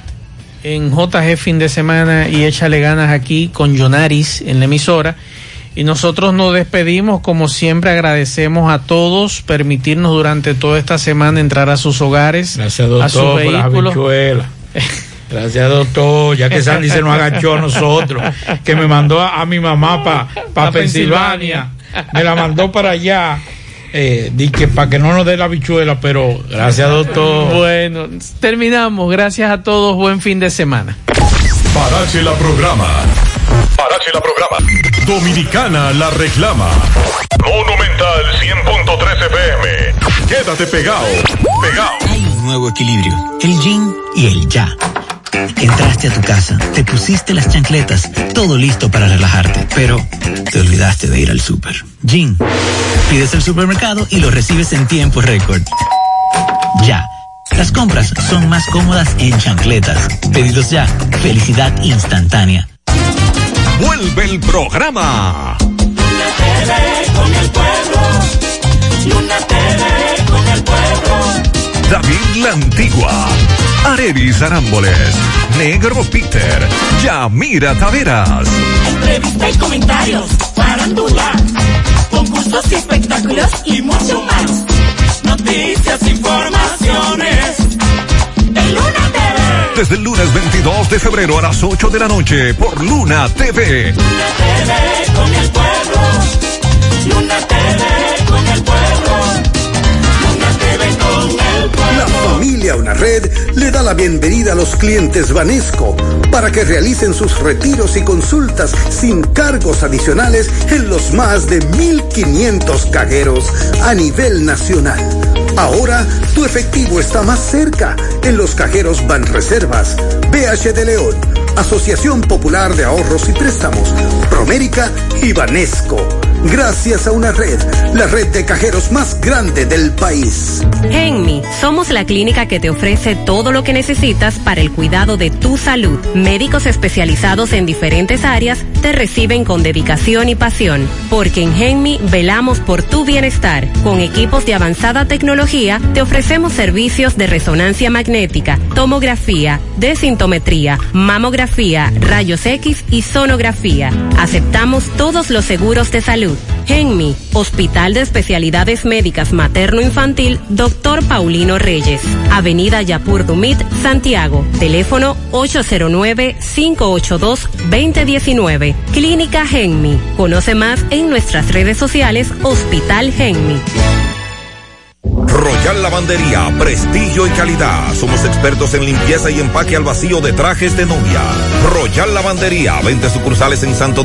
en JG fin de semana y échale ganas aquí con Yonaris en la emisora. Y nosotros nos despedimos, como siempre agradecemos a todos permitirnos durante toda esta semana entrar a sus hogares, Gracias, a sus doctor, por las vehículos. Gracias, doctor. Ya que Sandy se nos agachó a nosotros, que me mandó a, a mi mamá para Pa' Pensilvania. Me la mandó para allá. Eh, di que para que no nos dé la bichuela, pero gracias, doctor. Bueno, terminamos. Gracias a todos. Buen fin de semana. Parache la programa. Parache la programa. Dominicana la reclama. Monumental 100.13 FM. Quédate pegado. Pegado. Hay un nuevo equilibrio, el yin y el ya. Entraste a tu casa, te pusiste las chancletas, todo listo para relajarte, pero te olvidaste de ir al súper. Jin, pides el supermercado y lo recibes en tiempo récord. Ya. Las compras son más cómodas en chancletas. Pedidos ya. Felicidad instantánea. Vuelve el programa. con el pueblo. Luna TV con el pueblo. David La Antigua. Arelis Arámboles. Negro Peter. Yamira Taveras. Entrevista y comentarios. Farándula. Concursos y espectáculos y mucho más. Noticias, informaciones. En Luna TV. Desde el lunes 22 de febrero a las 8 de la noche por Luna TV. Luna TV con el pueblo. Luna TV con el pueblo. Familia Una Red le da la bienvenida a los clientes Banesco para que realicen sus retiros y consultas sin cargos adicionales en los más de 1.500 cajeros a nivel nacional. Ahora tu efectivo está más cerca en los cajeros Banreservas, BH de León, Asociación Popular de Ahorros y Préstamos, Promérica y Banesco. Gracias a una red, la red de cajeros más grande del país. Genmi, somos la clínica que te ofrece todo lo que necesitas para el cuidado de tu salud. Médicos especializados en diferentes áreas te reciben con dedicación y pasión, porque en Genmi velamos por tu bienestar. Con equipos de avanzada tecnología te ofrecemos servicios de resonancia magnética, tomografía, desintometría, mamografía, rayos X y sonografía. Aceptamos todos los seguros de salud. Genmi, Hospital de Especialidades Médicas Materno-Infantil, Dr. Paulino Reyes, Avenida Yapur Dumit, Santiago, teléfono 809-582-2019. Clínica Genmi. Conoce más en nuestras redes sociales Hospital Genmi. Royal Lavandería, prestigio y calidad. Somos expertos en limpieza y empaque al vacío de trajes de novia. Royal Lavandería, 20 sucursales en Santo